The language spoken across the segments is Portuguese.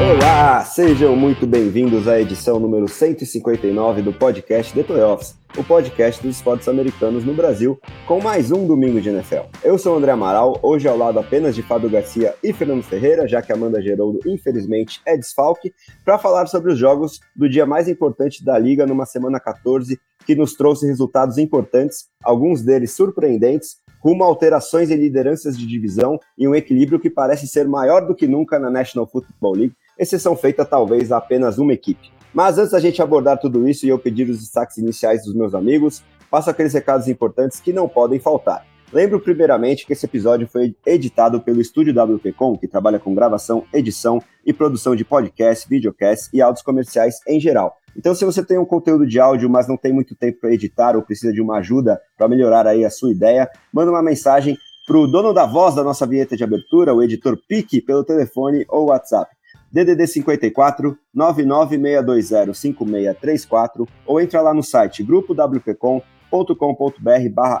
Olá, sejam muito bem-vindos à edição número 159 do podcast The Playoffs, o podcast dos esportes americanos no Brasil, com mais um domingo de NFL. Eu sou o André Amaral, hoje ao lado apenas de Fábio Garcia e Fernando Ferreira, já que Amanda Geroldo, infelizmente, é desfalque, para falar sobre os jogos do dia mais importante da liga numa semana 14, que nos trouxe resultados importantes, alguns deles surpreendentes, rumo a alterações em lideranças de divisão e um equilíbrio que parece ser maior do que nunca na National Football League, exceção feita talvez a apenas uma equipe. Mas antes da gente abordar tudo isso e eu pedir os destaques iniciais dos meus amigos, passo aqueles recados importantes que não podem faltar. Lembro primeiramente que esse episódio foi editado pelo Estúdio WPcom, que trabalha com gravação, edição e produção de podcasts, videocasts e áudios comerciais em geral. Então, se você tem um conteúdo de áudio, mas não tem muito tempo para editar ou precisa de uma ajuda para melhorar aí a sua ideia, manda uma mensagem para o dono da voz da nossa vinheta de abertura, o editor Pique, pelo telefone ou WhatsApp. DDD 54 99620 5634 ou entra lá no site grupowpcom.com.br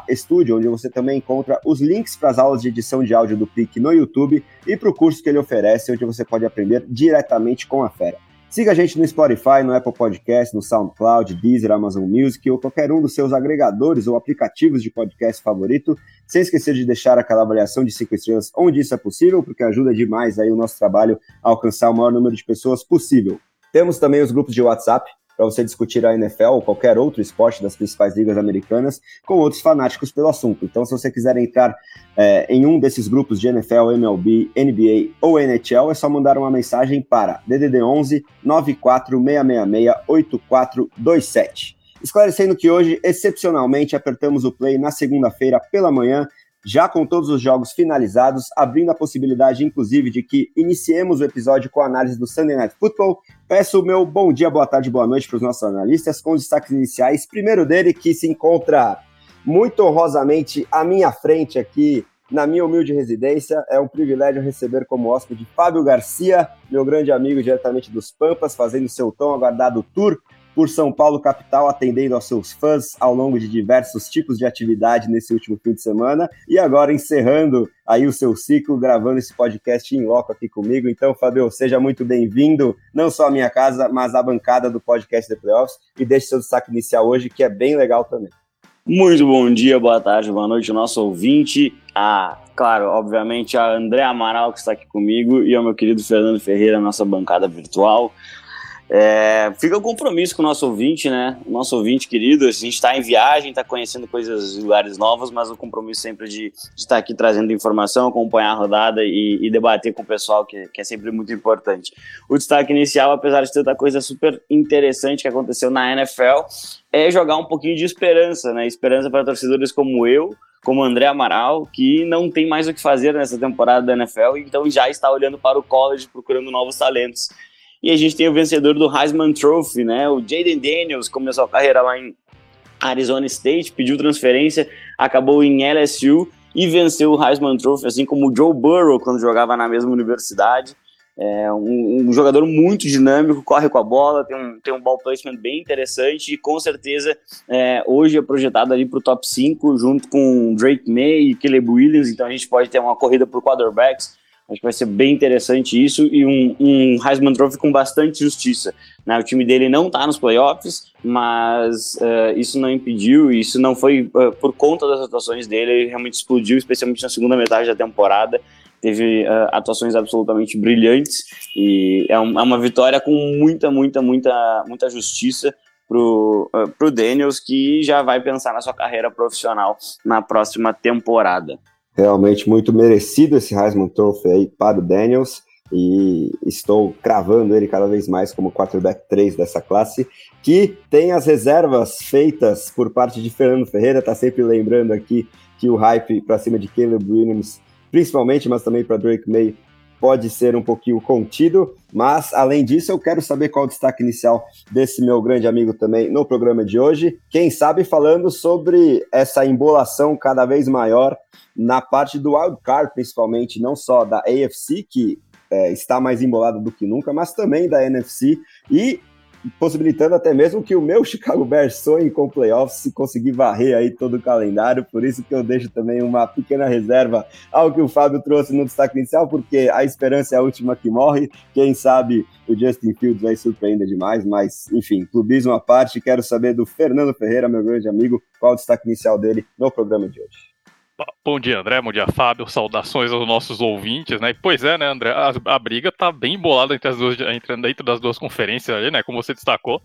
estúdio, onde você também encontra os links para as aulas de edição de áudio do PIC no YouTube e para o curso que ele oferece, onde você pode aprender diretamente com a fera. Siga a gente no Spotify, no Apple Podcast, no SoundCloud, Deezer, Amazon Music ou qualquer um dos seus agregadores ou aplicativos de podcast favorito, sem esquecer de deixar aquela avaliação de 5 estrelas onde isso é possível, porque ajuda demais aí o nosso trabalho a alcançar o maior número de pessoas possível. Temos também os grupos de WhatsApp, para você discutir a NFL ou qualquer outro esporte das principais ligas americanas com outros fanáticos pelo assunto. Então, se você quiser entrar é, em um desses grupos de NFL, MLB, NBA ou NHL, é só mandar uma mensagem para DDD 11 94666 8427. Esclarecendo que hoje, excepcionalmente, apertamos o play na segunda-feira pela manhã já com todos os jogos finalizados, abrindo a possibilidade, inclusive, de que iniciemos o episódio com a análise do Sunday Night Football. Peço o meu bom dia, boa tarde, boa noite para os nossos analistas, com os destaques iniciais. Primeiro dele, que se encontra muito honrosamente à minha frente aqui, na minha humilde residência. É um privilégio receber como hóspede Fábio Garcia, meu grande amigo diretamente dos Pampas, fazendo seu tão aguardado tour por São Paulo capital, atendendo aos seus fãs ao longo de diversos tipos de atividade nesse último fim de semana e agora encerrando aí o seu ciclo gravando esse podcast em loco aqui comigo. Então, Fabio, seja muito bem-vindo, não só à minha casa, mas à bancada do podcast The Playoffs e deixe seu destaque inicial hoje, que é bem legal também. Muito bom dia, boa tarde, boa noite, nosso ouvinte. A, claro, obviamente, a André Amaral, que está aqui comigo, e ao meu querido Fernando Ferreira, nossa bancada virtual. É, fica o compromisso com o nosso ouvinte, né? O nosso ouvinte querido, a gente está em viagem, está conhecendo coisas, lugares novos, mas o compromisso sempre de, estar aqui trazendo informação, acompanhar a rodada e, e debater com o pessoal, que, que, é sempre muito importante. O destaque inicial, apesar de tanta coisa super interessante que aconteceu na NFL, é jogar um pouquinho de esperança, né? Esperança para torcedores como eu, como André Amaral, que não tem mais o que fazer nessa temporada da NFL, então já está olhando para o college procurando novos talentos. E a gente tem o vencedor do Heisman Trophy, né? O Jaden Daniels começou a carreira lá em Arizona State, pediu transferência, acabou em LSU e venceu o Heisman Trophy, assim como o Joe Burrow quando jogava na mesma universidade. É um, um, jogador muito dinâmico, corre com a bola, tem um, tem um ball placement bem interessante e com certeza é, hoje é projetado ali para o top 5 junto com Drake May e Caleb Williams, então a gente pode ter uma corrida por quarterbacks Acho que vai ser bem interessante isso e um, um Heisman Trophy com bastante justiça. Né? O time dele não está nos playoffs, mas uh, isso não impediu, isso não foi uh, por conta das atuações dele, ele realmente explodiu, especialmente na segunda metade da temporada. Teve uh, atuações absolutamente brilhantes e é, um, é, uma vitória com muita, muita, muita, muita justiça uh, pro Daniels, que já vai pensar na sua carreira profissional na próxima temporada realmente muito merecido esse Heisman Trophy aí para o Daniels. E estou cravando ele cada vez mais como quarterback 3 dessa classe, que tem as reservas feitas por parte de Fernando Ferreira, tá sempre lembrando aqui que o hype para cima de Caleb Williams, principalmente, mas também para Drake May, pode ser um pouquinho contido, mas além disso, eu quero saber qual o destaque inicial desse meu grande amigo também no programa de hoje. Quem sabe falando sobre essa embolação cada vez maior na parte do wildcard, principalmente, não só da AFC, que é, está mais embolada do que nunca, mas também da NFC. E possibilitando até mesmo que o meu Chicago Bears sonhe com playoffs se conseguir varrer aí todo o calendário. Por isso que eu deixo também uma pequena reserva ao que o Fábio trouxe no destaque inicial, porque a esperança é a última que morre. Quem sabe o Justin Fields vai surpreender demais, mas enfim, clubismo à parte, quero saber do Fernando Ferreira, meu grande amigo, qual o destaque inicial dele no programa de hoje. Bom dia, André. Bom dia, Fábio. Saudações aos nossos ouvintes, né? Pois é, né, André? A, a briga tá bem embolada entre as duas, entre, dentro das duas conferências ali, né? Como você destacou.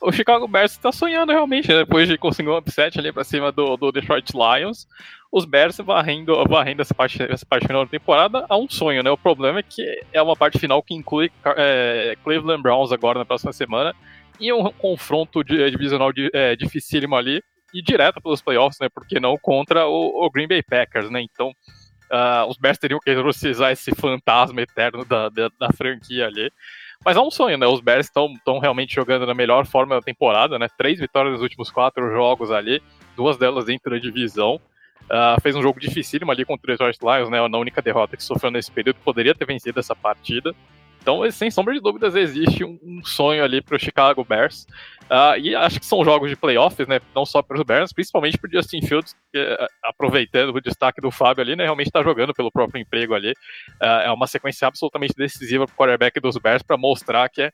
O Chicago Bears está sonhando realmente, né? depois de conseguir um upset ali para cima do, do Detroit Lions. Os Bears varrendo, varrendo essa, parte, essa parte final da temporada a um sonho, né? O problema é que é uma parte final que inclui é, Cleveland Browns agora na próxima semana e um confronto de, divisional de, é, dificílimo ali e direto pelos playoffs, né? Porque não contra o, o Green Bay Packers, né? Então, uh, os Bears teriam que exorcizar esse fantasma eterno da, da, da franquia ali. Mas é um sonho, né? Os Bears estão realmente jogando na melhor forma da temporada, né? Três vitórias nos últimos quatro jogos ali, duas delas dentro da divisão. Uh, fez um jogo dificílimo ali contra o Detroit Lions, né? Na única derrota que sofreu nesse período, poderia ter vencido essa partida. Então, sem sombra de dúvidas, existe um, sonho ali para o Chicago Bears. Uh, e acho que são jogos de playoffs, né? Não só para os Bears, principalmente para o Justin Fields, que, uh, aproveitando o destaque do Fábio ali, né? Realmente está jogando pelo próprio emprego ali. Uh, é uma sequência absolutamente decisiva para o quarterback dos Bears para mostrar que é,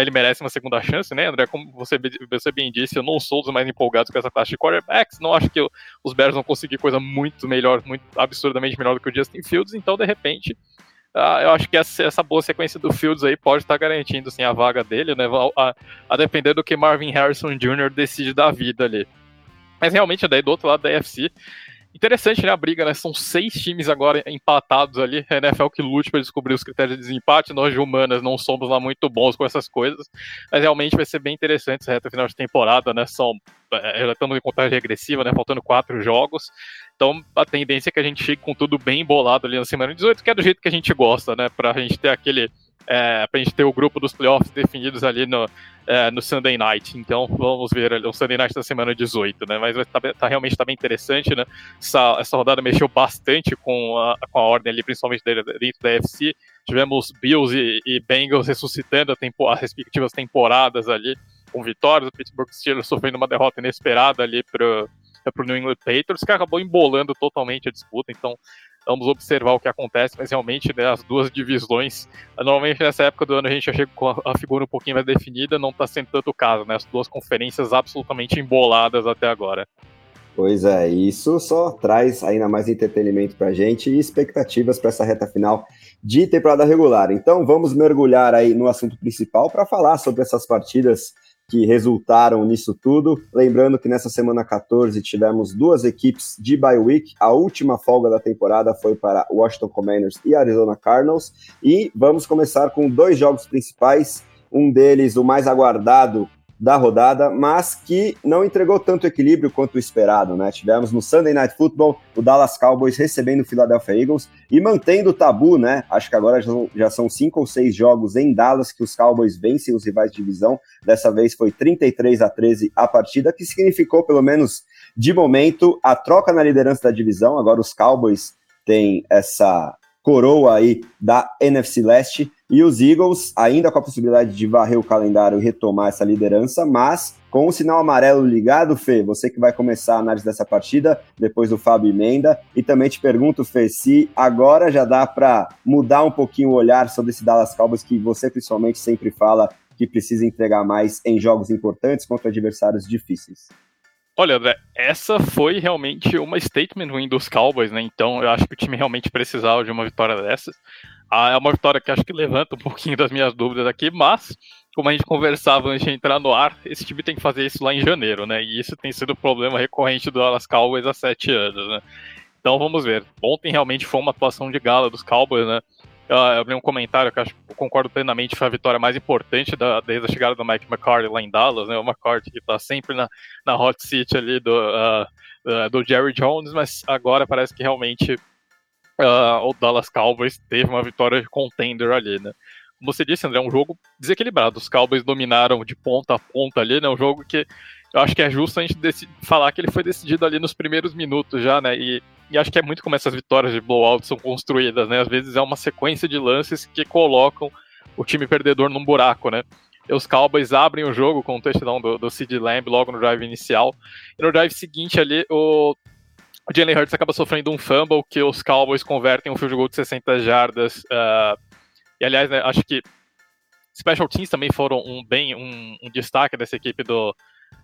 ele merece uma segunda chance, né, André? Como você, você bem disse, eu não sou dos mais empolgados com essa classe de quarterbacks. Não acho que eu, os Bears vão conseguir coisa muito melhor, muito absurdamente melhor do que o Justin Fields. Então, de repente, ah, eu acho que essa, essa, boa sequência do Fields aí pode estar tá garantindo assim, a vaga dele, né? A, a, depender do que Marvin Harrison Jr. decide da vida ali. Mas realmente, daí do outro lado da AFC, Interessante, né, a briga, né? São seis times agora empatados ali. A NFL que lute para descobrir os critérios de desempate. Nós de humanas não somos lá muito bons com essas coisas. Mas realmente vai ser bem interessante essa reta final de temporada, né? São, é, já estamos em contagem regressiva, né? Faltando quatro jogos. Então a tendência é que a gente chegue com tudo bem embolado ali na semana 18, que é do jeito que a gente gosta, né? Pra gente ter aquele é, para a gente ter o grupo dos playoffs definidos ali no, é, no Sunday Night. Então vamos ver o Sunday Night da semana 18, né? Mas tá, tá realmente tá bem interessante, né? Essa, essa rodada mexeu bastante com a, com a ordem ali, principalmente dentro da FC. Tivemos Bills e, e Bengals ressuscitando tempo, as respectivas temporadas ali com vitórias. O Pittsburgh Steelers sofrendo uma derrota inesperada ali para o New England Patriots, que acabou embolando totalmente a disputa. Então Vamos observar o que acontece, mas realmente né, as duas divisões, normalmente nessa época do ano a gente já chega com a, figura um pouquinho mais definida, não está sendo tanto o caso, né? As duas conferências absolutamente emboladas até agora. Pois é, isso só traz ainda mais entretenimento para a gente e expectativas para essa reta final de temporada regular. Então vamos mergulhar aí no assunto principal para falar sobre essas partidas que resultaram nisso tudo. Lembrando que nessa semana 14 tivemos duas equipes de bye week. A última folga da temporada foi para Washington Commanders e Arizona Cardinals. E vamos começar com dois jogos principais. Um deles, o mais aguardado, da rodada, mas que não entregou tanto equilíbrio quanto o esperado, né? Tivemos no Sunday Night Football o Dallas Cowboys recebendo o Philadelphia Eagles e mantendo o tabu, né? Acho que agora já são cinco ou seis jogos em Dallas que os Cowboys vencem os rivais de divisão. Dessa vez foi 33 a 13 a partida, que significou, pelo menos de momento, a troca na liderança da divisão. Agora os Cowboys têm essa coroa aí da NFC Leste e os Eagles ainda com a possibilidade de varrer o calendário e retomar essa liderança, mas com o sinal amarelo ligado, Fê, você que vai começar a análise dessa partida, depois do Fábio Emenda, e também te pergunto, Fê, se agora já dá para mudar um pouquinho o olhar sobre esse Dallas Cowboys que você principalmente sempre fala que precisa entregar mais em jogos importantes contra adversários difíceis. Olha, André, essa foi realmente uma statement win dos Cowboys, né? Então eu acho que o time realmente precisava de uma vitória dessas. Ah, é uma vitória que acho que levanta um pouquinho das minhas dúvidas aqui, mas como a gente conversava antes de entrar no ar, esse time tem que fazer isso lá em janeiro, né? E isso tem sido o um problema recorrente do Dallas Cowboys há sete anos, né? Então vamos ver. Ontem realmente foi uma atuação de gala dos Cowboys, né? Eu li um comentário que acho eu concordo plenamente, foi a vitória mais importante da, desde a chegada do Mike McCarthy lá em Dallas, né? O McCarthy que está sempre na, na hot seat ali do, uh, uh, do Jerry Jones, mas agora parece que realmente uh, o Dallas Cowboys teve uma vitória de contender ali, né? Como você disse, André, é um jogo desequilibrado. Os Cowboys dominaram de ponta a ponta ali, né? Um jogo que eu acho que é justo a gente falar que ele foi decidido ali nos primeiros minutos já, né? E, e, acho que é muito como essas vitórias de blowout são construídas, né? Às vezes é uma sequência de lances que colocam o time perdedor num buraco, né? E os Cowboys abrem o jogo com o touchdown do, do Sid Lamb logo no drive inicial. E no drive seguinte ali, o, o Jalen Hurts acaba sofrendo um fumble que os Cowboys convertem um field goal de 60 jardas. Uh, e aliás, né, acho que Special Teams também foram um bem um, um destaque dessa equipe do,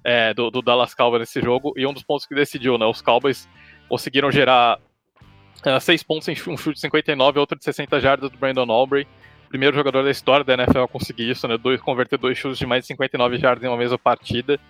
é, do, do, Dallas Cowboys nesse jogo, e um dos pontos que decidiu, né? Os Cowboys conseguiram gerar uh, seis pontos em um chute de 59 e outro de 60 jardas do Brandon Aubrey. Primeiro jogador da história da NFL a conseguir isso, né? Dois, converter dois chutes de mais de 59 jardas em uma mesma partida.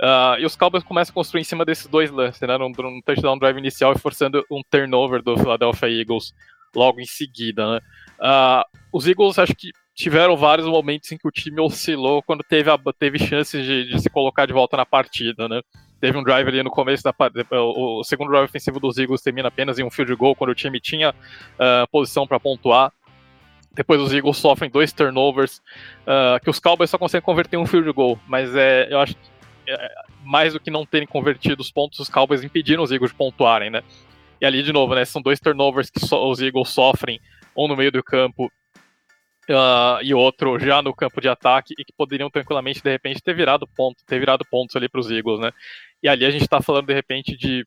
Uh, e os Cowboys começam a construir em cima desses dois lances, né? Um, touchdown drive inicial e forçando um turnover do Philadelphia Eagles logo em seguida, né? Uh, os Eagles acho que tiveram vários momentos em que o time oscilou quando teve, a, teve chances de, de, se colocar de volta na partida, né? Teve um drive ali no começo da o, o segundo drive ofensivo dos Eagles termina apenas em um field goal quando o time tinha uh, posição para pontuar. Depois os Eagles sofrem dois turnovers, uh, que os Cowboys só conseguem converter um field goal, mas é, eu acho que é, mais do que não terem convertido os pontos, os Cowboys impediram os Eagles de pontuarem, né? E ali, de novo, né, são dois turnovers que so, os Eagles sofrem, um no meio do campo uh, e outro já no campo de ataque e que poderiam tranquilamente, de repente, ter virado ponto, ter virado pontos ali para os Eagles, né? E ali a gente está falando, de repente, de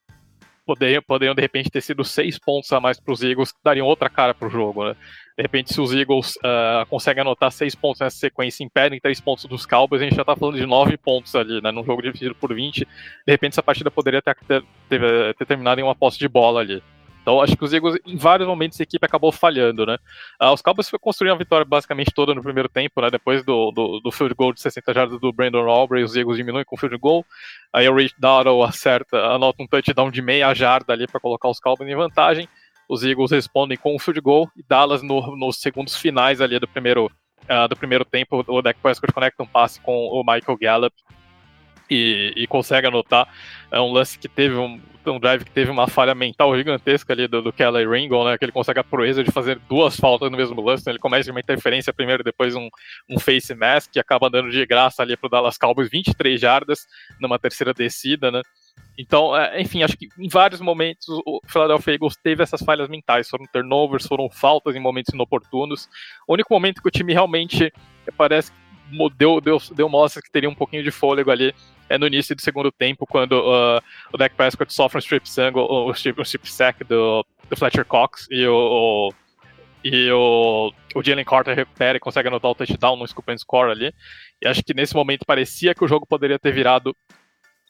poderiam, poderiam de repente ter sido seis pontos a mais para os Eagles, que dariam outra cara para o jogo, né? De repente, se os Eagles uh, conseguem anotar seis pontos nessa sequência impedem três pontos dos Cowboys, a gente já está falando de nove pontos ali, né? Num jogo dividido por 20, de repente essa partida poderia ter, ter, ter, ter terminado em uma posse de bola ali. Então, acho que os Eagles, em vários momentos, a equipe acabou falhando, né? Ah, os Cowboys foi construir a vitória basicamente toda no primeiro tempo, né? Depois do, do, do field goal de 60 jardas do Brandon Aubrey, os Eagles diminuem com o field goal. Aí o Rich Dowdle acerta, anota um touchdown de meia jarda ali para colocar os Cowboys em vantagem. Os Eagles respondem com um field goal e Dallas no, nos segundos finais ali do primeiro, uh, do primeiro tempo, o Dak Prescott conecta um passe com o Michael Gallup e, e, consegue anotar. É um lance que teve um, um drive que teve uma falha mental gigantesca ali do, do Kelly Ringo, né? Que ele consegue a proeza de fazer duas faltas no mesmo lance. Então ele começa uma interferência primeiro, depois um, um face mask que acaba dando de graça ali pro Dallas Cowboys 23 jardas numa terceira descida, né? Então, é, enfim, acho que em vários momentos o Philadelphia Eagles teve essas falhas mentais, foram turnovers, foram faltas em momentos inoportunos. O único momento que o time realmente parece que deu, deu, deu mostra que teria um pouquinho de fôlego ali é no início do segundo tempo, quando uh, o Dak Prescott sofre um strip sangue, o, strip, o strip sack do, do Fletcher Cox e o, o e o, o Jalen Carter recupera e consegue anotar o touchdown no scoop and score ali. E acho que nesse momento parecia que o jogo poderia ter virado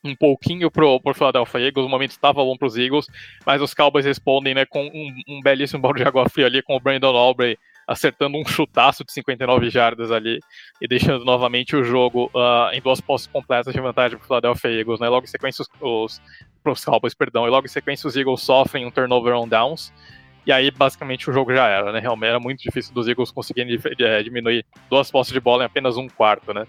um pouquinho pro, pro Philadelphia Eagles, o momento estava bom para os Eagles, mas os Cowboys respondem né, com um, um belíssimo balde de água fria ali com o Brandon Aubrey acertando um chutaço de 59 jardas ali e deixando novamente o jogo uh, em duas posses completas de vantagem para o Philadelphia Eagles, né? Logo em sequência os, os Cowboys, perdão, e logo em sequência os Eagles sofrem um turnover on downs. E aí, basicamente, o jogo já era, né? Realmente era muito difícil dos Eagles conseguirem é, diminuir duas posses de bola em apenas um quarto, né?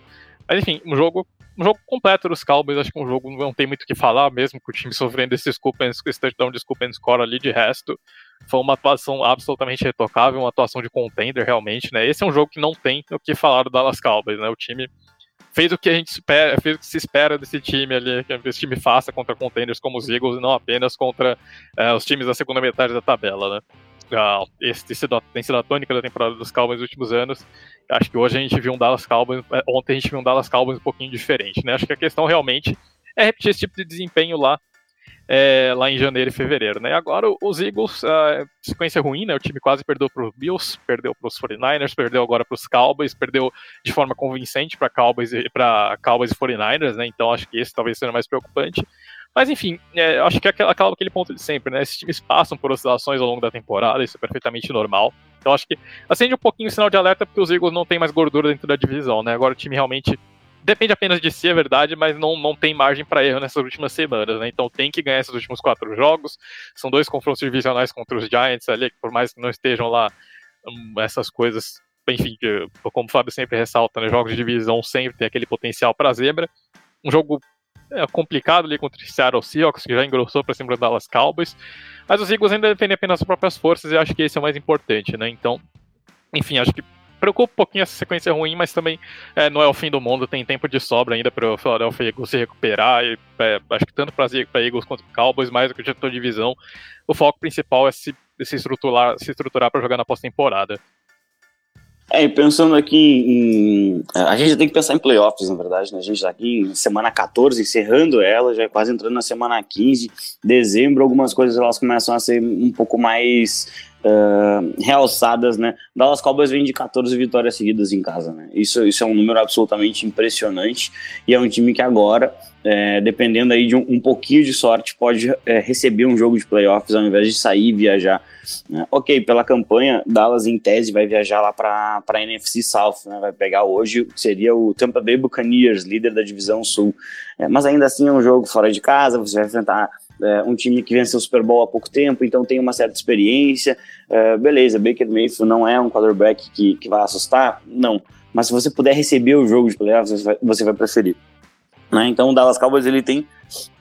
Mas enfim, um jogo, um jogo completo dos Cowboys, acho que um jogo não tem muito o que falar, mesmo com o time sofrendo esse scoop and, esse touchdown de scoop score ali de resto. Foi uma atuação absolutamente retocável, uma atuação de contender realmente, né? Esse é um jogo que não tem o que falar do Dallas Cowboys, né? O time fez o que a gente espera, fez o que se espera desse time ali, que esse time faça contra contenders como os Eagles e não apenas contra uh, os times da segunda metade da tabela, né? Uh, esse tem sido, tem sido a tônica da temporada dos Cowboys nos últimos anos. Acho que hoje a gente viu um Dallas Cowboys, é, ontem a gente viu um Dallas Cowboys um pouquinho diferente, né? Acho que a questão realmente é repetir esse tipo de desempenho lá é, lá em janeiro e fevereiro, né? Agora os Eagles, a sequência ruim, né? O time quase perdeu para os Bills, perdeu para os 49ers, perdeu agora para os Cowboys, perdeu de forma convincente para Cowboys e Cowboys e 49ers, né? Então acho que esse talvez seja mais preocupante. Mas enfim, é, acho que é aquela, aquele ponto de sempre, né? Esses times passam por oscilações ao longo da temporada, isso é perfeitamente normal. Então acho que acende um pouquinho o sinal de alerta porque os Eagles não têm mais gordura dentro da divisão, né? Agora o time realmente depende apenas de si, é verdade, mas não, não tem margem para erro nessas últimas semanas, né? Então tem que ganhar esses últimos quatro jogos. São dois confrontos divisionais contra os Giants ali, que por mais que não estejam lá hum, essas coisas, enfim, como o Fábio sempre ressalta, né, jogos de divisão sempre tem aquele potencial para zebra. Um jogo é complicado ali contra o Seattle Seahawks, que já engrossou para cima do Dallas Cowboys. Mas os Eagles ainda dependem apenas das próprias forças e acho que esse é o mais importante, né? Então, enfim, acho que preocupa um pouquinho essa sequência ruim, mas também é, não é o fim do mundo, tem tempo de sobra ainda para o Philadelphia Eagles se recuperar. E, é, acho que tanto para Eagles quanto para Cowboys, mais do que o diretor de divisão, o foco principal é se, se estruturar se estruturar para jogar na pós-temporada. É, e pensando aqui em. A gente tem que pensar em playoffs, na verdade, né? A gente está aqui em semana 14, encerrando ela, já é quase entrando na semana 15. Dezembro, algumas coisas elas começam a ser um pouco mais uh, realçadas, né? Dallas Cowboys vem de 14 vitórias seguidas em casa, né? Isso, isso é um número absolutamente impressionante e é um time que agora, é, dependendo aí de um, um, pouquinho de sorte, pode é, receber um jogo de playoffs ao invés de sair e viajar. Né? Ok, pela campanha, Dallas em tese vai viajar lá para a NFC South, né? Vai pegar hoje, seria o Tampa Bay Buccaneers, líder da divisão sul. É, mas ainda assim é um jogo fora de casa, você vai enfrentar é, um time que venceu o Super Bowl há pouco tempo, então tem uma certa experiência. É, beleza, Baker Mayfield não é um quarterback que, que vai assustar? Não. Mas se você puder receber o jogo de playoffs, você vai, você vai preferir. Né? Então o Dallas Cowboys ele tem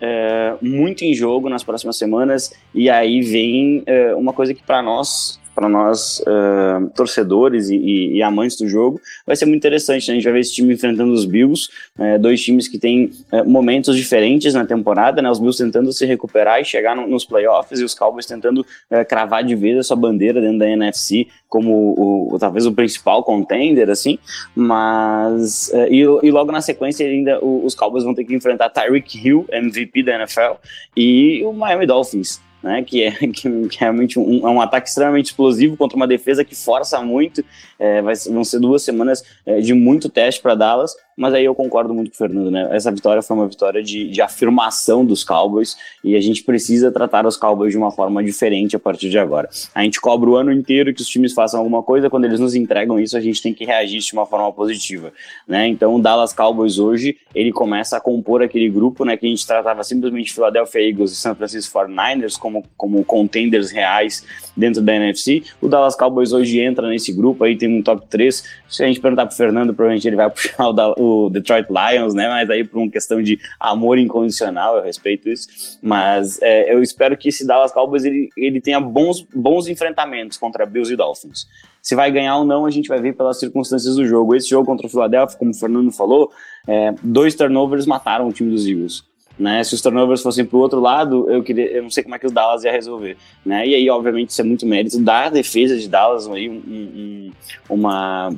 é, muito em jogo nas próximas semanas e aí vem é, uma coisa que para nós para nós uh, torcedores e, e, e, amantes do jogo, vai ser muito interessante. Né? A gente vai ver esse time enfrentando os Bills, uh, dois times que têm uh, momentos diferentes na temporada, né? Os Bills tentando se recuperar e chegar no, nos playoffs e os Cowboys tentando cravar de vez a sua bandeira dentro da NFC como o, o talvez o principal contender, assim. Mas e, e, logo na sequência ainda os Cowboys vão ter que enfrentar Tyreek Hill, MVP da NFL, e o Miami Dolphins né, que é, que, é realmente um, é um ataque extremamente explosivo contra uma defesa que força muito. É, vai, vão ser duas semanas é, de muito teste para Dallas, mas aí eu concordo muito com o Fernando, né? Essa vitória foi uma vitória de, de afirmação dos Cowboys e a gente precisa tratar os Cowboys de uma forma diferente a partir de agora. A gente cobra o ano inteiro que os times façam alguma coisa, quando eles nos entregam isso, a gente tem que reagir de uma forma positiva, né? Então o Dallas Cowboys hoje, ele começa a compor aquele grupo, né, que a gente tratava simplesmente Philadelphia Eagles e San Francisco 49ers como, como contenders reais dentro da NFC. O Dallas Cowboys hoje entra nesse grupo aí, tem um top 3. Se a gente perguntar pro Fernando, provavelmente ele vai puxar o, o Detroit Lions, né? Mas aí por uma questão de amor incondicional, eu respeito isso. Mas é, eu espero que esse Dallas Cowboys ele, ele tenha bons, bons enfrentamentos contra Bills e Dolphins. Se vai ganhar ou não, a gente vai ver pelas circunstâncias do jogo. Esse jogo contra o Philadelphia, como o Fernando falou, é, dois turnovers mataram o time dos Eagles. Né? Se os turnovers fossem para o outro lado, eu queria, eu não sei como é que os Dallas ia resolver, né? E aí, obviamente, isso é muito mérito da defesa de Dallas, aí um, um, uma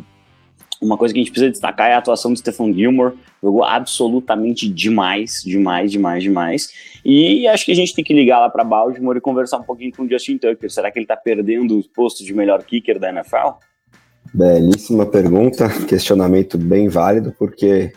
uma coisa que a gente precisa destacar é a atuação do Stephen Gilmore, jogou absolutamente demais, demais, demais, demais. E acho que a gente tem que ligar lá para Baltimore e conversar um pouquinho com o Justin Tucker. Será que ele está perdendo o posto de melhor kicker da NFL? Belíssima pergunta, questionamento bem válido, porque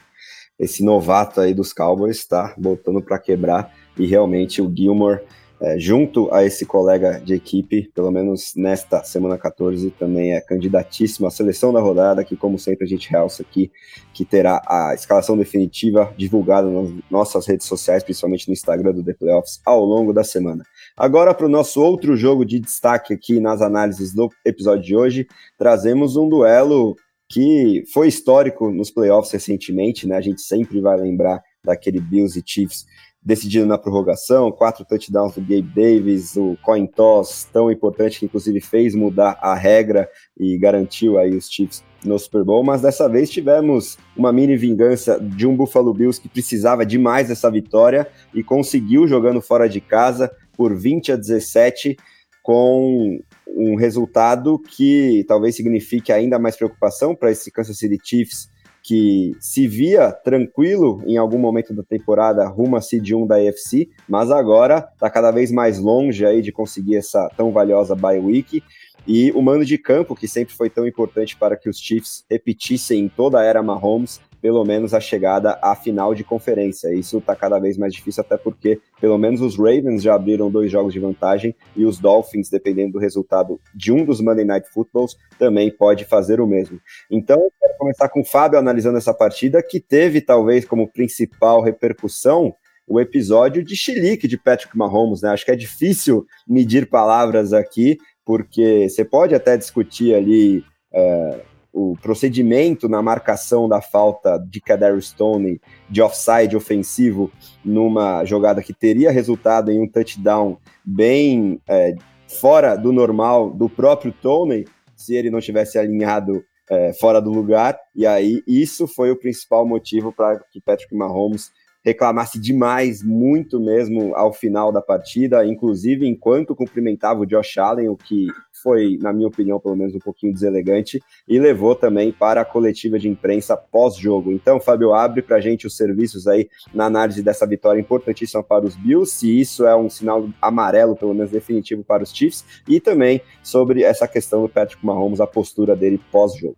esse novato aí dos Cowboys está botando para quebrar e realmente o Gilmore, é, junto a esse colega de equipe, pelo menos nesta semana 14, também é candidatíssimo à seleção da rodada, que como sempre a gente realça aqui, que terá a escalação definitiva divulgada nas nossas redes sociais, principalmente no Instagram do The Playoffs, ao longo da semana. Agora, para o nosso outro jogo de destaque aqui nas análises do episódio de hoje, trazemos um duelo que foi histórico nos playoffs recentemente, né? A gente sempre vai lembrar daquele Bills e Chiefs decidido na prorrogação, quatro touchdowns do Gabe Davis, o coin toss tão importante que inclusive fez mudar a regra e garantiu aí os Chiefs no Super Bowl, mas dessa vez tivemos uma mini vingança de um Buffalo Bills que precisava demais dessa vitória e conseguiu jogando fora de casa por 20 a 17 com um resultado que talvez signifique ainda mais preocupação para esse Kansas City Chiefs, que se via tranquilo em algum momento da temporada rumo a seed 1 da AFC, mas agora está cada vez mais longe aí de conseguir essa tão valiosa bye week. E o mando de campo, que sempre foi tão importante para que os Chiefs repetissem em toda a era Mahomes, pelo menos a chegada à final de conferência. Isso está cada vez mais difícil, até porque pelo menos os Ravens já abriram dois jogos de vantagem e os Dolphins, dependendo do resultado de um dos Monday Night Footballs, também pode fazer o mesmo. Então, quero começar com o Fábio analisando essa partida, que teve talvez como principal repercussão o episódio de chilique de Patrick Mahomes, né? Acho que é difícil medir palavras aqui, porque você pode até discutir ali. É, o procedimento na marcação da falta de Kadar Stone de offside ofensivo numa jogada que teria resultado em um touchdown bem é, fora do normal do próprio Tony, se ele não tivesse alinhado é, fora do lugar. E aí, isso foi o principal motivo para que Patrick Mahomes reclamasse demais, muito mesmo ao final da partida, inclusive enquanto cumprimentava o Josh Allen, o que foi, na minha opinião, pelo menos um pouquinho deselegante, e levou também para a coletiva de imprensa pós-jogo. Então, Fábio, abre para a gente os serviços aí na análise dessa vitória importantíssima para os Bills, se isso é um sinal amarelo, pelo menos definitivo para os Chiefs, e também sobre essa questão do Patrick Mahomes, a postura dele pós-jogo.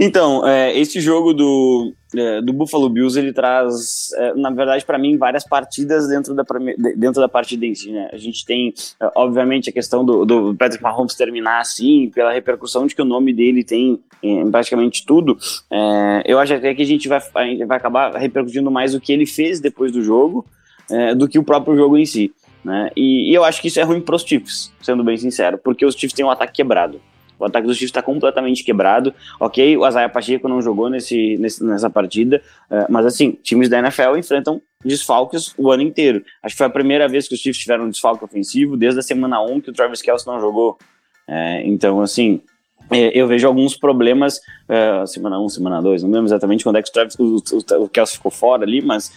Então, é, esse jogo do, é, do Buffalo Bills, ele traz, é, na verdade, para mim, várias partidas dentro da, dentro da partida em si, né? A gente tem, é, obviamente, a questão do, do Patrick Mahomes terminar assim, pela repercussão de que o nome dele tem em praticamente tudo. É, eu acho até que a gente vai, vai acabar repercutindo mais o que ele fez depois do jogo é, do que o próprio jogo em si. Né? E, e eu acho que isso é ruim para os Chiefs, sendo bem sincero, porque os Chiefs têm um ataque quebrado. O ataque dos Chiefs está completamente quebrado. Ok, o Azaia Pacheco não jogou nesse, nesse nessa partida, uh, mas assim, times da NFL enfrentam desfalques o ano inteiro. Acho que foi a primeira vez que os Chiefs tiveram um desfalque ofensivo desde a semana 1 que o Travis Kelce não jogou. É, então, assim, é, eu vejo alguns problemas, uh, semana 1, semana 2, não lembro exatamente quando é que o Travis, o, o, o Kelsey ficou fora ali, mas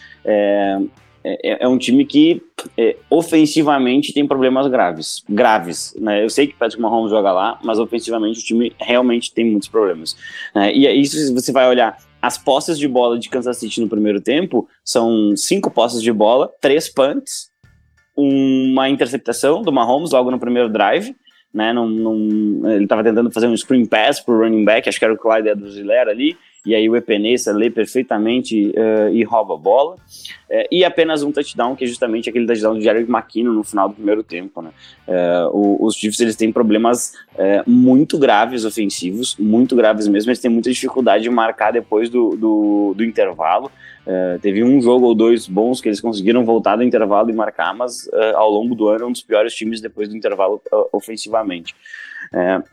é, é, um time que é, ofensivamente tem problemas graves. Graves. Né? Eu sei que Patrick Mahomes joga lá, mas ofensivamente o time realmente tem muitos problemas. Né? E se você vai olhar as posses de bola de Kansas City no primeiro tempo, são cinco posses de bola, três punts, uma interceptação do Mahomes logo no primeiro drive. Né, num, num, ele estava tentando fazer um screen pass pro running back, acho que era o Clyde Edwards-Helaire ali, e aí o Epenesa lê perfeitamente uh, e rouba a bola. Uh, e apenas um touchdown, que é justamente aquele touchdown de Jerry McKinnon no final do primeiro tempo. Né? Uh, os Chiefs eles têm problemas muito graves ofensivos, muito graves mesmo. Eles têm muita dificuldade de marcar depois do, do, do intervalo. teve um jogo ou dois bons que eles conseguiram voltar do intervalo e marcar, mas ao longo do ano é um dos piores times depois do intervalo ofensivamente.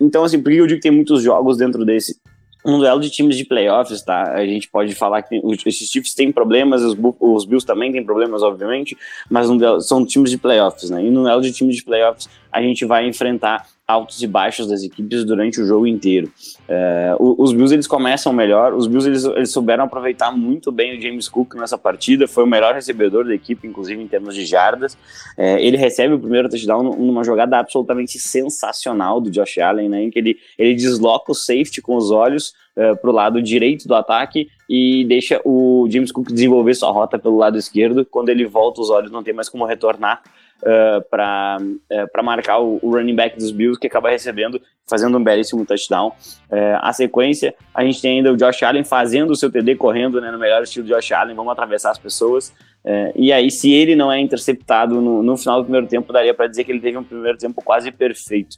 então, assim, por que eu digo que tem muitos jogos dentro desse? Um duelo de times de playoffs, tá? A gente pode falar que esses Chiefs têm problemas, os, os Bills também têm problemas, obviamente, mas duelo, são times de playoffs, né? E no duelo de times de playoffs, a gente vai enfrentar altos e baixos das equipes durante o jogo inteiro. É, os Bills eles começam melhor, os Bills eles, eles, souberam aproveitar muito bem o James Cook nessa partida, foi o melhor recebedor da equipe, inclusive em termos de jardas. É, ele recebe o primeiro touchdown numa jogada absolutamente sensacional do Josh Allen, né, em que ele, ele desloca o safety com os olhos uh, para o lado direito do ataque e deixa o James Cook desenvolver sua rota pelo lado esquerdo. Quando ele volta, os olhos não tem mais como retornar uh, para uh, marcar o, o, running back dos Bills, que acaba recebendo, fazendo um belíssimo touchdown. Uh, a sequência, a gente tem ainda o Josh Allen fazendo o seu TD, correndo né, no melhor estilo de Josh Allen, vamos atravessar as pessoas. Uh, e aí, se ele não é interceptado no, no final do primeiro tempo, daria para dizer que ele teve um primeiro tempo quase perfeito.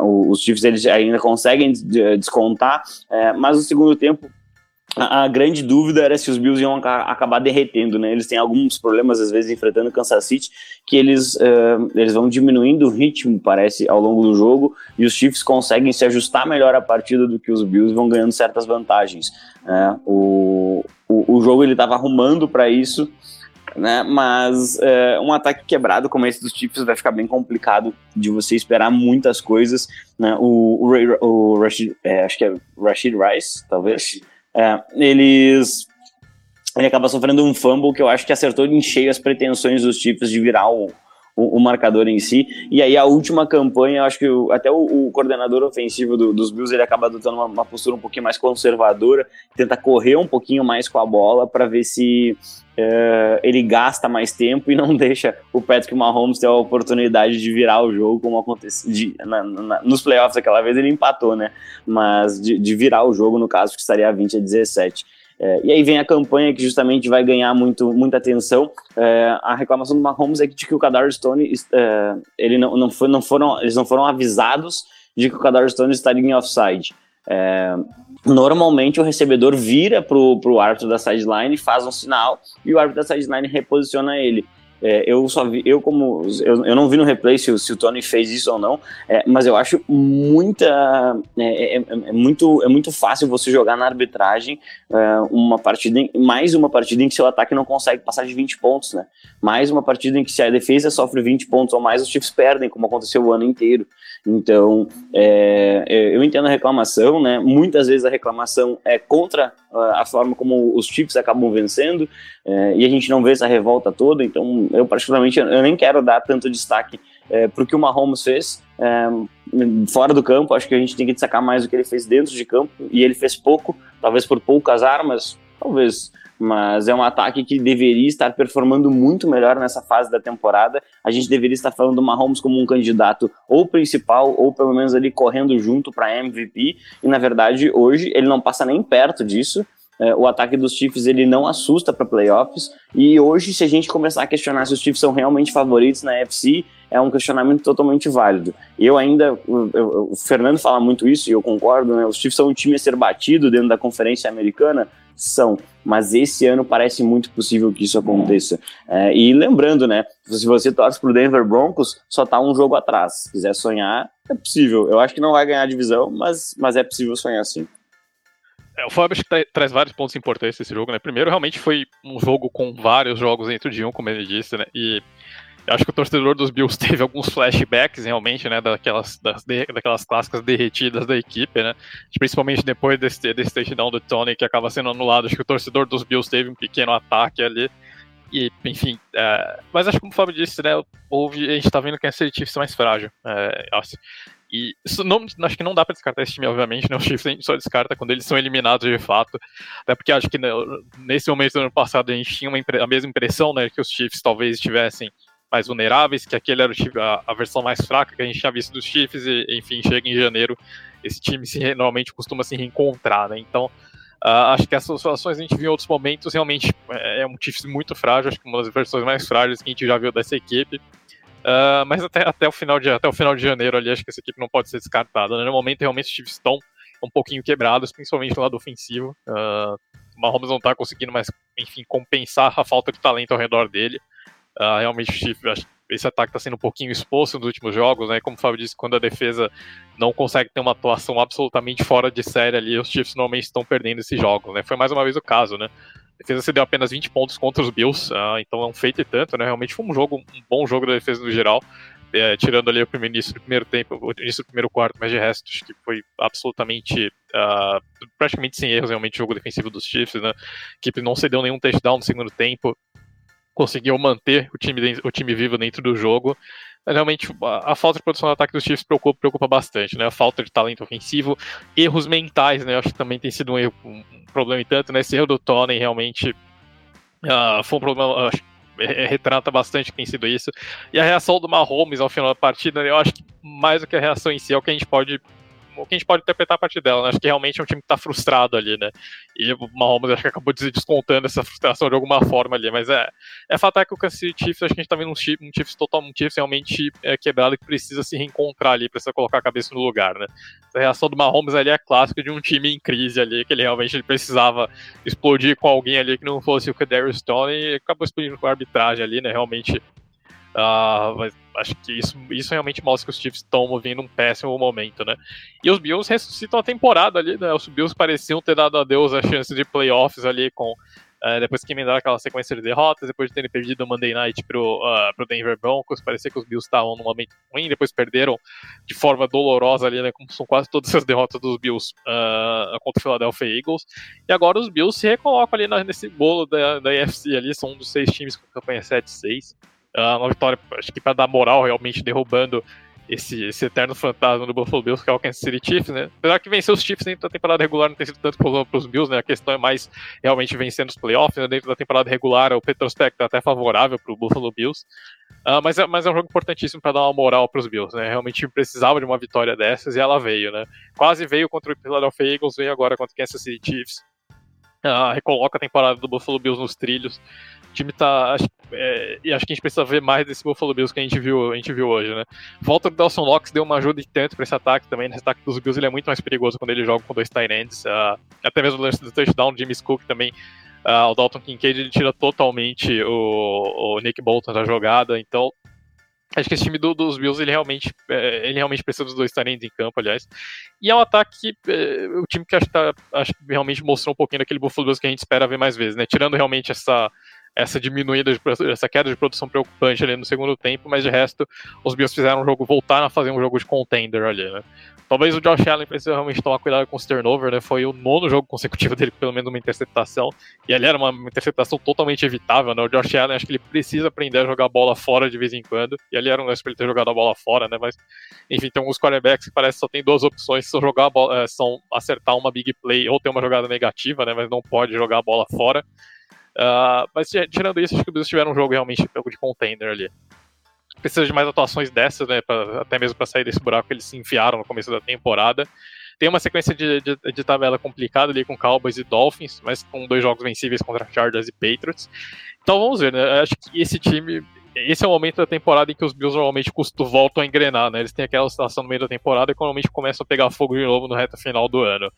Os Chiefs eles ainda conseguem descontar, mas o segundo tempo a, grande dúvida era se os Bills iam acabar derretendo, né? Eles têm alguns problemas, às vezes, enfrentando Kansas City, que eles, uh, eles vão diminuindo o ritmo, parece, ao longo do jogo, e os Chiefs conseguem se ajustar melhor à partida do que os Bills vão ganhando certas vantagens. Né? O, o, o jogo ele estava arrumando para isso, né? Mas uh, um ataque quebrado como esse dos Chiefs vai ficar bem complicado de você esperar muitas coisas. Né? O, o, o Rashid, é, acho que é Rashid Rice, talvez é, eles. Ele acaba sofrendo um fumble que eu acho que acertou em cheio as pretensões dos Chiefs de virar o, o, o, marcador em si. E aí a última campanha, acho que o, até o, o, coordenador ofensivo do, dos Bills ele acaba adotando uma, uma, postura um pouquinho mais conservadora, tenta correr um pouquinho mais com a bola para ver se uh, ele gasta mais tempo e não deixa o Patrick Mahomes ter a oportunidade de virar o jogo, como aconteceu de, na, na, nos playoffs aquela vez ele empatou, né? Mas de, de virar o jogo, no caso, que estaria 20 a 17. É, e aí vem a campanha que justamente vai ganhar muito, muita atenção. É, a reclamação do Mahomes é de que o Kadar Stone, é, ele não, não, foi, não foram, eles não foram avisados de que o Kadar Stone estaria em offside. É, normalmente o recebedor vira pro, pro árbitro da sideline, faz um sinal e o árbitro da sideline reposiciona ele. É, eu só vi, eu como, eu, eu não vi no replay se, se o Tony fez isso ou não, é, mas eu acho muita, é, é, é, é muito, é muito fácil você jogar na arbitragem é, uma partida, em, mais uma partida em que seu ataque não consegue passar de 20 pontos, né? Mais uma partida em que se a defesa sofre 20 pontos ou mais, os Chiefs perdem, como aconteceu o ano inteiro. Então, eu entendo a reclamação, né? Muitas vezes a reclamação é contra a forma como os Chiefs acabam vencendo, e a gente não vê essa revolta toda, então eu particularmente eu nem quero dar tanto destaque é, para o que o Mahomes fez é, fora do campo. Acho que a gente tem que destacar mais o que ele fez dentro de campo e ele fez pouco, talvez por poucas armas, talvez. Mas é um ataque que deveria estar performando muito melhor nessa fase da temporada. A gente deveria estar falando do Mahomes como um candidato ou principal, ou pelo menos ali correndo junto para MVP. E na verdade, hoje ele não passa nem perto disso. É, o ataque dos Chiefs ele não assusta para playoffs. E hoje, se a gente começar a questionar se os Chiefs são realmente favoritos na NFC, é um questionamento totalmente válido. Eu ainda, eu, eu, o Fernando fala muito isso e eu concordo, né? Os Chiefs são um time a ser batido dentro da Conferência Americana, são, mas esse ano parece muito possível que isso aconteça. É, e lembrando, né? Se você torce para o Denver Broncos, só tá um jogo atrás. Se quiser sonhar, é possível. Eu acho que não vai ganhar a divisão, mas, mas é possível sonhar sim. É, o Fábio tra traz vários pontos importantes desse jogo, né? Primeiro, realmente foi um jogo com vários jogos dentro de um, como ele disse, né? E acho que o torcedor dos Bills teve alguns flashbacks realmente, né? Daquelas, das, daquelas clássicas derretidas da equipe, né? Principalmente depois desse, desse touchdown do Tony que acaba sendo anulado. Acho que o torcedor dos Bills teve um pequeno ataque ali. E, enfim, é, mas acho que como o Fábio disse, né? Houve, a gente tá vendo que a Chiefs é mais frágil. É, assim, e não, acho que não dá para descartar esse time, obviamente, né? Os Chiefs a gente só descarta quando eles são eliminados de fato. Até porque acho que né, nesse momento do ano passado a gente tinha uma, a mesma impressão, né? Que os Chiefs talvez estivessem mais vulneráveis, que aquele era o, a, a, versão mais fraca que a gente tinha visto dos Chiefs, e enfim, chega em janeiro, esse time se, normalmente costuma se reencontrar, né? Então. Uh, acho que essas situações a gente viu em outros momentos, realmente é, é um Chiefs muito frágil, acho que uma das versões mais frágeis que a gente já viu dessa equipe. Uh, mas até, até, o final de, até o final de janeiro ali, acho que essa equipe não pode ser descartada. Né? No momento, realmente, os Chiefs estão um pouquinho quebrados, principalmente no lado ofensivo. Uh, o Mahomes não está conseguindo mais, enfim, compensar a falta de talento ao redor dele. Uh, realmente, esse ataque está sendo um pouquinho exposto nos últimos jogos, né? Como o Fábio disse, quando a defesa não consegue ter uma atuação absolutamente fora de série ali, os Chiefs normalmente estão perdendo esses jogos, né? Foi mais uma vez o caso, né? A defesa cedeu apenas 20 pontos contra os Bills, uh, então é um feito e tanto, né? Realmente foi um jogo, um bom jogo da defesa no geral, é, tirando ali o primeiro início do primeiro tempo, o início do primeiro quarto, mas de resto, acho que foi absolutamente, uh, praticamente sem erros realmente o jogo defensivo dos Chiefs, né? A equipe não cedeu nenhum touchdown no segundo tempo, conseguiu manter o time, o time vivo dentro do jogo, realmente a, falta de produção do ataque dos Chiefs preocupa, preocupa bastante, né? A falta de talento ofensivo, erros mentais, né? Eu acho que também tem sido um, erro, um problema e tanto, né? Esse erro do Tony realmente uh, foi um problema, acho, é, retrata bastante que tem sido isso. E a reação do Mahomes ao final da partida, eu acho que mais do que a reação em si é o que a gente pode o que a gente pode interpretar a partir dela, né? Acho que realmente é um time que tá frustrado ali, né? E o Mahomes acho que acabou descontando essa frustração de alguma forma ali, mas é, é fato é que o Kansas City Chiefs, acho que a gente tá vendo um Chiefs, um Chiefs total, um Chiefs realmente é, quebrado que precisa se reencontrar ali, precisa colocar a cabeça no lugar, né? A reação do Mahomes ali é clássica de um time em crise ali, que ele realmente ele precisava explodir com alguém ali que não fosse o Kadarius Stone e acabou explodindo com a arbitragem ali, né? Realmente Uh, mas acho que isso, isso realmente mostra que os Chiefs estão movendo um péssimo momento, né? E os Bills ressuscitam a temporada ali, né? Os Bills pareciam ter dado a Deus a chance de playoffs ali com. Uh, depois que emendaram aquela sequência de derrotas, depois de terem perdido o Monday Night pro, uh, pro Denver Broncos, parecia que os Bills estavam num momento ruim, depois perderam de forma dolorosa ali, né? Como são quase todas as derrotas dos Bills uh, contra o Philadelphia Eagles. E agora os Bills se recolocam ali na, nesse bolo da, da ali, são um dos seis times com campanha 7-6. Uh, uma vitória, acho que para dar moral, realmente derrubando esse, esse eterno fantasma do Buffalo Bills, que é o Kansas City Chiefs, né? Apesar que vencer os Chiefs dentro da temporada regular não tem sido tanto problema para os Bills, né? A questão é mais realmente vencendo os playoffs, né? Dentro da temporada regular, o retrospecto é até favorável para o Buffalo Bills. Uh, mas, é, mas é um jogo importantíssimo para dar uma moral para os Bills, né? Realmente precisava de uma vitória dessas e ela veio, né? Quase veio contra o Philadelphia Eagles, veio agora contra o Kansas City Chiefs. Uh, recoloca a temporada do Buffalo Bills nos trilhos time tá. Acho, é, e acho que a gente precisa ver mais desse Buffalo Bills que a gente viu, a gente viu hoje, né? Volta do Dawson Locks deu uma ajuda e tanto para esse ataque também. Nesse ataque dos Bills ele é muito mais perigoso quando ele joga com dois tight ends. Uh, até mesmo o lance do touchdown, Jimmy Cook também Uh, o Dalton Kincaid ele tira totalmente o, o Nick Bolton da jogada, então acho que esse time do, dos Bills ele realmente, é, ele realmente precisa dos dois talentos em campo, aliás. E é um ataque, é, o time que acho, tá, acho que realmente mostrou um pouquinho daquele Buffalo Bills que a gente espera ver mais vezes, né? Tirando realmente essa essa diminuída, de, essa queda de produção preocupante ali no segundo tempo, mas de resto, os Bills fizeram um jogo, voltaram a fazer um jogo de contender ali, né? Talvez o Josh Allen precise realmente tomar cuidado com os turnover, né? Foi o nono jogo consecutivo dele, pelo menos uma interceptação. E ali era uma interceptação totalmente evitável, né? O Josh Allen acho que ele precisa aprender a jogar a bola fora de vez em quando. E ali era um lance pra ele ter jogado a bola fora, né? Mas, enfim, tem alguns quarterbacks que parece que só tem duas opções: são jogar bola, é, são acertar uma big play ou ter uma jogada negativa, né? Mas não pode jogar a bola fora. Uh, mas tirando isso, acho que o Bills tiveram um jogo realmente de contender ali. Precisa de mais atuações dessas, né? Pra, até mesmo para sair desse buraco que eles se enfiaram no começo da temporada. Tem uma sequência de, de, de, tabela complicada ali com Cowboys e Dolphins, mas com dois jogos vencíveis contra Chargers e Patriots. Então vamos ver, né? Acho que esse time. Esse é o momento da temporada em que os Bills normalmente custam, voltam a engrenar, né? Eles têm aquela situação no meio da temporada e normalmente começam a pegar fogo de novo no reta final do ano.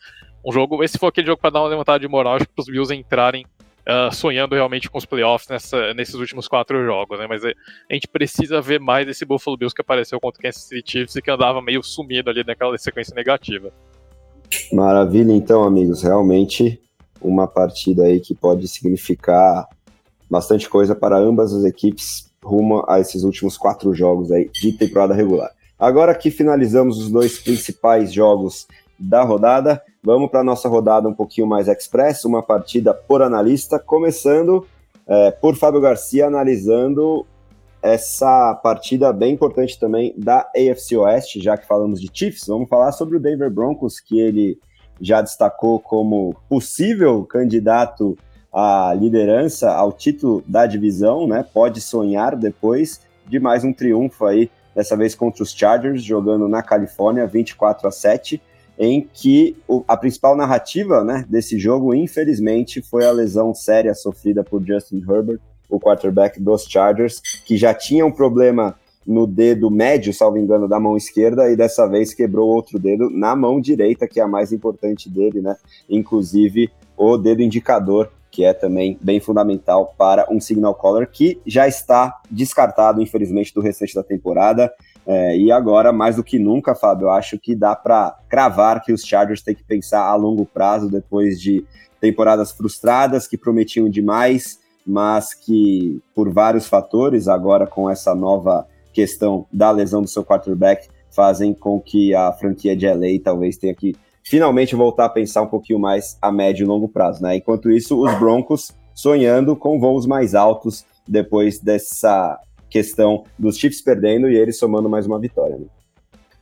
Um jogo, esse foi aquele jogo para dar uma levantada de moral, acho que os Bills entrarem uh, sonhando realmente com os playoffs nessa, nesses últimos quatro jogos, né? Mas a gente precisa ver mais esse Buffalo Bills que apareceu contra o Kansas City Chiefs e que andava meio sumido ali naquela sequência negativa. Maravilha, então, amigos. Realmente uma partida aí que pode significar bastante coisa para ambas as equipes rumo a esses últimos quatro jogos aí de temporada regular. Agora que finalizamos os dois principais jogos da rodada, Vamos para a nossa rodada um pouquinho mais express, uma partida por analista, começando é, por Fábio Garcia, analisando essa partida bem importante também da AFC Oeste, já que falamos de Chiefs, vamos falar sobre o Denver Broncos, que ele já destacou como possível candidato à liderança, ao título da divisão, né? Pode sonhar depois de mais um triunfo aí, dessa vez contra os Chargers, jogando na Califórnia, 24 a 7 em que a principal narrativa né, desse jogo, infelizmente, foi a lesão séria sofrida por Justin Herbert, o quarterback dos Chargers, que já tinha um problema no dedo médio, salvo engano, da mão esquerda, e dessa vez quebrou outro dedo na mão direita, que é a mais importante dele, né? Inclusive o dedo indicador, que é também bem fundamental para um signal caller, que já está descartado, infelizmente, do restante da temporada. É, e agora, mais do que nunca, Fábio, eu acho que dá para cravar que os Chargers têm que pensar a longo prazo depois de temporadas frustradas que prometiam demais, mas que por vários fatores, agora com essa nova questão da lesão do seu quarterback, fazem com que a franquia de LA talvez tenha que finalmente voltar a pensar um pouquinho mais a médio e longo prazo, né? Enquanto isso, os Broncos sonhando com voos mais altos depois dessa questão dos Chiefs perdendo e eles somando mais uma vitória. Né?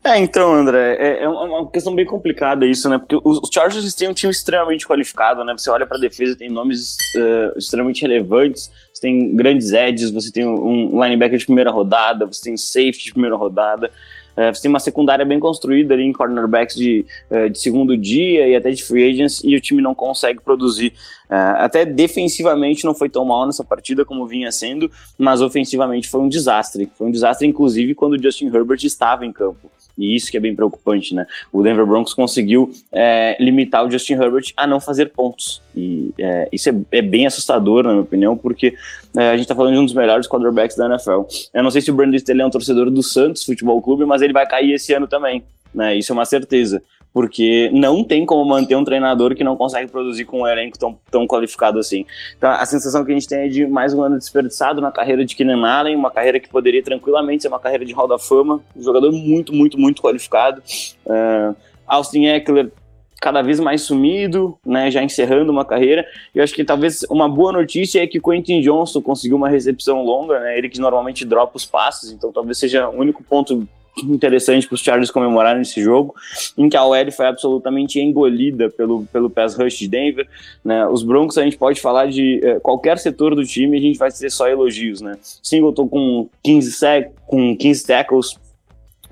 É, então, André, é, é, uma questão bem complicada isso, né? Porque os Chargers têm um time extremamente qualificado, né? Você olha para a defesa, tem nomes uh, extremamente relevantes, você tem grandes edges, você tem um linebacker de primeira rodada, você tem safety de primeira rodada, uh, você tem uma secundária bem construída ali em cornerbacks de, uh, de segundo dia e até de free agents, e o time não consegue produzir. até defensivamente não foi tão mal nessa partida como vinha sendo, mas ofensivamente foi um desastre. Foi um desastre, inclusive, quando o Justin Herbert estava em campo. E isso que é bem preocupante, né? O Denver Broncos conseguiu é, limitar o Justin Herbert a não fazer pontos. E é, isso é, é, bem assustador, na minha opinião, porque é, a gente tá falando de um dos melhores quarterbacks da NFL. Eu não sei se o Brandon Staley é um torcedor do Santos Futebol Clube, mas ele vai cair esse ano também. Né? Isso é uma certeza porque não tem como manter um treinador que não consegue produzir com um elenco tão, tão qualificado assim. Então, a sensação que a gente tem é de mais um ano desperdiçado na carreira de Keenan Allen, uma carreira que poderia tranquilamente ser uma carreira de Hall da Fama, um jogador muito, muito, muito qualificado. Uh, Austin Eckler cada vez mais sumido, né, já encerrando uma carreira. Eu acho que talvez uma boa notícia é que Quentin Johnson conseguiu uma recepção longa, né, ele que normalmente dropa os passes, então talvez seja o único ponto interessante para os Chargers comemorarem esse jogo, em que a OL foi absolutamente engolida pelo, pelo pass rush de Denver. Né? Os Broncos, a gente pode falar de eh, qualquer setor do time, a gente vai ter só elogios. Né? Singleton com 15, sec, com 15 tackles,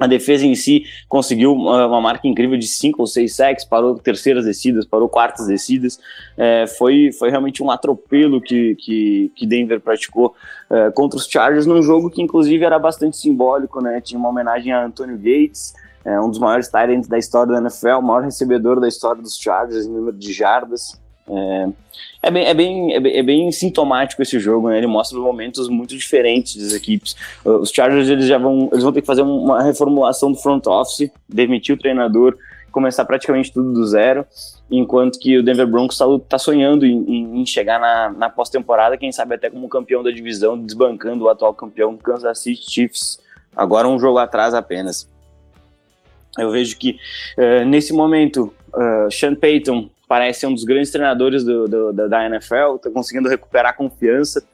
a defesa em si conseguiu uma marca incrível de cinco ou seis sacks, parou terceiras descidas, parou quartas descidas. É, foi, foi realmente um atropelo que, que, que Denver praticou é, contra os Chargers num jogo que, inclusive, era bastante simbólico, né? Tinha uma homenagem a Antonio Gates, é, um dos maiores Tyrants da história da NFL, o maior recebedor da história dos Chargers em número de jardas. É, é, bem, é, bem, é, bem, é bem sintomático esse jogo, né? Ele mostra momentos muito diferentes das equipes. Os Chargers eles já vão, eles vão ter que fazer uma reformulação do front office, demitir o treinador, começar praticamente tudo do zero, enquanto que o Denver Broncos está tá sonhando em, em, chegar na, na pós-temporada, quem sabe até como campeão da divisão, desbancando o atual campeão Kansas City Chiefs, agora um jogo atrás apenas. Eu vejo que uh, nesse momento, uh, Sean Payton parece um dos grandes treinadores do, do, da, da NFL, está conseguindo recuperar confiança.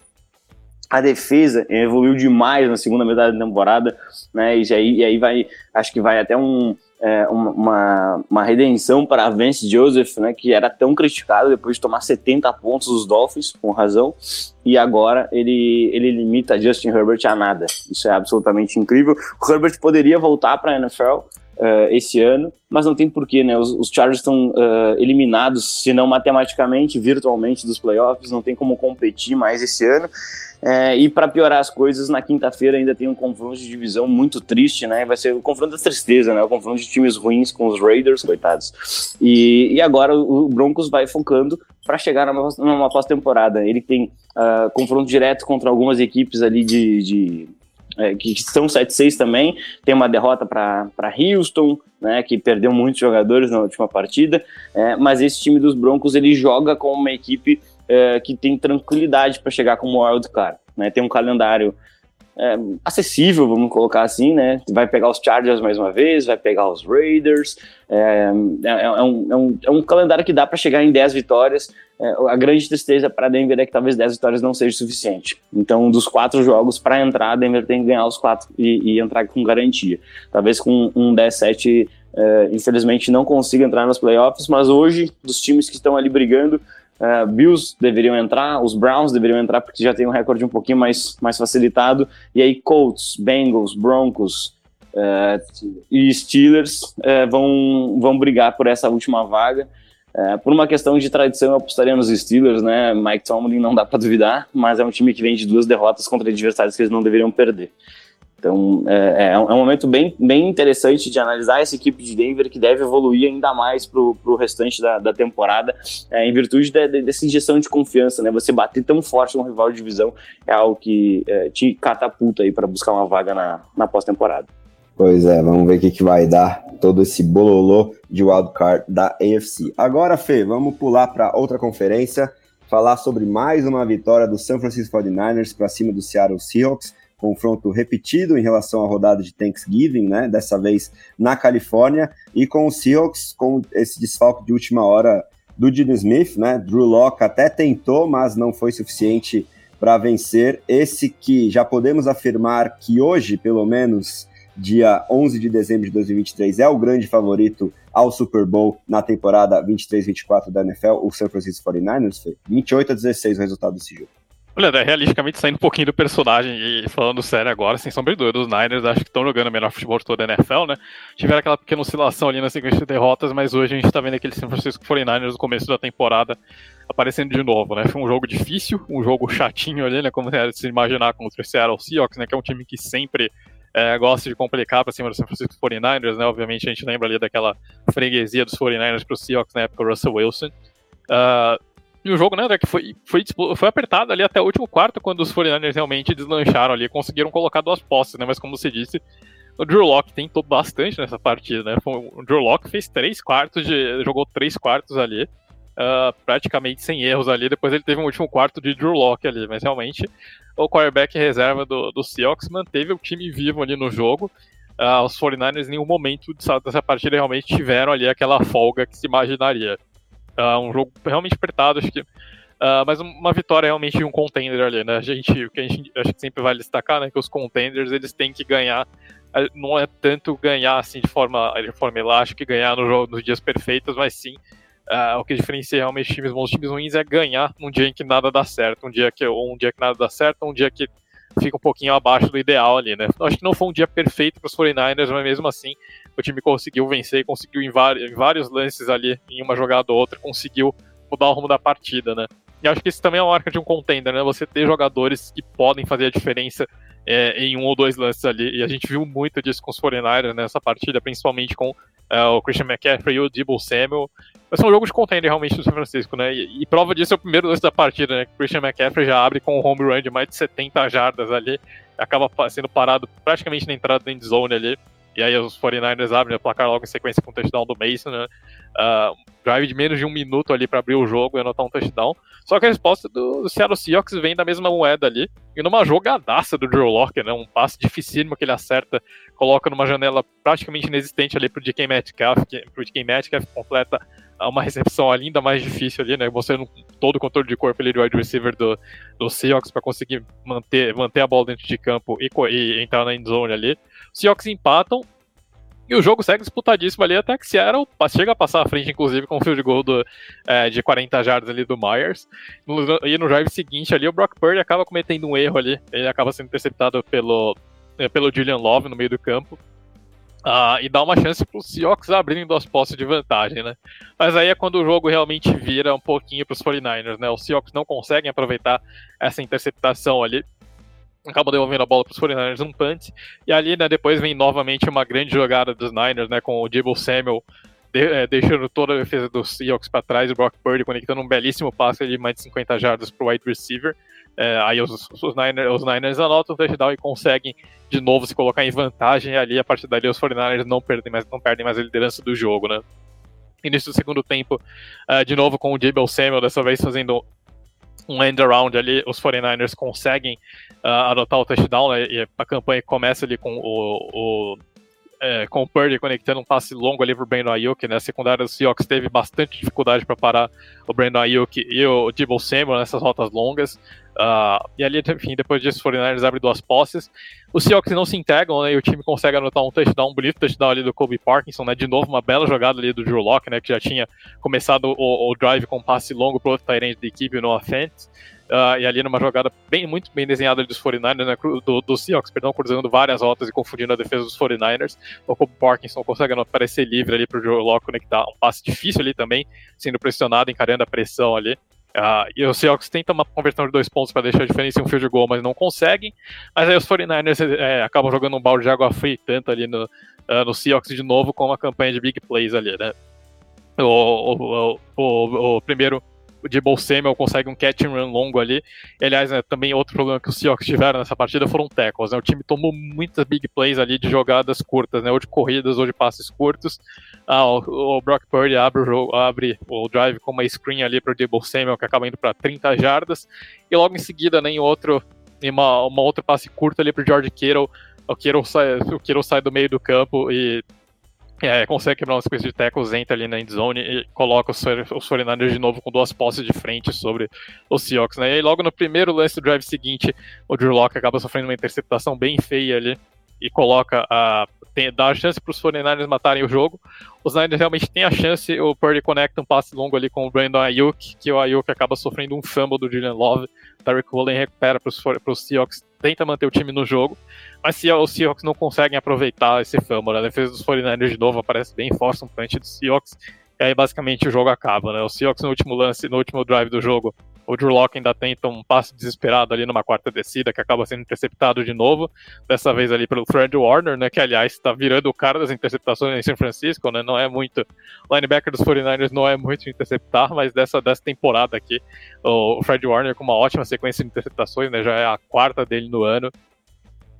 A defesa evoluiu demais na segunda metade da temporada, né? E aí, e aí vai, acho que vai até um, é, uma, uma redenção para Vance Joseph, né, que era tão criticado depois de tomar 70 pontos dos Dolphins, com razão, e agora ele, ele limita Justin Herbert a nada. Isso é absolutamente incrível. O Herbert poderia voltar para a NFL, uh, esse ano, mas não tem porquê, né? Os, os Chargers estão uh, eliminados, se não matematicamente, virtualmente dos playoffs, não tem como competir mais esse ano. É, e para piorar as coisas, na quinta-feira ainda tem um confronto de divisão muito triste, né? Vai ser o confronto da tristeza, né? O confronto de times ruins com os Raiders, coitados. E, e agora o Broncos vai focando para chegar numa, numa pós-temporada. Ele tem uh, confronto direto contra algumas equipes ali de, de é, que são 7-6 também, tem uma derrota para Houston, né, que perdeu muitos jogadores na última partida, é, mas esse time dos Broncos ele joga com uma equipe é, que tem tranquilidade para chegar como wild card, né, tem um calendário é, acessível, vamos colocar assim, né? Vai pegar os Chargers mais uma vez, vai pegar os Raiders. É, é, é um, é, um, é um calendário que dá para chegar em 10 vitórias. É, a grande tristeza para Denver é que talvez 10 vitórias não seja suficiente. Então, dos quatro jogos, para entrar, Denver tem que ganhar os quatro e, e entrar com garantia. Talvez com um 10-7, é, infelizmente, não consiga entrar nos playoffs, mas hoje, dos times que estão ali brigando, Uh, Bills deveriam entrar, os Browns deveriam entrar porque já tem um recorde um pouquinho mais, mais facilitado. E aí Colts, Bengals, Broncos uh, e Steelers uh, vão, vão brigar por essa última vaga. por uma questão de tradição, eu apostaria nos Steelers, né? Mike Tomlin não dá para duvidar, mas é um time que vem de duas derrotas contra adversários que eles não deveriam perder. Então é, é, é, um momento bem, bem interessante de analisar essa equipe de Denver que deve evoluir ainda mais para o restante da, da temporada, é, em virtude de, de, dessa injeção de confiança, né? Você bater tão forte no rival de divisão é algo que é, te catapulta aí para buscar uma vaga na, na pós-temporada. Pois é, vamos ver o que, que vai dar todo esse bololô de wildcard da AFC. Agora, Fê, vamos pular para outra conferência, falar sobre mais uma vitória do San Francisco 49ers para cima do Seattle Seahawks confronto repetido em relação à rodada de Thanksgiving, né? Dessa vez na Califórnia, e com o Seahawks com esse desfalque de última hora do Dino Smith, né? Drew Locke até tentou, mas não foi suficiente para vencer. Esse que já podemos afirmar que hoje, pelo menos, dia 11 de dezembro de 2023, é o grande favorito ao Super Bowl na temporada 23-24 da NFL, o San Francisco 49ers. Foi 28 a 16 o resultado desse jogo. Olha, né, realisticamente saindo um pouquinho do personagem e falando sério agora, sem sombra de dúvida, os Niners acho que estão jogando o melhor futebol de toda a NFL, né? Tiveram aquela pequena oscilação ali na sequência de derrotas, mas hoje a gente tá vendo aquele San Francisco 49ers no começo da temporada aparecendo de novo, né? Foi um jogo difícil, um jogo chatinho ali, né? Como se imaginar contra o Seattle Seahawks, né? Que é um time que sempre é, gosta de complicar para cima do San Francisco 49ers, né? Obviamente a gente lembra ali daquela freguesia dos 49ers para os Seahawks na época Russell Wilson. Uh, o jogo, né, que foi, foi, foi apertado ali até o último quarto, quando os 49ers realmente deslancharam ali, conseguiram colocar duas posses, né, mas como você disse, o Drew Locke tentou bastante nessa partida, né, o Drew Locke fez três quartos, de, jogou três quartos ali, uh, praticamente sem erros ali, depois ele teve um último quarto de Drew Locke ali, mas realmente o quarterback reserva do, do Seahawks manteve o time vivo ali no jogo, uh, os 49ers em nenhum momento dessa partida realmente tiveram ali aquela folga que se imaginaria. Uh, um jogo realmente apertado, acho que. Uh, mas uma vitória realmente de um contender ali, né? A gente, o que a gente acho que sempre vale destacar, né? Que os contenders eles têm que ganhar. Ah, não é tanto ganhar assim de forma, de forma elástica e ganhar no jogo, nos dias perfeitos, mas sim uh, o que diferencia realmente times bons times ruins é ganhar num dia em que nada dá certo, um dia que ou um dia que nada dá certo, um dia que fica um pouquinho abaixo do ideal ali, né? Acho que não foi um dia perfeito para os 49ers, mas mesmo assim o time conseguiu vencer, conseguiu em, em vários lances ali, em uma jogada ou outra, conseguiu mudar o rumo da partida, né? E acho que isso também é uma marca de um contender, né? Você ter jogadores que podem fazer a diferença é, em um ou dois lances ali. E a gente viu muito disso com os 49ers nessa partida, principalmente com é, o Christian McCaffrey e o Debo Samuel. Vai ser um jogo de contender realmente do São Francisco, né? E, e, prova disso é o primeiro lance da partida, né? Christian McCaffrey já abre com um home run de mais de 70 jardas ali, acaba sendo parado praticamente na entrada da end zone ali. E aí os 49ers abrem o placar logo em sequência com o touchdown do Mason, né? Uh, drive de menos de um minuto ali para abrir o jogo e anotar um touchdown. Só que a resposta do, Seattle Seahawks vem da mesma moeda ali. E numa jogadaça do Drew Locke, né? Um passe dificílimo que ele acerta, coloca numa janela praticamente inexistente ali pro DK Metcalf, que, pro DK Metcalf completa uma recepção ainda mais difícil ali, né? Mostrando todo o controle de corpo ali do wide receiver do, do Seahawks para conseguir manter, manter a bola dentro de campo e, e entrar na endzone ali. Os Seahawks empatam e o jogo segue disputadíssimo ali até que Seattle chega a passar à frente, inclusive, com o field goal do, é, de 40 jardas ali do Myers. e no drive seguinte ali, o Brock Purdy acaba cometendo um erro ali. Ele acaba sendo interceptado pelo, é, pelo Julian Love no meio do campo. Uh, e dá uma chance para os Seahawks abrirem duas posses de vantagem, né? Mas aí é quando o jogo realmente vira um pouquinho para os 49ers, né? Os Seahawks não conseguem aproveitar essa interceptação ali. Acabam devolvendo a bola para os 49ers um punt. E ali, né, depois vem novamente uma grande jogada dos Niners, né? Com o Debo Samuel de, é, deixando toda a defesa dos Seahawks para trás, o Brock Purdy conectando um belíssimo passe de mais de 50 jardas para o wide receiver. É, aí os, os, Niners, os Niners anotam o touchdown e conseguem de novo se colocar em vantagem ali. A partir dali, os 49ers não perdem mais, não perdem mais a liderança do jogo, né? Início do segundo tempo, uh, de novo com o Jabel Samuel, dessa vez fazendo um end around ali, os 49ers conseguem uh, adotar o touchdown, né, e a campanha começa ali com o, o é, com o Purdy conectando um passe longo ali pro Brandon Ayuk, né? A secundária do Seahawks teve bastante dificuldade para parar o Brandon Ayuk e o Debo Samuel nessas rotas longas. Uh, e ali, enfim, depois disso, o 49ers abre duas posses. Os Seahawks não se integram, né? E o time consegue anotar um touchdown, um bonito touchdown ali do Kobe Parkinson, né? De novo, uma bela jogada ali do Drew Locke, né? Que já tinha começado o, o drive com um passe longo pro outro Tyrant da equipe no offense. Uh, e ali numa jogada bem, muito bem desenhada dos 49ers, né, do, do Seahawks, perdão, cruzando várias rotas e confundindo a defesa dos 49ers. O Kobe Parkinson consegue aparecer livre ali pro Joe Locke conectar um passe difícil ali também, sendo pressionado, encarando a pressão ali. Uh, e os Seahawks tentam uma conversão de dois pontos para deixar a diferença em um field goal, mas não conseguem. Mas aí os 49ers é, acabam jogando um balde de água fria tanto ali no, uh, no Seahawks de novo com uma campanha de big plays ali, né? O, o, o, o primeiro o Debo Samuel consegue um catch and run longo ali. E, aliás, né, também outro problema que os Seahawks tiveram nessa partida foram tackles. Né? O time tomou muitas big plays ali de jogadas curtas, né? ou de corridas ou de passes curtos. Ah, o, o, Brock Purdy abre o, abre o drive com uma screen ali para o Debo Samuel, que acaba indo para 30 jardas. E logo em seguida, né, em outro, em uma, uma outra passe curta ali para o George Kittle. O Kittle, sai, o Kittle sai do meio do campo e é, consegue quebrar uma sequência de tackles, entra ali na endzone e coloca os, os 49ers de novo com duas posses de frente sobre os Seahawks, né? E aí, logo no primeiro lance do drive seguinte, o Drew Locke acaba sofrendo uma interceptação bem feia ali e coloca a tem, dá a chance para os 49ers matarem o jogo. Os Niners realmente têm a chance, o Purdy conecta um passe longo ali com o Brandon Ayuk, que o Ayuk acaba sofrendo um fumble do Julian Love. Tarek Woolen recupera para os Seahawks, tenta manter o time no jogo, mas se os Seahawks não conseguem aproveitar esse fumble, a defesa dos 49ers de novo aparece bem, força um punch dos Seahawks, e aí basicamente o jogo acaba, né? O Seahawks no último lance, no último drive do jogo, o Drew Locke ainda tenta um passe desesperado ali numa quarta descida, que acaba sendo interceptado de novo, dessa vez ali pelo Fred Warner, né, que aliás está virando o cara das interceptações em São Francisco, né, não é muito, linebacker dos 49ers não é muito interceptar, mas dessa, dessa temporada aqui, o Fred Warner com uma ótima sequência de interceptações, né, já é a quarta dele no ano,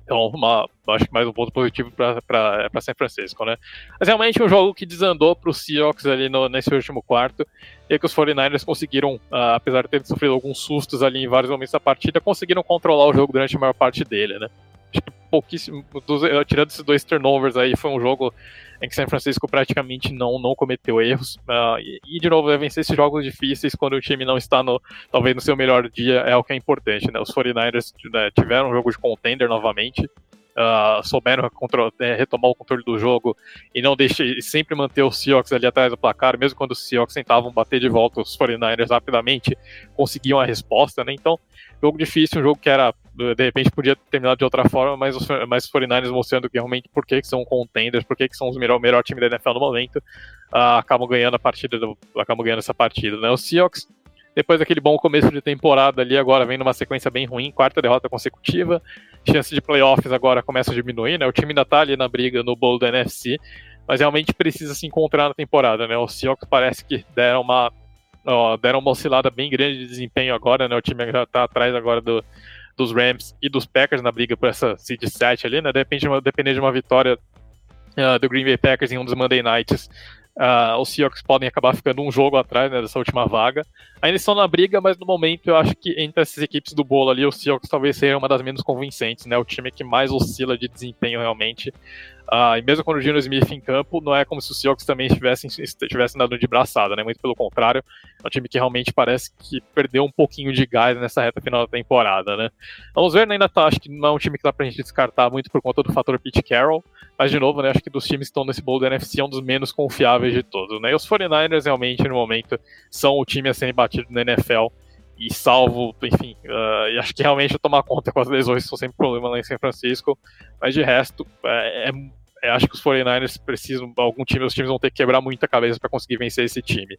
então, uma, acho que mais um ponto positivo para São Francisco, né? Mas realmente um jogo que desandou para os Seahawks ali no, nesse último quarto, e que os 49ers conseguiram, uh, apesar de terem sofrido alguns sustos ali em vários momentos da partida, conseguiram controlar o jogo durante a maior parte dele, né? Acho que pouquíssimo, dos, tirando esses dois turnovers aí, foi um jogo em que São Francisco praticamente não, não cometeu erros. Uh, e, e, de novo, é vencer esses jogos difíceis quando o time não está no, talvez no seu melhor dia é o que é importante. Né? Os 49ers né, tiveram um jogo de contender novamente. Uh, souberam é, retomar o controle do jogo e não deixe sempre manter os Seahawks ali atrás do placar, mesmo quando os Seahawks tentavam bater de volta os 49ers rapidamente, conseguiam a resposta, né? Então, jogo difícil, um jogo que era de repente podia ter terminado de outra forma, mas os, mas os 49ers mostrando que realmente por que, que são contenders, por que, que são melhor, o melhor time da NFL no momento, uh, acabam ganhando a partida, do, acabam ganhando essa partida, né? Os Seahawks, depois daquele bom começo de temporada ali, agora vem numa sequência bem ruim, quarta derrota consecutiva, chance de playoffs agora começa a diminuir, né? O time ainda tá ali na briga no bowl do NFC, mas realmente precisa se encontrar na temporada, né? Os Seahawks parece que deram uma, ó, deram uma oscilada bem grande de desempenho agora, né? O time já tá atrás agora do, dos Rams e dos Packers na briga por essa seed 7 ali, né? Depende de uma, depender de uma vitória uh, do Green Bay Packers em um dos Monday Nights Uh, os Seahawks podem acabar ficando um jogo atrás né, dessa última vaga. Ainda estão na briga, mas no momento eu acho que entre essas equipes do bolo ali, os Seahawks talvez seja uma das menos convincentes, né? O time que mais oscila de desempenho realmente. Uh, e mesmo quando o Gino Smith em campo, não é como se os Seahawks também estivessem, estivessem dando de braçada, né? Muito pelo contrário, é um time que realmente parece que perdeu um pouquinho de gás nessa reta final da temporada, né? Vamos ver, né? ainda tá, acho que não é um time que dá pra gente descartar muito por conta do fator Pete Carroll, mas de novo, né? Acho que dos times que estão nesse bowl da NFC é um dos menos confiáveis de todos, né? E os 49ers realmente, no momento, são o time a ser batido na NFL e salvo, enfim, uh, e acho que realmente tomar conta com as lesões são sempre problema lá em São Francisco, mas de resto, é, é, é, acho que os 49ers precisam, algum time, os times vão ter que quebrar muita cabeça para conseguir vencer esse time.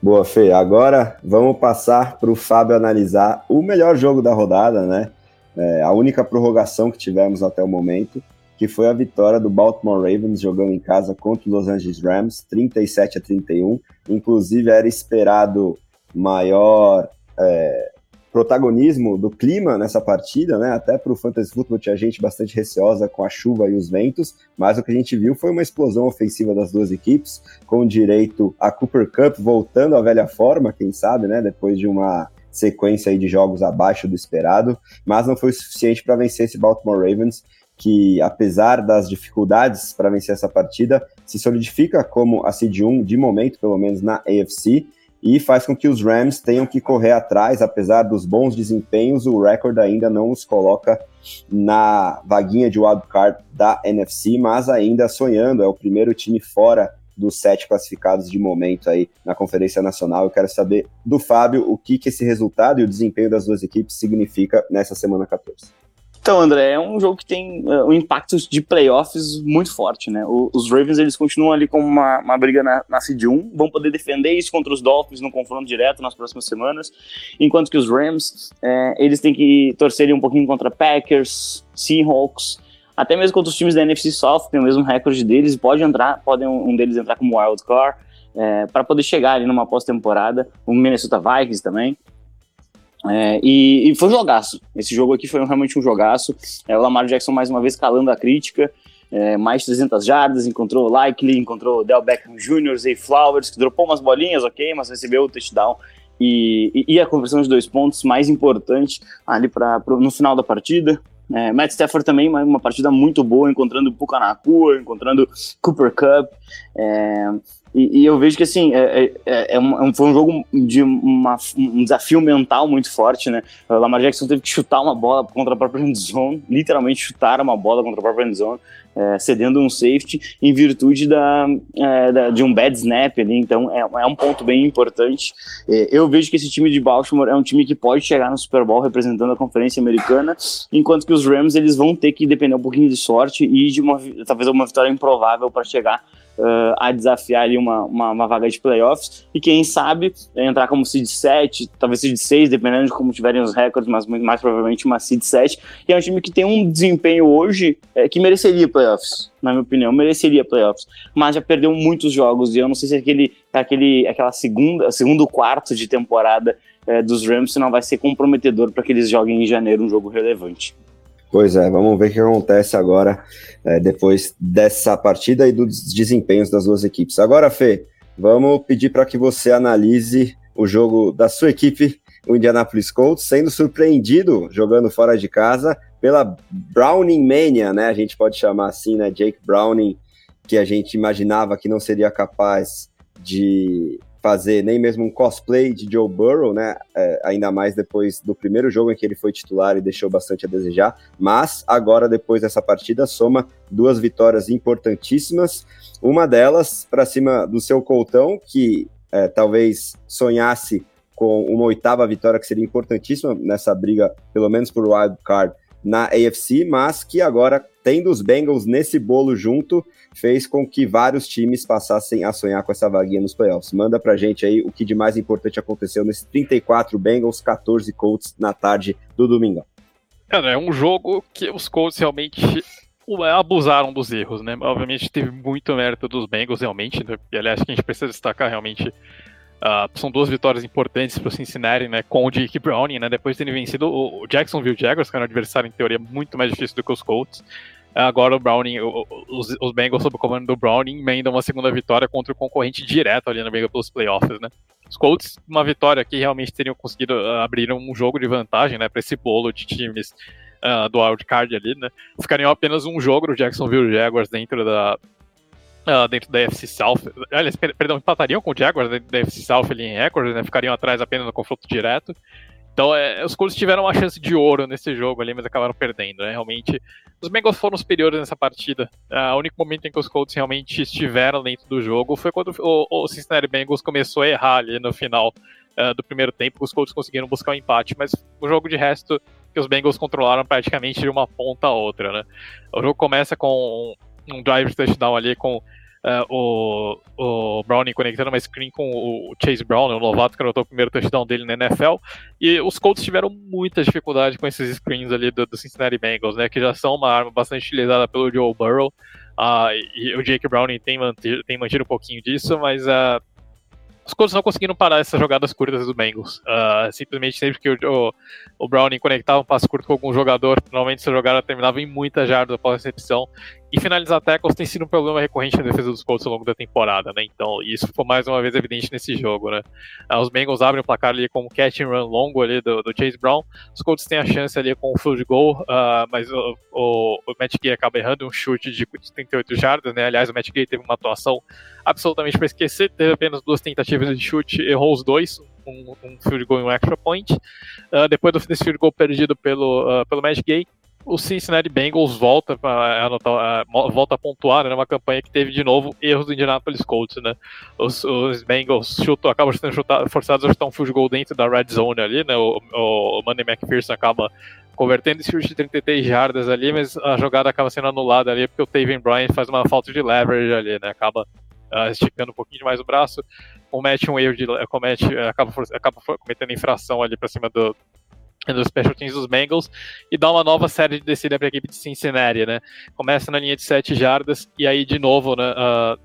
Boa, Fê. Agora vamos passar para o Fábio analisar o melhor jogo da rodada, né? É, a única prorrogação que tivemos até o momento, que foi a vitória do Baltimore Ravens jogando em casa contra os Los Angeles Rams, 37 a 31. Inclusive era esperado maior é, protagonismo do clima nessa partida, né? Até para o Fantasy Football tinha gente bastante receosa com a chuva e os ventos, mas o que a gente viu foi uma explosão ofensiva das duas equipes, com direito a Cooper Cup voltando à velha forma, quem sabe, né? Depois de uma sequência de jogos abaixo do esperado, mas não foi suficiente para vencer esse Baltimore Ravens, que apesar das dificuldades para vencer essa partida, se solidifica como a seed 1 de momento, pelo menos na AFC, e faz com que os Rams tenham que correr atrás, apesar dos bons desempenhos, o recorde ainda não os coloca na vaguinha de wildcard da NFC, mas ainda sonhando, é o primeiro time fora dos sete classificados de momento aí na Conferência Nacional. Eu quero saber do Fábio o que, que esse resultado e o desempenho das duas equipes significa nessa semana 14. Então, André, é um jogo que tem uh, um impacto de playoffs muito forte, né? O, os Ravens, eles continuam ali com uma, uma briga na, na seed 1, vão poder defender isso contra os Dolphins no confronto direto nas próximas semanas, enquanto que os Rams, é, eles têm que torcer um pouquinho contra Packers, Seahawks, até mesmo contra os times da NFC South, tem o mesmo recorde deles, pode entrar, podem um deles entrar como wild card, é, para poder chegar ali numa pós-temporada, o Minnesota Vikings também. É, e, e, foi um jogaço. Esse jogo aqui foi realmente um jogaço. É, o Lamar Jackson mais uma vez calando a crítica. É, mais 300 jardas, encontrou Likely, encontrou Del Beckham Jr., Zay Flowers, que dropou umas bolinhas, ok, mas recebeu o touchdown. E, e, e a conversão de dois pontos mais importante ali pra, pro, no final da partida. É, Matt Stafford também, uma, partida muito boa, encontrando Puka Nakua, encontrando Cooper Cup. É, e, e, eu vejo que assim é, é, é, é um, foi um jogo de uma, um desafio mental muito forte, né? O Lamar Jackson teve que chutar uma bola contra a própria end zone, literalmente chutar uma bola contra a própria end zone, é, cedendo um safety em virtude da, é, da, de um bad snap ali. Então é, é um ponto bem importante. eu vejo que esse time de Baltimore é um time que pode chegar no Super Bowl representando a Conferência Americana, enquanto que os Rams eles vão ter que depender um pouquinho de sorte e de uma talvez uma vitória improvável para chegar uh, a desafiar ali uma, uma, uma, vaga de playoffs e quem sabe entrar como seed 7, talvez seed 6, dependendo de como tiverem os recordes, mas mais provavelmente uma seed 7. E é um time que tem um desempenho hoje é, que mereceria playoffs, na minha opinião, mereceria playoffs, mas já perdeu muitos jogos e eu não sei se aquele, aquele aquela segunda, segundo quarto de temporada é, dos Rams não vai ser comprometedor para que eles joguem em janeiro um jogo relevante. Pois é, vamos ver o que acontece agora, é, depois dessa partida e dos desempenhos das duas equipes. Agora, Fê, vamos pedir para que você analise o jogo da sua equipe, o Indianapolis Colts, sendo surpreendido jogando fora de casa pela Browning Mania, né? A gente pode chamar assim, né? Jake Browning, que a gente imaginava que não seria capaz de fazer nem mesmo um cosplay de Joe Burrow, né? É, ainda mais depois do primeiro jogo em que ele foi titular e deixou bastante a desejar. Mas agora, depois dessa partida, soma duas vitórias importantíssimas. Uma delas para cima do seu Coltão, que é, talvez sonhasse com uma oitava vitória que seria importantíssima nessa briga, pelo menos por wild card na AFC, mas que agora, tendo os Bengals nesse bolo junto, fez com que vários times passassem a sonhar com essa vaguinha nos playoffs. Manda pra gente aí o que de mais importante aconteceu nesse 34 Bengals, 14 Colts na tarde do domingo. Cara, é um jogo que os Colts realmente abusaram dos erros, né? Obviamente teve muito mérito dos Bengals, realmente. Né? E aliás, que a gente precisa destacar realmente. Uh, são duas vitórias importantes para o Cincinnati, né? Com o Jake Browning, né? Depois de terem vencido o Jacksonville Jaguars, que era um adversário em teoria muito mais difícil do que os Colts. Agora o Browning, os, os Bengals sob o comando do Browning, emendam uma segunda vitória contra o concorrente direto ali na briga pelos playoffs, né? Os Colts, uma vitória que realmente teriam conseguido uh, abrir um jogo de vantagem, né, para esse bolo de times uh, do wildcard ali, né? Ficariam apenas um jogo do Jacksonville Jaguars dentro da, Uh, dentro da FC South. Aliás, perdão, empatariam com o Jaguars dentro da FC South ali em recordes, né? Ficariam atrás apenas no confronto direto. Então, é, os Colts tiveram uma chance de ouro nesse jogo ali, mas acabaram perdendo, né? Realmente, os Bengals foram superiores nessa partida. Uh, o único momento em que os Colts realmente estiveram dentro do jogo foi quando o, o Cincinnati Bengals começou a errar ali no final uh, do primeiro tempo. Os Colts conseguiram buscar um empate, mas o jogo de resto que os Bengals controlaram praticamente de uma ponta a outra, né? O jogo começa com um drive de touchdown ali com uh, o, o Browning conectando uma screen com o Chase Brown, né, o novato que anotou o primeiro touchdown dele na NFL. E os Colts tiveram muita dificuldade com esses screens ali do, do Cincinnati Bengals, né, que já são uma arma bastante utilizada pelo Joe Burrow. Uh, e o Jake Browning tem mantido, tem mantido um pouquinho disso, mas uh, os Colts não conseguiram parar essas jogadas curtas do Bengals. Uh, simplesmente sempre que o, o, o, Browning conectava um passe curto com algum jogador, normalmente essa jogada terminava em muita jardas após a recepção. E finalizar tackles tem sido um problema recorrente na defesa dos Colts ao longo da temporada, né? Então, isso ficou mais uma vez evidente nesse jogo, né? Uh, os Bengals abrem o placar ali com um catch and run longo ali do, do Chase Brown. Os Colts têm a chance ali com o field goal, uh, mas o, o, o Matt Gay acaba errando um chute de 38 jardas, né? Aliás, o Matt Gay teve uma atuação absolutamente para esquecer, teve apenas duas tentativas de chute, errou os dois, um, um field goal e um extra point. Uh, depois desse field goal perdido pelo, uh, pelo Matt Gay, o Cincinnati Bengals volta a, anotar, volta a pontuar né, numa campanha que teve de novo erros do Indianapolis Colts, né? Os, os Bengals chutam, acabam sendo forçados a chutar um field goal dentro da red zone ali, né? O, o, Manny McPherson acaba convertendo esse chute de 33 jardas ali, mas a jogada acaba sendo anulada ali porque o Taven Bryan faz uma falta de leverage ali, né? Acaba uh, esticando um pouquinho mais o braço, comete um erro de comete acaba, acaba cometendo infração ali para cima do, dos special teams dos Bengals e dá uma nova série de descida para a equipe de Cincinnati, né? Começa na linha de 7 jardas e aí de novo, né, uh,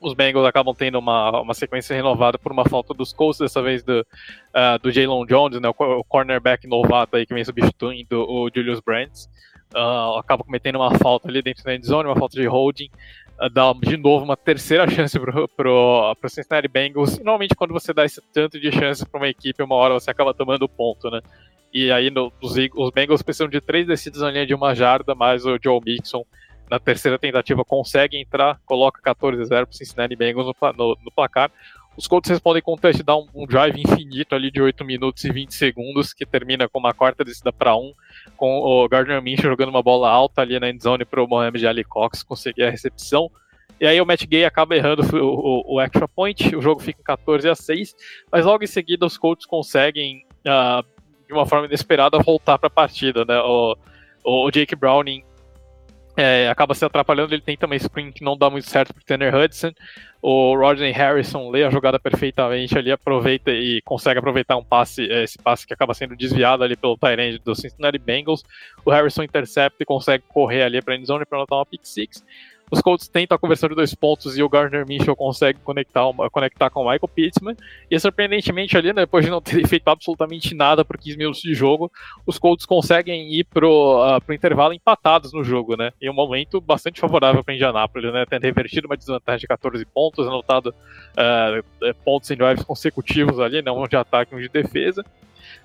os Bengals acabam tendo uma, uma sequência renovada por uma falta dos Colts, dessa vez do, uh, do Jalen Jones, né, o, cornerback novato aí que vem substituindo o Julius Brands. Uh, acaba cometendo uma falta ali dentro da endzone, uma falta de holding, dá de novo uma terceira chance pro, pro, pro Cincinnati Bengals. E, normalmente quando você dá esse tanto de chance para uma equipe, uma hora você acaba tomando ponto, né? E aí no, os, os Bengals precisam de três descidas na linha de uma jarda, mais o Joe Mixon na terceira tentativa consegue entrar, coloca 14-0 para o Cincinnati Bengals no, no, no, placar. Os Colts respondem com um touchdown, um drive infinito ali de 8 minutos e 20 segundos, que termina com uma quarta descida para um, com o Gardner Minshew jogando uma bola alta ali na endzone para o Mohamed Ali Cox conseguir a recepção. E aí o Matt Gay acaba errando o, o, o, extra point, o jogo fica em 14 a 6, mas logo em seguida os Colts conseguem, uh, de uma forma inesperada, voltar para a partida. Né? O, o Jake Browning é, acaba se atrapalhando, ele tenta uma screen que não dá muito certo pro Tanner Hudson. O Rodney Harrison lê a jogada perfeitamente ali, aproveita e consegue aproveitar um passe, é, esse passe que acaba sendo desviado ali pelo Tyrande do Cincinnati Bengals. O Harrison intercepta e consegue correr ali para a endzone para anotar uma pick six. Os Colts tentam a conversão de dois pontos e o Gardner Mitchell consegue conectar, conectar com o Michael Pittman. E surpreendentemente ali, né, depois de não ter feito absolutamente nada por 15 minutos de jogo, os Colts conseguem ir pro, uh, pro intervalo empatados no jogo, né? Em um momento bastante favorável para Indianápolis, né? Tendo revertido uma desvantagem de 14 pontos, anotado uh, pontos em drives consecutivos ali, né? Um de ataque e um de defesa.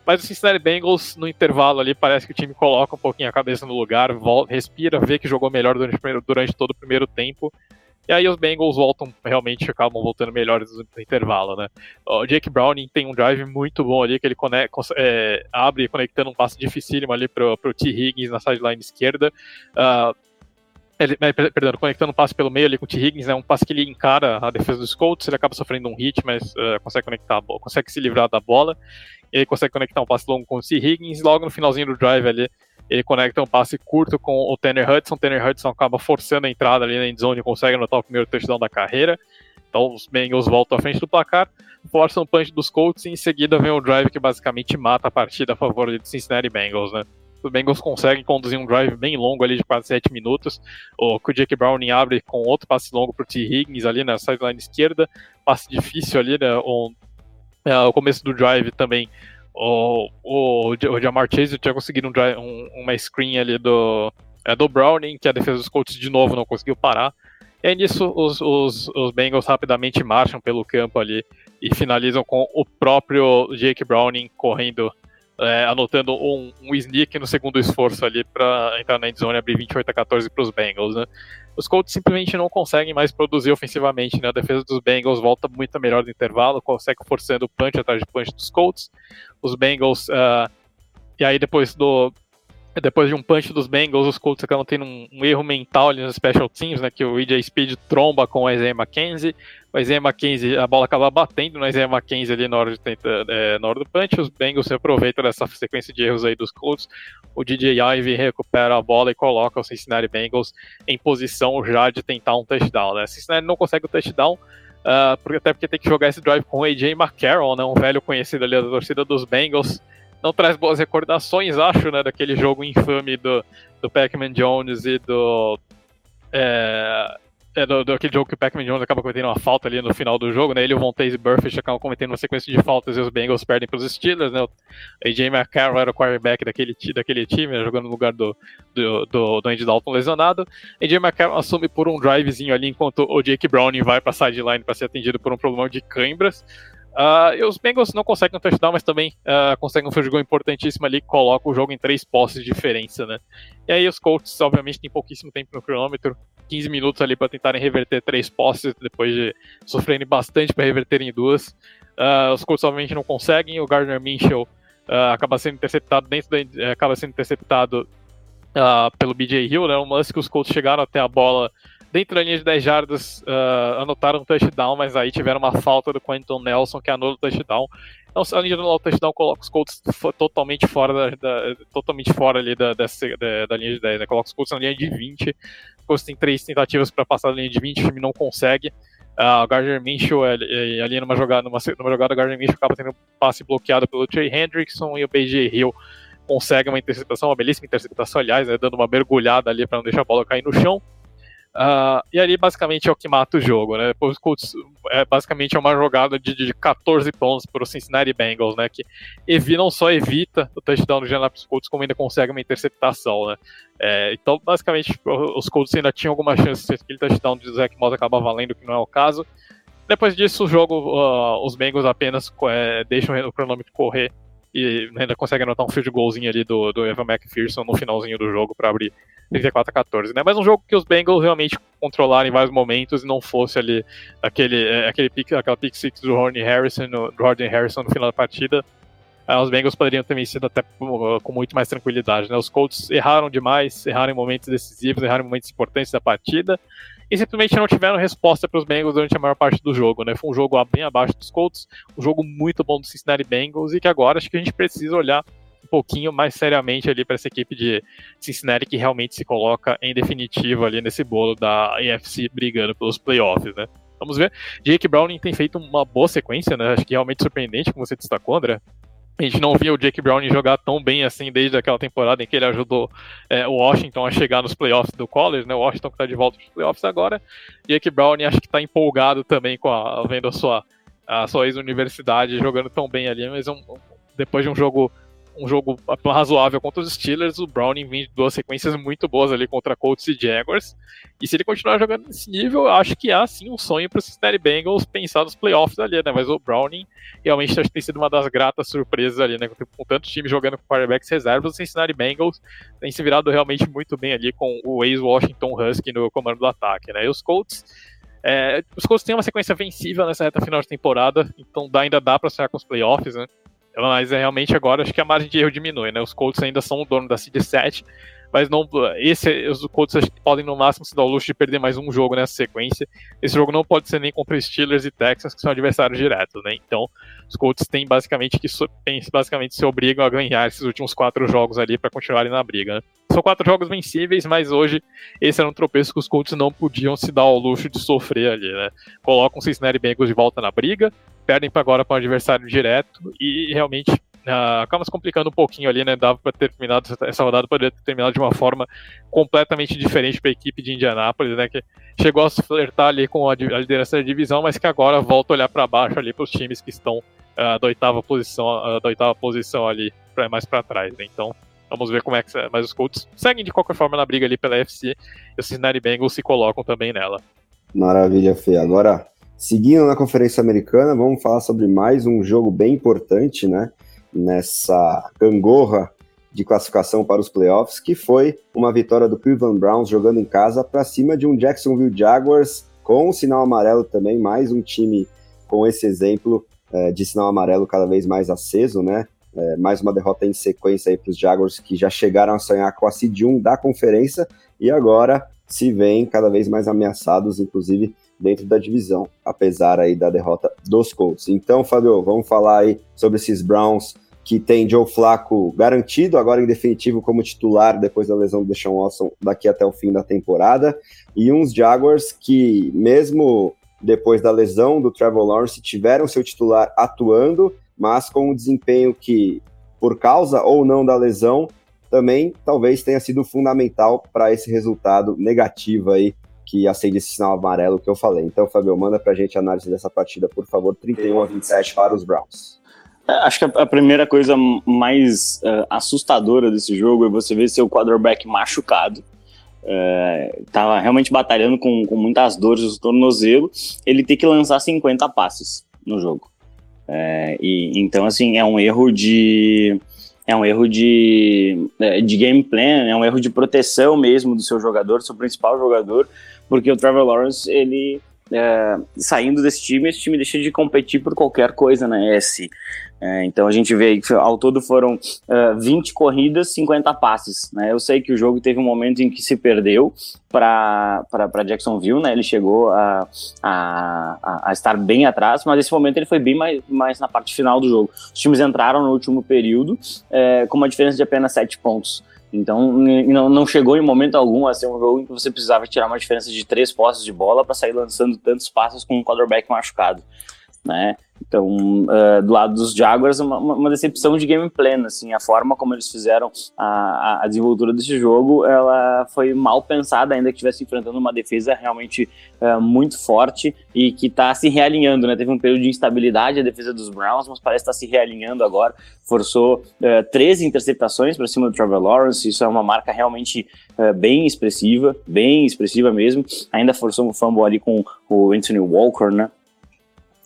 Mas o Cincinnati Bengals, no intervalo ali, parece que o time coloca um pouquinho a cabeça no lugar, volta, respira, vê que jogou melhor durante, durante todo o primeiro tempo. E aí os Bengals voltam, realmente acabam voltando melhores no intervalo, né? O Jake Browning tem um drive muito bom ali, que ele conecta, é, abre conectando um passe dificílimo ali pro, pro T. Higgins na sideline esquerda. Uh, ele, perdão, conectando um passe pelo meio ali com o T. Higgins, né, um passe que ele encara a defesa dos Colts, ele acaba sofrendo um hit, mas uh, consegue conectar, consegue se livrar da bola ele consegue conectar um passe longo com o C. Higgins, logo no finalzinho do drive ali, ele conecta um passe curto com o Tanner Hudson, o Tanner Hudson acaba forçando a entrada ali na endzone e consegue anotar o primeiro touchdown da carreira, então os Bengals voltam à frente do placar, forçam um punch dos Colts e em seguida vem o drive que basicamente mata a partida a favor do Cincinnati Bengals, né. Os Bengals conseguem conduzir um drive bem longo ali de quase 7 minutos. O, o Jake Browning abre com outro passe longo para o T. Higgins ali na sideline esquerda. Passe difícil ali, né? O, é, o começo do drive também. O, o, o Jamar Chase tinha conseguido um drive, um, uma screen ali do, é, do Browning, que a defesa dos Colts de novo não conseguiu parar. E aí nisso os, os, os Bengals rapidamente marcham pelo campo ali e finalizam com o próprio Jake Browning correndo, é, anotando um, um sneak no segundo esforço ali para entrar na endzone e abrir 28 a 14 para os Bengals. Né? Os Colts simplesmente não conseguem mais produzir ofensivamente. Né? A defesa dos Bengals volta muito melhor no intervalo, consegue forçando punch atrás de punch dos Colts. Os Bengals. Uh, e aí depois do, depois de um punch dos Bengals, os Colts acabam tendo um, um, erro mental ali nos special teams, né, que o EJ Speed tromba com o Isaiah McKenzie, o Isaiah McKenzie, a bola acaba batendo no Isaiah McKenzie ali na hora, de é, na hora do punch, os Bengals se aproveitam dessa sequência de erros aí dos Colts, o DJ Ivy recupera a bola e coloca o Cincinnati Bengals em posição já de tentar um touchdown, né, Cincinnati não consegue o touchdown, uh, porque, até porque tem que jogar esse drive com o AJ McCarroll, né, um velho conhecido ali da torcida dos Bengals, não traz boas recordações, acho, né, daquele jogo infame do, do Pac-Man Jones e do, é, é do, do, aquele jogo que o Pac-Man Jones acaba cometendo uma falta ali no final do jogo, né? Ele e o Montez Burfict acabam cometendo uma sequência de faltas e os Bengals perdem para os Steelers, né? O AJ McCarroll era o quarterback daquele, daquele time, né, jogando no lugar do, do, do, do Andy Dalton lesionado. AJ McCarroll assume por um drivezinho ali enquanto o Jake Browning vai para sideline para ser atendido por um problema de câimbras. Uh, e os Bengals não conseguem um touchdown, mas também uh, conseguem um field goal importantíssimo ali, que coloca o jogo em três posses de diferença, né? E aí os Colts, obviamente, têm pouquíssimo tempo no cronômetro, 15 minutos ali para tentarem reverter três posses, depois de sofrerem bastante para reverterem duas. Uh, os Colts, obviamente, não conseguem, o Gardner Minshew acaba sendo interceptado dentro da, eh, acaba sendo interceptado pelo BJ Hill, né? O lance que os Colts chegaram até a bola dentro da linha de 10 jardas, uh, anotaram um touchdown, mas aí tiveram uma falta do Quentin Nelson que anula o touchdown. Então, a linha do touchdown coloca os Colts totalmente fora da, da, totalmente fora ali da, dessa, da, da, linha de 10, né? Coloca os Colts na linha de 20. Os Colts tem três tentativas para passar da linha de 20, o time não consegue. Uh, o Gardner Minshew, ali, ali numa jogada, numa, numa jogada, o Gardner Minshew acaba tendo um passe bloqueado pelo Trey Hendrickson e o BJ Hill consegue uma interceptação, uma belíssima interceptação, aliás, né, dando uma mergulhada ali para não deixar a bola cair no chão. Uh, e ali basicamente é o que mata o jogo, né? Depois Colts é basicamente é uma jogada de, de 14 pontos para o Cincinnati Bengals, né? Que evita, não só evita o touchdown do Indianapolis Colts, como ainda consegue uma interceptação, né? É, então, basicamente, os Colts ainda tinham alguma chance se aquele touchdown de Zach Moss acabar valendo, que não é o caso. Depois disso, o jogo, uh, os Bengals apenas é, deixam o cronômetro correr e ainda conseguem anotar um field goalzinho ali do, do Evan McPherson no finalzinho do jogo para abrir 34 a 14, né? Mas um jogo que os Bengals realmente controlaram em vários momentos e não fosse ali aquele, é, aquele pick, aquela pick six do Rodney Harrison, no, Jordan Harrison no final da partida, uh, os Bengals poderiam ter vencido até uh, com muito mais tranquilidade, né? Os Colts erraram demais, erraram em momentos decisivos, erraram em momentos importantes da partida e simplesmente não tiveram resposta para os Bengals durante a maior parte do jogo, né? Foi um jogo bem abaixo dos Colts, um jogo muito bom do Cincinnati Bengals e que agora acho que a gente precisa olhar um pouquinho mais seriamente ali para essa equipe de Cincinnati que realmente se coloca em definitivo ali nesse bolo da AFC brigando pelos playoffs, né? Vamos ver. Jake Browning tem feito uma boa sequência, né? Acho que realmente surpreendente, como você destacou, André. A gente não via o Jake Browning jogar tão bem assim desde aquela temporada em que ele ajudou é, o Washington a chegar nos playoffs do college, né? O Washington que está de volta nos playoffs agora. Jake Browning acho que está empolgado também com a vendo a sua a sua ex-universidade jogando tão bem ali, mas um, depois de um jogo um jogo razoável contra os Steelers, o Browning vem de duas sequências muito boas ali contra Colts e Jaguars. E se ele continuar jogando nesse nível, acho que há sim um sonho para o Cincinnati Bengals pensar nos playoffs ali, né? Mas o Browning realmente acho que tem sido uma das gratas surpresas ali, né? Com tanto time jogando com quarterbacks reservas, o Cincinnati Bengals tem se virado realmente muito bem ali com o ex-Washington Husky no comando do ataque, né? E os Colts é, os Colts têm uma sequência vencível nessa reta final de temporada, então dá, ainda dá para sonhar com os playoffs, né? Mas é, realmente agora acho que a margem de erro diminui, né? Os Colts ainda são o dono da seed 7, mas não esse os Colts acho que podem no máximo se dar o luxo de perder mais um jogo nessa sequência. Esse jogo não pode ser nem contra Steelers e Texans, que são adversários diretos, né? Então, os Colts têm basicamente que têm, basicamente se obrigam a ganhar esses últimos quatro jogos ali para continuarem na briga. Né? São quatro jogos vencíveis, mas hoje esse era um tropeço que os Colts não podiam se dar ao luxo de sofrer ali, né? Colocam o Cincinnati Bengals de volta na briga, perdem para agora para um adversário direto e realmente uh, acaba se complicando um pouquinho ali, né? Dava para ter terminado essa rodada, poderia ter terminado de uma forma completamente diferente para a equipe de Indianápolis, né? Que chegou a flertar ali com a, a liderança da divisão, mas que agora volta a olhar para baixo ali para os times que estão uh, da oitava posição, uh, da oitava posição ali, pra, mais para trás, né? Então, vamos ver como é que. Mas os Colts seguem de qualquer forma na briga ali pela FC e os Cincinnati Bengals se colocam também nela. Maravilha, Fê. Agora, seguindo na Conferência Americana, vamos falar sobre mais um jogo bem importante, né? Nessa gangorra de classificação para os playoffs, que foi uma vitória do Cleveland Browns jogando em casa para cima de um Jacksonville Jaguars com o sinal amarelo também, mais um time com esse exemplo é, de sinal amarelo cada vez mais aceso, né? É, mais uma derrota em sequência aí para os Jaguars que já chegaram a sonhar com a seed 1 da conferência e agora se veem cada vez mais ameaçados, inclusive dentro da divisão, apesar aí da derrota dos Colts. Então, Fabio, vamos falar aí sobre esses Browns que tem Joe Flacco garantido agora em definitivo como titular depois da lesão do Deshaun Watson daqui até o fim da temporada e uns Jaguars que mesmo depois da lesão do Trevor Lawrence tiveram seu titular atuando, mas com um desempenho que por causa ou não da lesão também talvez tenha sido fundamental para esse resultado negativo aí que acende esse sinal amarelo que eu falei. Então, Fabio, manda para a gente a análise dessa partida, por favor, 31 a 27 para os Browns. É, acho que a, primeira coisa mais uh, assustadora desse jogo é você ver seu quarterback machucado. Uh, tava realmente batalhando com, com muitas dores no tornozelo. Ele tem que lançar 50 passes no jogo. Uh, e então, assim, é um erro de é um erro de, é, de game plan, é um erro de proteção mesmo do seu jogador, do seu principal jogador, porque o Trevor Lawrence, ele é, saindo desse time, esse time deixa de competir por qualquer coisa na ESC. É, então a gente vê que ao todo foram uh, 20 corridas, 50 passes. Né? Eu sei que o jogo teve um momento em que se perdeu para Jacksonville, né? ele chegou a, a, a, estar bem atrás, mas esse momento ele foi bem mais, mais na parte final do jogo. Os times entraram no último período é, com uma diferença de apenas 7 pontos. Então não, não chegou em momento algum a ser um jogo em que você precisava tirar uma diferença de três posses de bola para sair lançando tantos passos com um quarterback machucado né? Então, uh, do lado dos Jaguars, uma, uma, decepção de game plan, assim, a forma como eles fizeram a, a, desenvoltura desse jogo, ela foi mal pensada, ainda que estivesse enfrentando uma defesa realmente uh, muito forte e que está se realinhando, né? Teve um período de instabilidade a defesa dos Browns, mas parece estar tá se realinhando agora. Forçou uh, 13 interceptações para cima do Trevor Lawrence, isso é uma marca realmente uh, bem expressiva, bem expressiva mesmo. Ainda forçou um fumble ali com o Anthony Walker, né?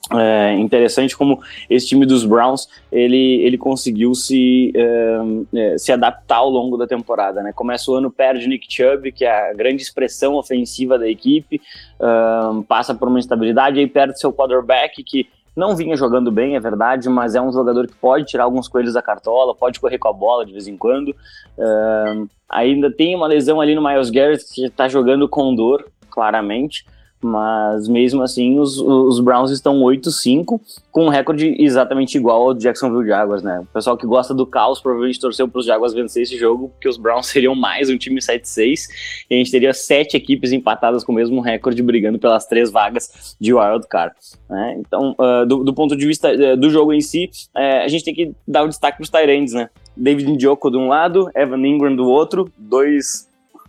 É interessante como esse time dos Browns ele, ele conseguiu se, é, é, se adaptar ao longo da temporada. Né? Começa o ano, perde Nick Chubb, que é a grande expressão ofensiva da equipe, um, passa por uma instabilidade, aí perde seu quarterback, que não vinha jogando bem, é verdade, mas é um jogador que pode tirar alguns coelhos da cartola, pode correr com a bola de vez em quando. Um, ainda tem uma lesão ali no Miles Garrett, que está jogando com dor, claramente. Mas mesmo assim, os, os Browns estão 8-5, com um recorde exatamente igual ao Jacksonville Jaguars, né? O pessoal que gosta do caos provavelmente torceu para os Jaguars vencer esse jogo, porque os Browns seriam mais um time 7-6, e a gente teria sete equipes empatadas com o mesmo recorde, brigando pelas três vagas de wild card. Né? Então, uh, do, do, ponto de vista uh, do jogo em si, uh, a gente tem que dar o destaque para os Tyrands, né? David Njoku de um lado, Evan Ingram do outro, dois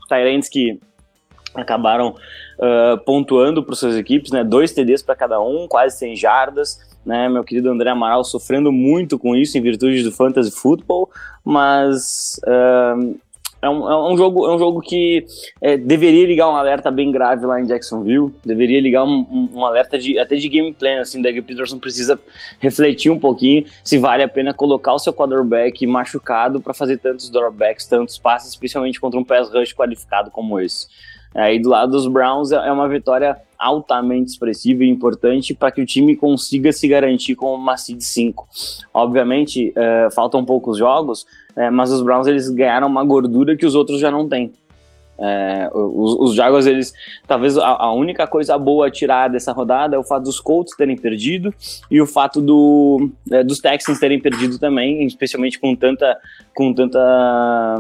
Tyrands que acabaram uh, pontuando para suas equipes, né? Dois TDs para cada um, quase 100 jardas, né? Meu querido André Amaral sofrendo muito com isso em virtude do fantasy football, mas uh, é, um, é um jogo, é um jogo que é, deveria ligar um alerta bem grave lá em Jacksonville, deveria ligar um, um, um alerta de, até de game plan, assim, Doug Peterson precisa refletir um pouquinho se vale a pena colocar o seu quarterback machucado para fazer tantos drawbacks, tantos passes, especialmente contra um pass rush qualificado como esse. Aí do lado dos Browns é uma vitória altamente expressiva e importante para que o time consiga se garantir com uma seed 5. Obviamente, é, faltam poucos jogos, é, mas os Browns eles ganharam uma gordura que os outros já não têm. É, os, os Jaguars, eles talvez a, a, única coisa boa a tirar dessa rodada é o fato dos Colts terem perdido e o fato do, é, dos Texans terem perdido também, especialmente com tanta, com tanta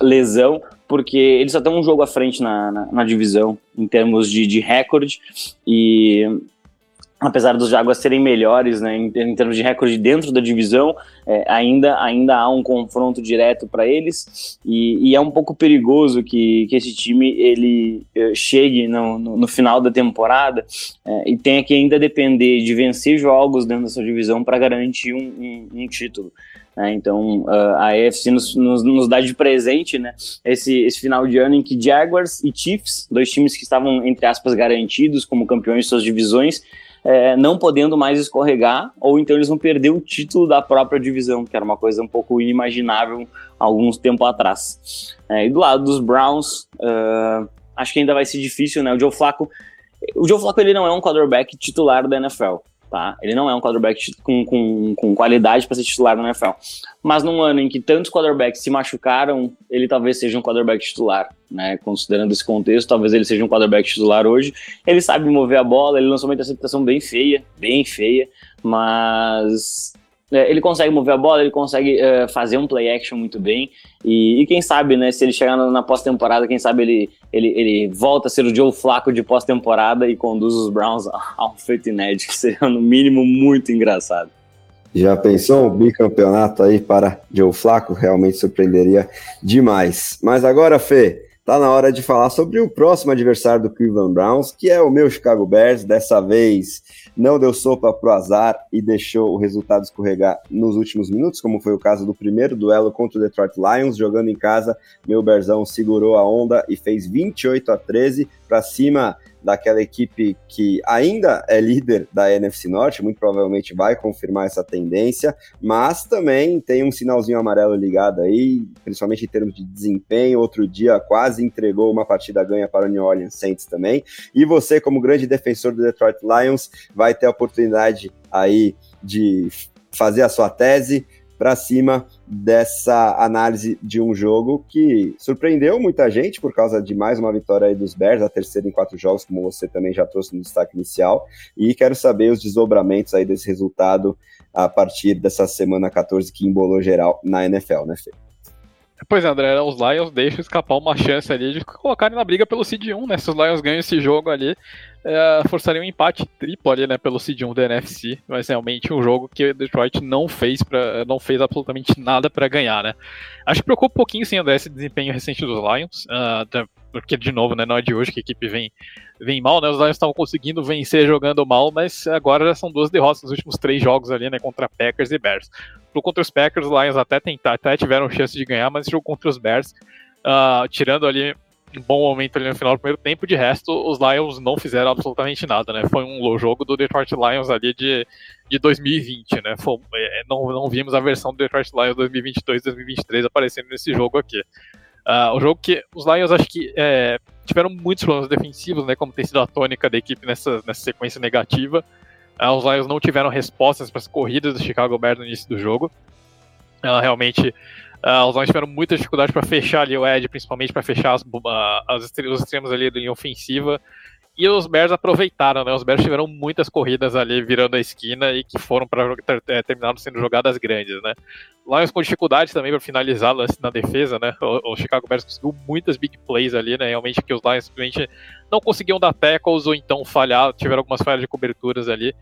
lesão, porque eles só estão um jogo à frente na, na, na divisão, em termos de, de recorde, e apesar dos Jaguars serem melhores né, em, em, termos de recorde dentro da divisão, é, ainda, ainda há um confronto direto para eles e, e, é um pouco perigoso que, que esse time ele eh, chegue no, no, no, final da temporada é, e tenha que ainda depender de vencer jogos dentro da sua divisão para garantir um, um, um título. Né? Então a AFC nos, nos, nos, dá de presente né, esse, esse final de ano em que Jaguars e Chiefs, dois times que estavam entre aspas garantidos como campeões de suas divisões, é, não podendo mais escorregar, ou então eles vão perder o título da própria divisão, que era uma coisa um pouco inimaginável alguns tempo atrás. É, e do lado dos Browns, uh, acho que ainda vai ser difícil, né? O Joe Flacco, o Joe Flacco ele não é um quarterback titular da NFL tá? Ele não é um quarterback com, com, com qualidade para ser titular no NFL. Mas num ano em que tantos quarterbacks se machucaram, ele talvez seja um quarterback titular, né? Considerando esse contexto, talvez ele seja um quarterback titular hoje. Ele sabe mover a bola, ele lançou uma interceptação bem feia, bem feia, mas ele consegue mover a bola, ele consegue uh, fazer um play action muito bem. E, e quem sabe, né, se ele chegar na, na pós-temporada, quem sabe ele, ele, ele volta a ser o Joe Flaco de pós-temporada e conduz os Browns a um feito inédito, que seria no mínimo muito engraçado. Já pensou um bicampeonato aí para Joe Flaco? Realmente surpreenderia demais. Mas agora, Fê, tá na hora de falar sobre o próximo adversário do Cleveland Browns, que é o meu Chicago Bears. Dessa vez não deu sopa pro azar e deixou o resultado escorregar nos últimos minutos, como foi o caso do primeiro duelo contra o Detroit Lions, jogando em casa, meu Berzão segurou a onda e fez 28 a 13 para cima daquela equipe que ainda é líder da NFC Norte, muito provavelmente vai confirmar essa tendência, mas também tem um sinalzinho amarelo ligado aí, principalmente em termos de desempenho. Outro dia quase entregou uma partida ganha para o New Orleans Saints também. E você, como grande defensor do Detroit Lions, vai ter a oportunidade aí de fazer a sua tese para cima dessa análise de um jogo que surpreendeu muita gente por causa de mais uma vitória aí dos Bears, a terceira em quatro jogos, como você também já trouxe no destaque inicial, e quero saber os desdobramentos aí desse resultado a partir dessa semana 14 que embolou geral na NFL, né, Fê? Pois é, André, os Lions deixam escapar uma chance ali de colocarem na briga pelo Seed 1, né? Se os Lions ganham esse jogo ali, é, forçaria um empate triplo ali, né, pelo Seed 1 da NFC, mas realmente um jogo que o Detroit não fez para não fez absolutamente nada para ganhar, né? Acho que preocupa um pouquinho sim, esse desempenho recente dos Lions, uh, porque de novo, né, não é de hoje que a equipe vem vem mal, né? Os Lions estavam conseguindo vencer jogando mal, mas agora já são duas derrotas nos últimos três jogos ali, né? Contra Packers e Bears. Pro contra os Packers, os Lions até tentar, até tiveram chance de ganhar, mas esse jogo contra os Bears, uh, tirando ali um bom momento ali no final do primeiro tempo, de resto, os Lions não fizeram absolutamente nada, né? Foi um jogo do Detroit Lions ali de, de 2020, né? Foi, é, não, não vimos a versão do Detroit Lions 2022-2023 aparecendo nesse jogo aqui. Uh, o jogo que os Lions acho que é, tiveram muitos problemas defensivos, né? Como tem sido a tônica da equipe nessa, nessa sequência negativa. Uh, os Lions não tiveram respostas para as corridas do Chicago Bears no início do jogo. Uh, realmente, os Lions tiveram muita dificuldade para fechar ali o Ed, principalmente para fechar as, as, os extremos ali da linha ofensiva. E os Bears aproveitaram, né? Os Bears tiveram muitas corridas ali virando a esquina e que foram para é, terminaram sendo jogadas grandes, né? Lions com dificuldades também para finalizar lance na defesa, né? O, o, Chicago Bears conseguiu muitas big plays ali, né? Realmente que os Lions simplesmente não conseguiam dar tackles ou então falhar, tiveram algumas falhas de coberturas ali.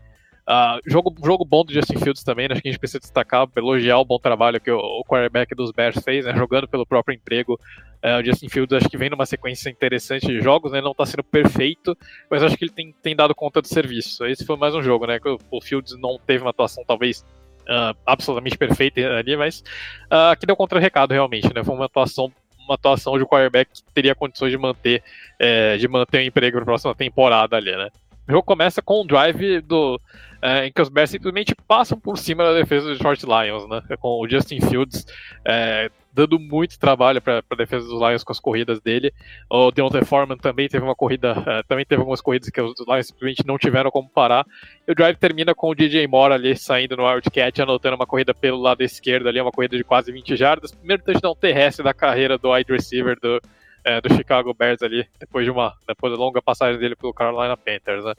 Uh, jogo, jogo bom do Justin Fields também, né? acho que a gente precisa destacar, elogiar o bom trabalho que o, o quarterback dos Bears fez, né? jogando pelo próprio emprego. Uh, o Justin Fields acho que vem numa sequência interessante de jogos, né? não está sendo perfeito, mas acho que ele tem, tem dado conta do serviço. Esse foi mais um jogo, né? Que o, o Fields não teve uma atuação talvez uh, absolutamente perfeita ali, mas uh, que deu contra-recado realmente, né? Foi uma atuação uma atuação de quarterback que teria condições de manter, é, de manter o emprego para a próxima temporada ali, né? O jogo começa com um drive do, é, em que os Bears simplesmente passam por cima da defesa dos Short Lions, né? Com o Justin Fields é, dando muito trabalho para a defesa dos Lions com as corridas dele. O Deontay Foreman também teve uma corrida, é, também teve algumas corridas que os Lions simplesmente não tiveram como parar. E o drive termina com o DJ Moore ali saindo no Wildcat, anotando uma corrida pelo lado esquerdo ali, uma corrida de quase 20 jardas. Primeiro touchdown terrestre da carreira do wide receiver do é, do Chicago Bears ali, depois de uma depois da longa passagem dele pelo Carolina Panthers. Né?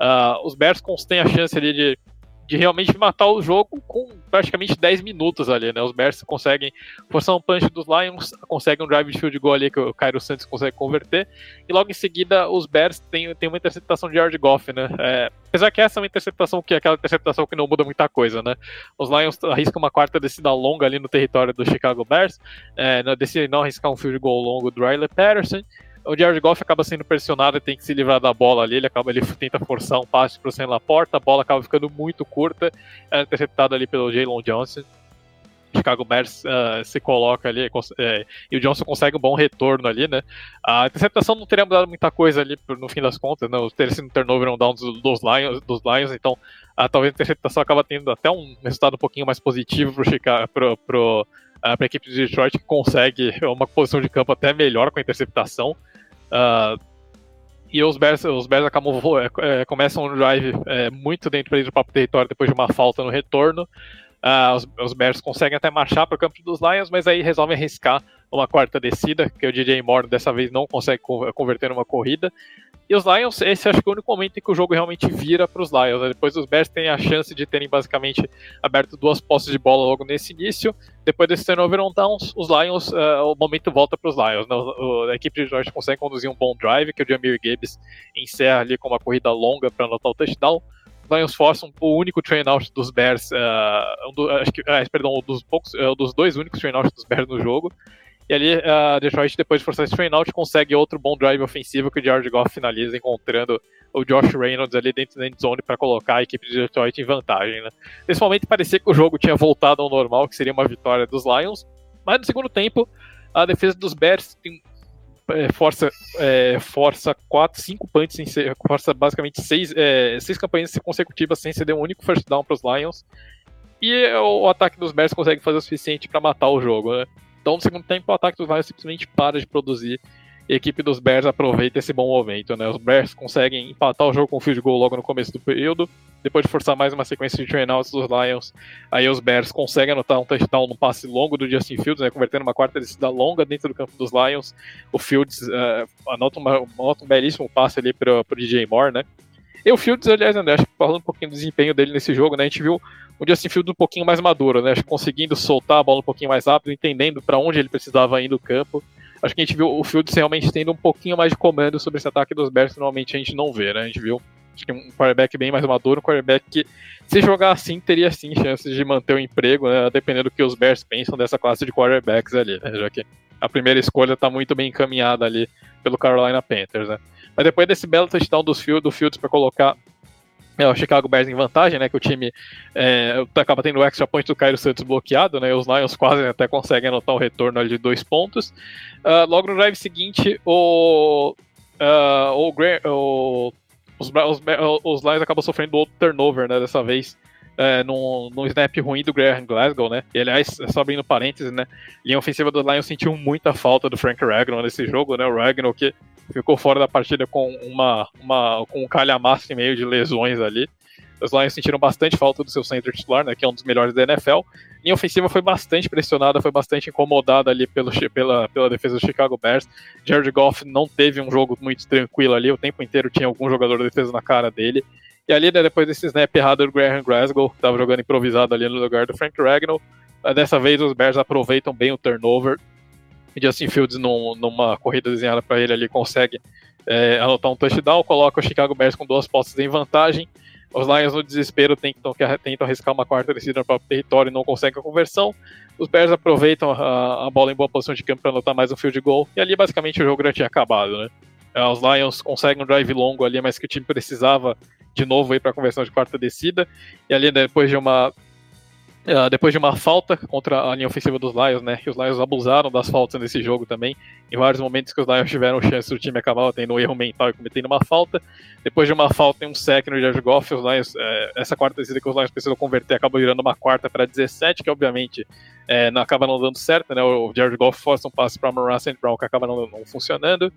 Uh, os Bears têm a chance ali de, de realmente matar o jogo com praticamente 10 minutos ali, né? Os Bears conseguem forçar um punch dos Lions, conseguem um drive de field goal ali que o Cairo Santos consegue converter, e logo em seguida os Bears têm, têm uma interceptação de Jared Goff, né? É, apesar que essa é uma interceptação que é aquela interceptação que não muda muita coisa, né? Os Lions arriscam uma quarta descida longa ali no território do Chicago Bears, é, decidem não arriscar um field goal longo do Riley Patterson, o Jared Goff acaba sendo pressionado e tem que se livrar da bola ali. Ele acaba ele tenta forçar um passe para o Sam Laporta, a bola acaba ficando muito curta, é interceptada ali pelo Jalen Johnson. Chicago Bears uh, se coloca ali é, e o Johnson consegue um bom retorno ali, né? A interceptação não teria mudado muita coisa ali no fim das contas, né? Teria sido um turnover um down dos, dos, Lions, dos Lions, então uh, talvez a interceptação acaba tendo até um resultado um pouquinho mais positivo para Chicago, pro, pro, uh, a equipe de Detroit que consegue uma posição de campo até melhor com a interceptação. Uh, e os Bears, os Bears acabam, é, começam um drive é, muito dentro do próprio território depois de uma falta no retorno. Uh, os, os, Bears conseguem até marchar para o campo dos Lions, mas aí resolvem arriscar uma quarta descida, que o DJ Moore dessa vez não consegue converter numa corrida. E os Lions, esse acho que é o único momento em que o jogo realmente vira para os Lions. Né? Depois os Bears têm a chance de terem basicamente aberto duas posses de bola logo nesse início. Depois desse turnover on downs, os Lions, uh, o momento volta para os Lions. Né? O, a equipe de George consegue conduzir um bom drive, que o Jamir Gibbs encerra ali com uma corrida longa para anotar o touchdown. Lions forçam o único train out dos Bears, uh, um do, acho que, uh, perdão, dos poucos, uh, dos dois únicos train outs dos Bears no jogo. E ali a Detroit, depois de forçar esse train out, consegue outro bom drive ofensivo que o George Goff finaliza, encontrando o Josh Reynolds ali dentro da endzone para colocar a equipe de Detroit em vantagem. Né? Nesse momento parecia que o jogo tinha voltado ao normal, que seria uma vitória dos Lions, mas no segundo tempo a defesa dos Bears tem, é, força é, força 4, 5 punts, em, força basicamente 6 é, seis campanhas consecutivas sem ceder um único first down para os Lions. E o, o ataque dos Bears consegue fazer o suficiente para matar o jogo. Né? Então, no segundo tempo, o ataque dos Lions simplesmente para de produzir. A equipe dos Bears aproveita esse bom momento, né? Os Bears conseguem empatar o jogo com o field goal logo no começo do período. Depois de forçar mais uma sequência de trainouts dos Lions, aí os Bears conseguem anotar um touchdown no passe longo do Justin Fields, né? Convertendo uma quarta descida longa dentro do campo dos Lions. O Fields uh, anota, uma, anota um belíssimo passe ali para o DJ Moore, né? E o Fields, aliás, André, acho que falando um pouquinho do desempenho dele nesse jogo, né? A gente viu o Justin Fields um pouquinho mais maduro, né? Conseguindo soltar a bola um pouquinho mais rápido, entendendo para onde ele precisava ir no campo. Acho que a gente viu o Fields realmente tendo um pouquinho mais de comando sobre esse ataque dos Bears que normalmente a gente não vê, né? A gente viu acho que um quarterback bem mais maduro, um quarterback que, se jogar assim, teria sim chances de manter o emprego, né? Dependendo do que os Bears pensam dessa classe de quarterbacks ali, né? Já que a primeira escolha está muito bem encaminhada ali pelo Carolina Panthers, né? Mas depois desse belo touchdown do Fields, do Fields para colocar é, o Chicago Bears em vantagem, né? Que o time é, acaba tendo o extra point do Cairo Santos bloqueado, né? Os Lions quase até conseguem anotar o retorno de dois pontos. Uh, logo no drive seguinte, o, uh, o, o os, os, os, Lions acabam sofrendo outro turnover, né? Dessa vez. É, num, num snap ruim do Graham Glasgow, né? E aliás, só abrindo parênteses, né? Linha ofensiva do Lions sentiu muita falta do Frank Ragnow nesse jogo, né? O Ragnow que ficou fora da partida com uma, uma com um calhamaço e meio de lesões ali. Os Lions sentiram bastante falta do seu center titular, né, que é um dos melhores da NFL. Linha ofensiva foi bastante pressionada, foi bastante incomodada ali pelo, pela, pela defesa do Chicago Bears. Jared Goff não teve um jogo muito tranquilo ali, o tempo inteiro tinha algum jogador de defesa na cara dele. E ali, né, depois desse snap errado do Graham Glasgow, que estava jogando improvisado ali no lugar do Frank Ragnow, dessa vez os Bears aproveitam bem o turnover e Justin Fields, num, numa corrida desenhada para ele ali, consegue é, anotar um touchdown, coloca o Chicago Bears com duas postas em vantagem. Os Lions, no desespero, tentam, tentam arriscar uma quarta descida no próprio território e não conseguem a conversão. Os Bears aproveitam a, a bola em boa posição de campo para anotar mais um field goal. E ali, basicamente, o jogo já tinha acabado, né? É, os Lions conseguem um drive longo ali, mas que o time precisava de novo para a conversão de quarta descida. E ali, depois de uma depois de uma falta contra a linha ofensiva dos Lions, né? Que os Lions abusaram das faltas nesse jogo também. Em vários momentos que os Lions tiveram chance, do time acabava tendo um erro mental e cometendo uma falta. Depois de uma falta em um sec no Jared Goff, os Lions, é, essa quarta descida que os Lions precisam converter acaba virando uma quarta para 17, que obviamente é, não, acaba não dando certo, né? O Jared Goff força um passe para Amon St. Brown que acaba não, não funcionando.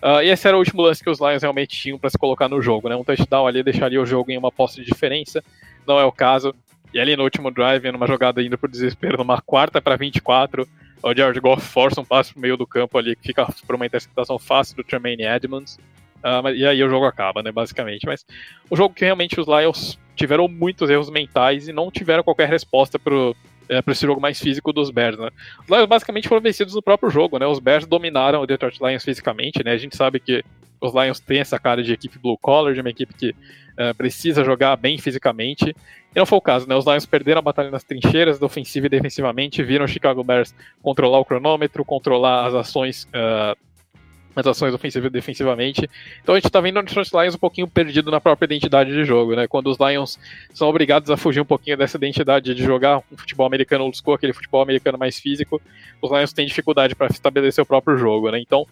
Uh, e esse era o último lance que os Lions realmente tinham para se colocar no jogo, né? Um touchdown ali deixaria o jogo em uma posse de diferença. Não é o caso. E ali no último drive, numa jogada indo por desespero, numa quarta para 24, o Jared Goff força um passe pro meio do campo ali, que fica por uma interceptação fácil do Tremaine Edmonds. uh, e aí o jogo acaba, né, basicamente. Mas o jogo que realmente os Lions tiveram muitos erros mentais e não tiveram qualquer resposta pro, é, para esse jogo mais físico dos Bears, né? Os Lions basicamente foram vencidos no próprio jogo, né? Os Bears dominaram o Detroit Lions fisicamente, né? A gente sabe que os Lions têm essa cara de equipe blue collar, de uma equipe que uh, precisa jogar bem fisicamente. E não foi o caso, né? Os Lions perderam a batalha nas trincheiras, ofensiva e defensivamente, viram o Chicago Bears controlar o cronômetro, controlar as ações uh, as ações ofensivas e defensivamente. Então a gente tá vendo o Detroit Lions um pouquinho perdido na própria identidade de jogo, né? Quando os Lions são obrigados a fugir um pouquinho dessa identidade de jogar um futebol americano old school, aquele futebol americano mais físico, os Lions têm dificuldade para estabelecer o próprio jogo, né? Então,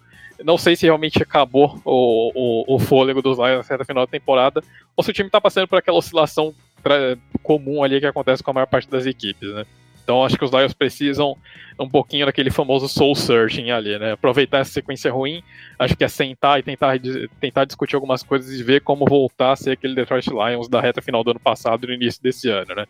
não sei se realmente acabou o, o, o fôlego dos Lions na certa final da temporada, ou se o time tá passando por aquela oscilação comum ali que acontece com a maior parte das equipes, né? Então acho que os Lions precisam um pouquinho daquele famoso soul searching ali, né? Aproveitar essa sequência ruim, acho que é sentar e tentar, tentar discutir algumas coisas e ver como voltar a ser aquele Detroit Lions da reta final do ano passado e no início desse ano, né?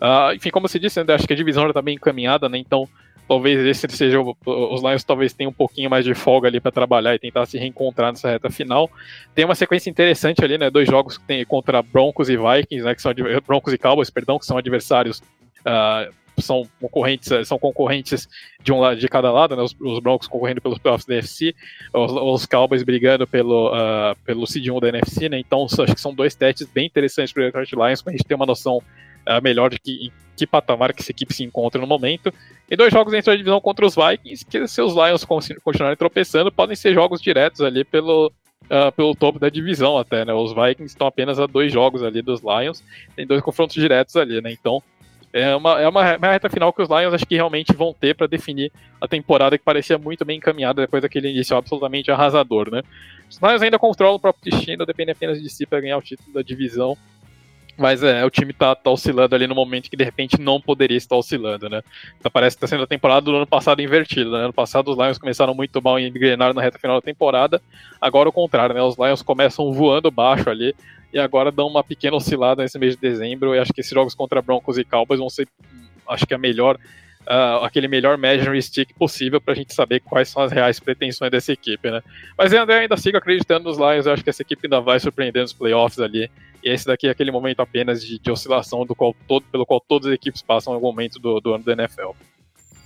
Uh, enfim, como você disse, André, acho que a divisão já está bem encaminhada, né? Então talvez esse seja os Lions talvez tenham um pouquinho mais de folga ali para trabalhar e tentar se reencontrar nessa reta final. Tem uma sequência interessante ali, né? Dois jogos que tem contra Broncos e Vikings, né? Que são Broncos e Cowboys, perdão, que são adversários uh, são concorrentes, são concorrentes de um lado de cada lado, né? Os, os Broncos concorrendo pelos playoffs da NFC, os, os Cowboys brigando pelo, uh, pelo seed 1 da NFC, né? Então acho que são dois testes bem interessantes para o Detroit Lions para a gente ter uma noção uh, melhor de que, que patamar que essa equipe se encontra no momento. E dois jogos dentro da divisão contra os Vikings, que se os Lions continuarem tropeçando, podem ser jogos diretos ali pelo, Uh, pelo topo da divisão até, né? Os Vikings estão apenas a dois jogos ali dos Lions, tem dois confrontos diretos ali, né? Então é uma, é uma, uma reta final que os Lions acho que realmente vão ter para definir a temporada que parecia muito bem encaminhada depois daquele início absolutamente arrasador, né? Os Lions ainda controlam o próprio destino, depende apenas de si para ganhar o título da divisão. Mas é, o time tá, tá, oscilando ali no momento que de repente não poderia estar oscilando, né? Então parece que tá sendo a temporada do ano passado invertida, né? Ano passado os Lions começaram muito mal e engrenaram na reta final da temporada. Agora o contrário, né? Os Lions começam voando baixo ali, e agora dão uma pequena oscilada nesse mês de dezembro. E acho que esses jogos contra Broncos e Cowboys vão ser, acho que a melhor, uh, aquele melhor measuring stick possível para a gente saber quais são as reais pretensões dessa equipe, né? Mas eu ainda sigo acreditando nos Lions. Eu acho que essa equipe ainda vai surpreender nos playoffs ali. E esse daqui é aquele momento apenas de, de oscilação do qual todo, pelo qual todas as equipes passam no momento do, do ano da NFL.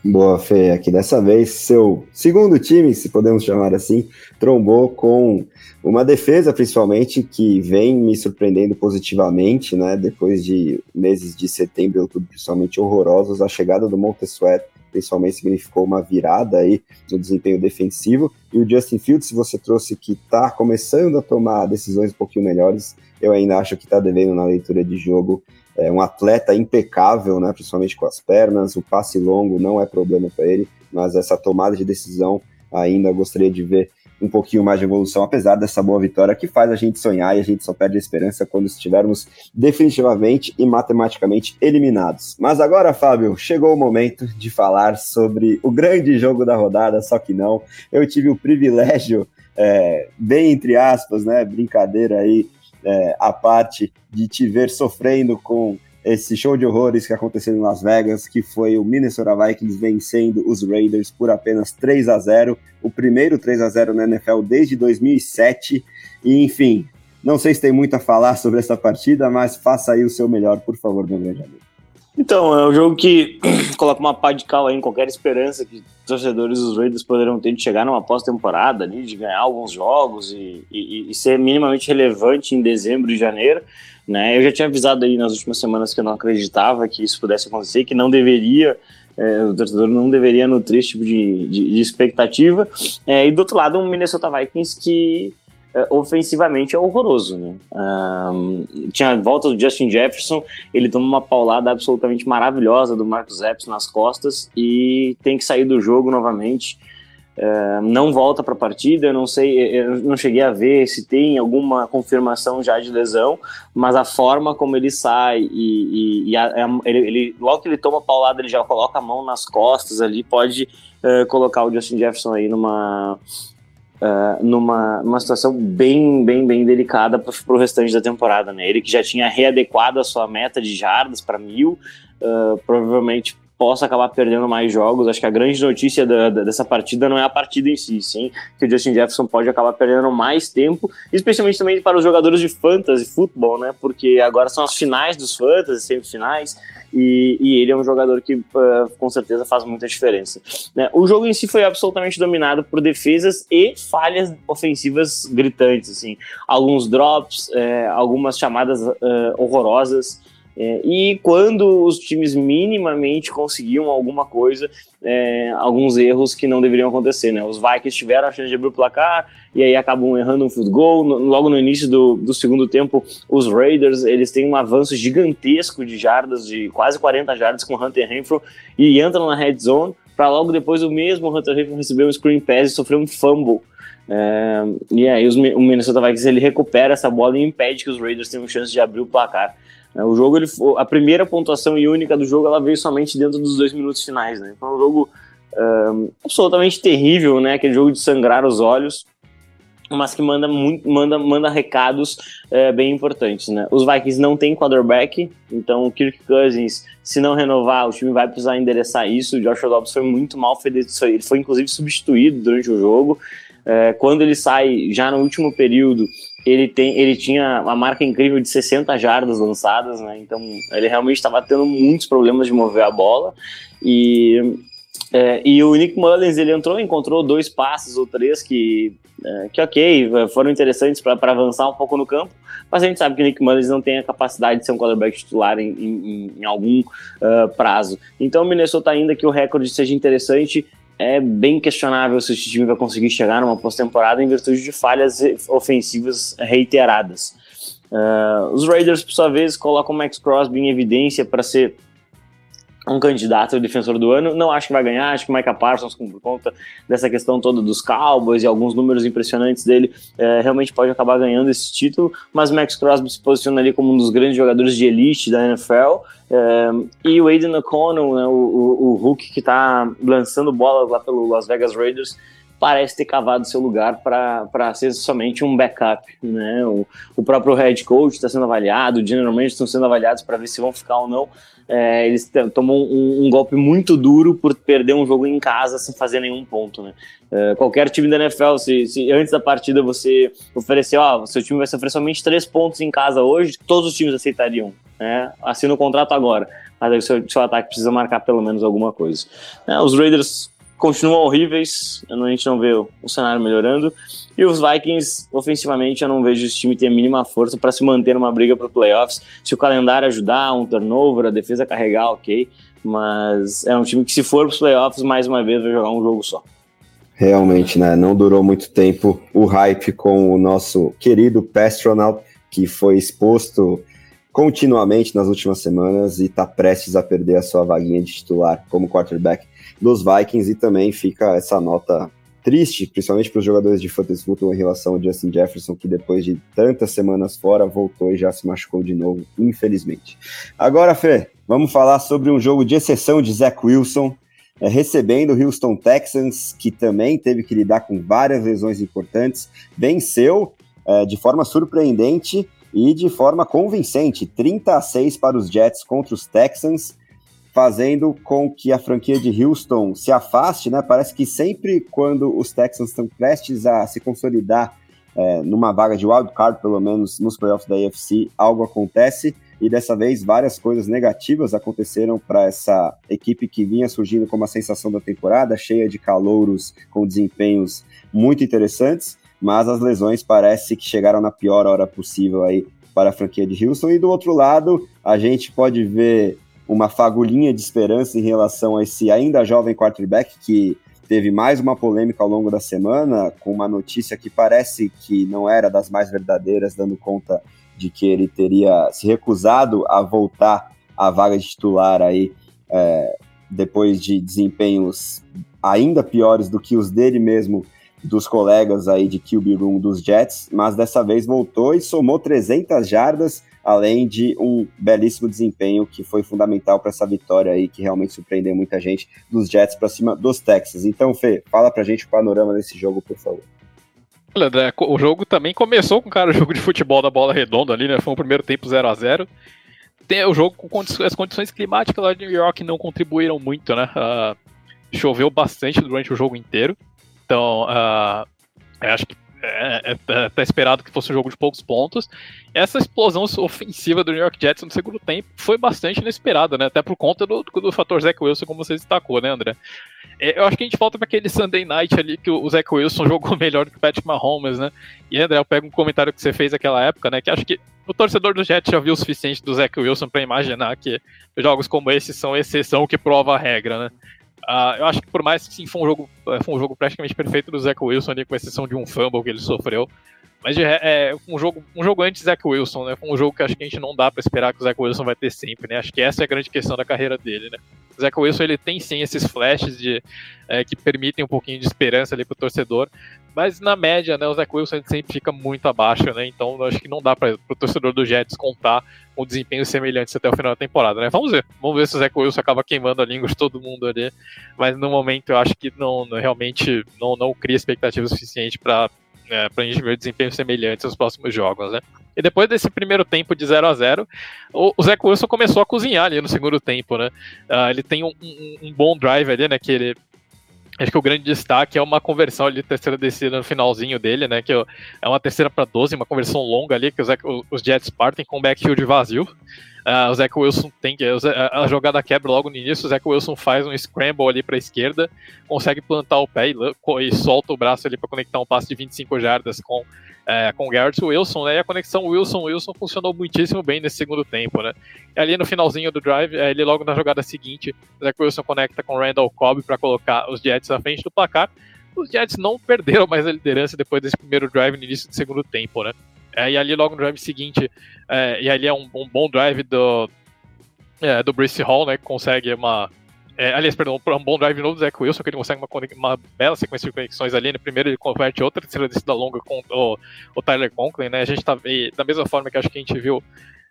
Boa, Fê. Aqui dessa vez, seu segundo time, se podemos chamar assim, trombou com uma defesa, principalmente, que vem me surpreendendo positivamente, né? Depois de meses de setembro e outubro, principalmente horrorosos, a chegada do Montesuet principalmente significou uma virada aí no desempenho defensivo. E o Justin Fields, se você trouxe que está começando a tomar decisões um pouquinho melhores, eu ainda acho que está devendo na leitura de jogo é um atleta impecável, né, principalmente com as pernas, o passe longo não é problema para ele, mas essa tomada de decisão ainda gostaria de ver um pouquinho mais de evolução, apesar dessa boa vitória que faz a gente sonhar e a gente só perde a esperança quando estivermos definitivamente e matematicamente eliminados. Mas agora, Fábio, chegou o momento de falar sobre o grande jogo da rodada, só que não. Eu tive o privilégio, é, bem entre aspas, né, brincadeira aí, é, a parte de te ver sofrendo com esse show de horrores que aconteceu em Las Vegas, que foi o Minnesota Vikings vencendo os Raiders por apenas 3 a 0, o primeiro 3 a 0 na NFL desde 2007. E enfim, não sei se tem muito a falar sobre essa partida, mas faça aí o seu melhor, por favor, meu grande amigo. Então, é um jogo que coloca uma pá de cal aí em qualquer esperança que torcedores dos Raiders poderão ter de chegar numa pós-temporada ali, de ganhar alguns jogos e, e, e, ser minimamente relevante em dezembro e janeiro. Né? Eu já tinha avisado aí nas últimas semanas que eu não acreditava que isso pudesse acontecer, que não deveria, é, o torcedor não deveria nutrir esse tipo de, de, de expectativa. É, e do outro lado, um Minnesota Vikings que ofensivamente é horroroso. Né? Um, tinha a volta do Justin Jefferson, ele toma uma paulada absolutamente maravilhosa do Marcus Epps nas costas e tem que sair do jogo novamente. Uh, não volta para a partida, eu não sei, eu não cheguei a ver se tem alguma confirmação já de lesão, mas a forma como ele sai e, e, e a, a, ele, ele, logo que ele toma a paulada, ele já coloca a mão nas costas ali, pode uh, colocar o Justin Jefferson aí numa uh, numa, numa situação bem, bem, bem delicada para o restante da temporada. Né? Ele que já tinha readequado a sua meta de jardas para mil, uh, provavelmente possa acabar perdendo mais jogos. Acho que a grande notícia da, da, dessa partida não é a partida em si, sim, que o Justin Jefferson pode acabar perdendo mais tempo, especialmente também para os jogadores de fantasy futebol, né? Porque agora são as finais dos fantasy, semifinais, e, e ele é um jogador que uh, com certeza faz muita diferença. Né? O jogo em si foi absolutamente dominado por defesas e falhas ofensivas gritantes, assim, alguns drops, é, algumas chamadas uh, horrorosas. É, e quando os times minimamente conseguiam alguma coisa, é, alguns erros que não deveriam acontecer, né? Os Vikings tiveram a chance de abrir o placar e aí acabam errando um field goal. No, logo no início do, do segundo tempo, os Raiders eles têm um avanço gigantesco de jardas, de quase 40 jardas com Hunter Renfro e entram na red zone para logo depois o mesmo Hunter Renfro receber um screen pass e sofrer um fumble. É, e aí os, o Minnesota Vikings ele recupera essa bola e impede que os Raiders tenham chance de abrir o placar. É, o jogo, ele, a primeira pontuação e única do jogo, ela veio somente dentro dos dois minutos finais, né? Foi um jogo um, absolutamente terrível, né? Aquele jogo de sangrar os olhos, mas que manda muito, manda, manda recados é, bem importantes, né? Os Vikings não têm quarterback, então o Kirk Cousins, se não renovar, o time vai precisar endereçar isso. O Joshua Dobbs foi muito mal, ele foi inclusive substituído durante o jogo. É, quando ele sai já no último período, ele, tem, ele tinha uma marca incrível de 60 jardas lançadas, né? Então ele realmente estava tendo muitos problemas de mover a bola. E, é, e o Nick Mullins ele entrou, encontrou dois passes ou três que, é, que ok, foram interessantes para avançar um pouco no campo. Mas a gente sabe que o Nick Mullins não tem a capacidade de ser um quarterback titular em, em, em algum uh, prazo. Então o Minnesota, ainda que o recorde seja interessante, é bem questionável se o time vai conseguir chegar numa pós-temporada em virtude de falhas ofensivas reiteradas. Uh, os Raiders, por sua vez, colocam o Max Crosby em evidência para ser um candidato ao defensor do ano. Não acho que vai ganhar, acho que o Micah Parsons, por conta dessa questão toda dos Cowboys e alguns números impressionantes dele, é, realmente pode acabar ganhando esse título. Mas Max Crosby se posiciona ali como um dos grandes jogadores de elite da NFL. É, e o Aiden O'Connell, né, o, o, o Hulk que está lançando bola lá pelo Las Vegas Raiders, parece ter cavado seu lugar para ser somente um backup. Né? O, o próprio head coach está sendo avaliado, manager estão sendo avaliados para ver se vão ficar ou não é, eles tomam um, um, golpe muito duro por perder um jogo em casa sem fazer nenhum ponto, né? É, qualquer time da NFL, se, se, antes da partida você oferecer, ó, seu time vai sofrer somente três pontos em casa hoje, todos os times aceitariam, né? Assina o contrato agora, mas aí o seu, seu ataque precisa marcar pelo menos alguma coisa. É, os Raiders continuam horríveis, a gente não vê o, cenário melhorando. E os Vikings, ofensivamente, eu não vejo esse time ter a mínima força para se manter numa briga para playoffs. Se o calendário ajudar, um turnover, a defesa carregar, ok. Mas é um time que, se for para os playoffs, mais uma vez vai jogar um jogo só. Realmente, né? Não durou muito tempo o hype com o nosso querido Pastronaut, que foi exposto continuamente nas últimas semanas e está prestes a perder a sua vaguinha de titular como quarterback dos Vikings. E também fica essa nota triste, principalmente para os jogadores de fantasy football em relação ao Justin Jefferson, que depois de tantas semanas fora voltou e já se machucou de novo, infelizmente. Agora, Fê, vamos falar sobre um jogo de exceção de Zach Wilson, é, recebendo o Houston Texans, que também teve que lidar com várias lesões importantes, venceu é, de forma surpreendente e de forma convincente, 30 a 6 para os Jets contra os Texans fazendo com que a franquia de Houston se afaste, né? Parece que sempre quando os Texans estão prestes a se consolidar é, numa vaga de wild card, pelo menos nos playoffs da AFC, algo acontece. E dessa vez várias coisas negativas aconteceram para essa equipe que vinha surgindo como a sensação da temporada, cheia de calouros com desempenhos muito interessantes, mas as lesões parece que chegaram na pior hora possível aí para a franquia de Houston. E do outro lado, a gente pode ver uma fagulhinha de esperança em relação a esse ainda jovem quarterback que teve mais uma polêmica ao longo da semana, com uma notícia que parece que não era das mais verdadeiras, dando conta de que ele teria se recusado a voltar à vaga de titular aí é, depois de desempenhos ainda piores do que os dele mesmo dos colegas aí de QB Room dos Jets, mas dessa vez voltou e somou 300 jardas além de um belíssimo desempenho que foi fundamental para essa vitória aí, que realmente surpreendeu muita gente dos Jets para cima dos Texas. Então, Fê, fala pra gente o panorama desse jogo, por favor. Olha, o jogo também começou com cara jogo de futebol da bola redonda ali, né? Foi um primeiro tempo 0 a 0 tem o jogo com as condições climáticas lá de New York não contribuíram muito, né? Uh, choveu bastante durante o jogo inteiro. Então, uh, acho que é, é, é, tá esperado que fosse um jogo de poucos pontos. Essa explosão ofensiva do New York Jets no segundo tempo foi bastante inesperada, né? Até por conta do, do fator Zach Wilson, como você destacou, né, André? É, eu acho que a gente volta para aquele Sunday Night ali que o Zach Wilson jogou melhor do que o Patrick Mahomes, né? E André, eu pego um comentário que você fez naquela época, né? Que acho que o torcedor do Jets já viu o suficiente do Zach Wilson para imaginar que jogos como esse são exceção que prova a regra, né? Uh, eu acho que por mais que sim, foi um jogo, eh, foi um jogo praticamente perfeito do Zach Wilson, ali, com exceção de um fumble que ele sofreu. Mas é um jogo, um jogo antes Zach Wilson, né? Foi um jogo que acho que a gente não dá para esperar que o Zach Wilson vai ter sempre, né? Acho que essa é a grande questão da carreira dele, né? O Zach Wilson ele tem sim esses flashes de, é, que permitem um pouquinho de esperança ali pro torcedor, mas na média, né, o Zach Wilson sempre fica muito abaixo, né? Então acho que não dá para o torcedor do Jets contar com desempenhos semelhantes até o final da temporada, né? Vamos ver. Vamos ver se o Zach Wilson acaba queimando a língua de todo mundo ali. Mas no momento eu acho que não realmente não, não cria expectativa suficiente para é, pra gente ver desempenhos semelhantes nos próximos jogos, né? E depois desse primeiro tempo de 0 a 0 o, o Zach Wilson começou a cozinhar ali no segundo tempo, né? Uh, ele tem um, um, um, bom drive ali, né? Que ele Acho que o grande destaque é uma conversão ali, terceira descida no finalzinho dele, né? Que é uma terceira para 12, uma conversão longa ali, que os, os Jets partem com o backfield vazio. Uh, o Zach Wilson tem que. A, jogada quebra logo no início, o Zach Wilson faz um scramble ali para a esquerda, consegue plantar o pé e, e solta o braço ali para conectar um passe de 25 jardas com é, com o Garrett Wilson, né? E a conexão Wilson-Wilson funcionou muitíssimo bem nesse segundo tempo, né? E ali no finalzinho do drive, é, ele logo na jogada seguinte, o Zach Wilson conecta com o Randall Cobb para colocar os Jets à frente do placar. Os Jets não perderam mais a liderança depois desse primeiro drive no início do segundo tempo, né? É, e ali logo no drive seguinte, é, e ali é um, um bom drive do, é, do Brice Hall, né? Que consegue uma é, aliás, perdão, um bom drive novo do Zach Wilson, que ele consegue uma, uma, bela sequência de conexões ali. No né? primeiro ele converte outra terceira descida longa com o, o Tyler Conklin, né? A gente tá, e, da mesma forma que acho que a gente viu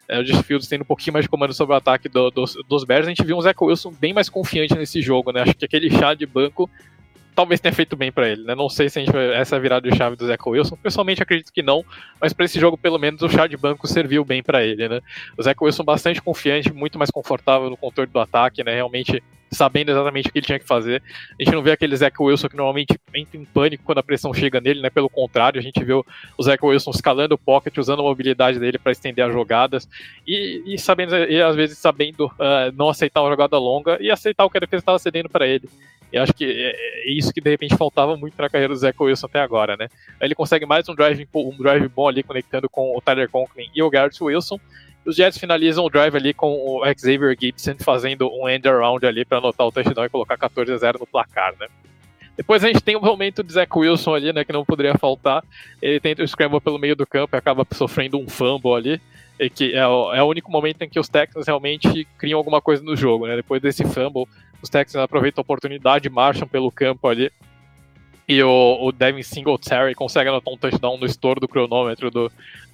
é, o Justin tendo um pouquinho mais de comando sobre o ataque do, dos, dos Bears, a gente viu um Zach Wilson bem mais confiante nesse jogo, né? Acho que aquele chá de banco talvez tenha feito bem para ele, né? Não sei se a gente essa é virada de chave do Zach Wilson. Pessoalmente acredito que não, mas para esse jogo pelo menos o chá de banco serviu bem para ele, né? O Zach Wilson bastante confiante, muito mais confortável no controle do ataque, né? Realmente sabendo exatamente o que ele tinha que fazer. A gente não vê aquele Zach Wilson que normalmente entra em pânico quando a pressão chega nele, né? Pelo contrário, a gente vê o Zach Wilson escalando o pocket, usando a mobilidade dele para estender as jogadas e, e, sabendo, e às vezes sabendo uh, não aceitar uma jogada longa e aceitar o que a defesa estava cedendo para ele. Eu acho que é, é isso que de repente faltava muito na carreira do Zach Wilson até agora, né? Ele consegue mais um drive, um drive bom ali conectando com o Tyler Conklin e o Garrett Wilson. Os Jets finalizam o drive ali com o Xavier Gibson fazendo um end around ali para anotar o touchdown e colocar 14 a 0 no placar, né? Depois a gente tem o momento de Zach Wilson ali, né, que não poderia faltar. Ele tenta o scramble pelo meio do campo e acaba sofrendo um fumble ali, que é o, é o único momento em que os Texans realmente criam alguma coisa no jogo, né? Depois desse fumble, os Texans aproveitam a oportunidade, marcham pelo campo ali. E o, o Devin Singletary consegue anotar um touchdown no estouro do cronômetro do,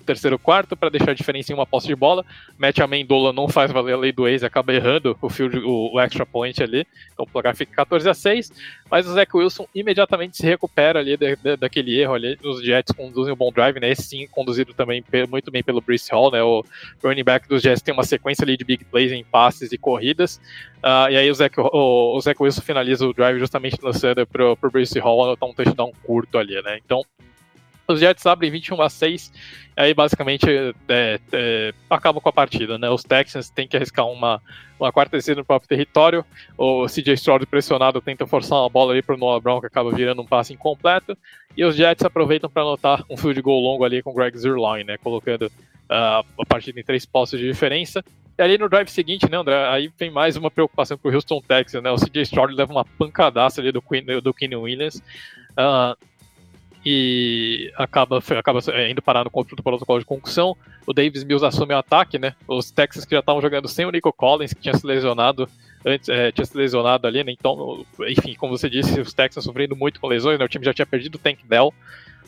terceiro quarto para deixar a diferença em uma posse de bola. Matt Amendola não faz valer a lei do ex acaba errando o, field, o, o, extra point ali. Então o placar fica 14 a 6. Mas o Zach Wilson imediatamente se recupera ali daquele erro ali. Os Jets conduzem um bom drive, né? Esse sim conduzido também muito bem pelo Brice Hall, né? O running back dos Jets tem uma sequência ali de big plays em passes e corridas. Uh, e aí o Zach, o, o Zach Wilson finaliza o drive justamente lançando pro, pro Brice Hall anotar um touchdown curto ali, né? Então os Jets abrem 21 a 6, aí basicamente é, é, acabam com a partida, né? Os Texans têm que arriscar uma, uma quarta descida no próprio território. O CJ Stroud pressionado tenta forçar uma bola ali para o Noah Brown, que acaba virando um passe incompleto. E os Jets aproveitam para anotar um field goal longo ali com o Greg Zerline, né? Colocando uh, a partida em três postos de diferença. E ali no drive seguinte, né, André? Aí vem mais uma preocupação para o Houston Texans, né? O CJ Stroud leva uma pancadaça ali do, Queen, do Kenny Williams. Uh, e acaba, acaba é, indo parar no protocolo de concussão. O Davis Mills assume o ataque, né? Os Texans que já estavam jogando sem o Nico Collins, que tinha se lesionado antes, é, tinha se lesionado ali, né? Então, enfim, como você disse, os Texans sofrendo muito com lesões, né? O time já tinha perdido o Tank Dell.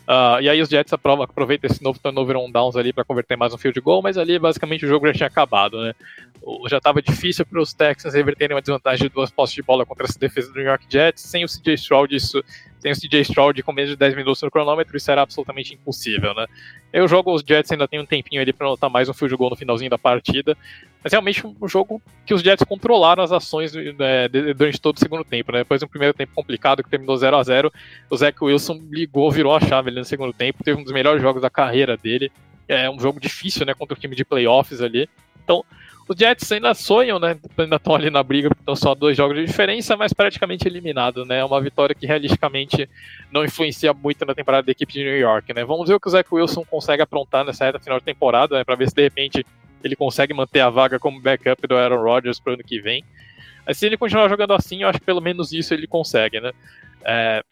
Uh, e aí os Jets aproveitam esse novo turnover on downs ali para converter mais um field goal, mas ali basicamente o jogo já tinha acabado, né? Já estava difícil para os Texans reverterem uma desvantagem de duas postes de bola contra essa defesa do New York Jets, sem o CJ Stroud, isso, sem o CJ Stroud com menos de 10 minutos no cronômetro, isso era absolutamente impossível, né? Eu jogo os Jets ainda tem um tempinho ali para anotar mais um field goal no finalzinho da partida, Mas realmente um jogo que os Jets controlaram as ações né, durante todo o segundo tempo. Né? Depois de um primeiro tempo complicado que terminou 0 a 0 o Zach Wilson ligou, virou a chave ali no segundo tempo, teve um dos melhores jogos da carreira dele. É um jogo difícil, né, contra o time de playoffs ali. Então, os Jets ainda sonham, né? Ainda estão ali na briga, porque estão só dois jogos de diferença, mas praticamente eliminado, né? É uma vitória que realisticamente não influencia muito na temporada da equipe de New York, né? Vamos ver o que o Zach Wilson consegue aprontar nessa reta final de temporada, né? Para ver se de repente ele consegue manter a vaga como backup do Aaron Rodgers para o ano que vem. Mas se ele continuar jogando assim, eu acho que pelo menos isso ele consegue, né? É,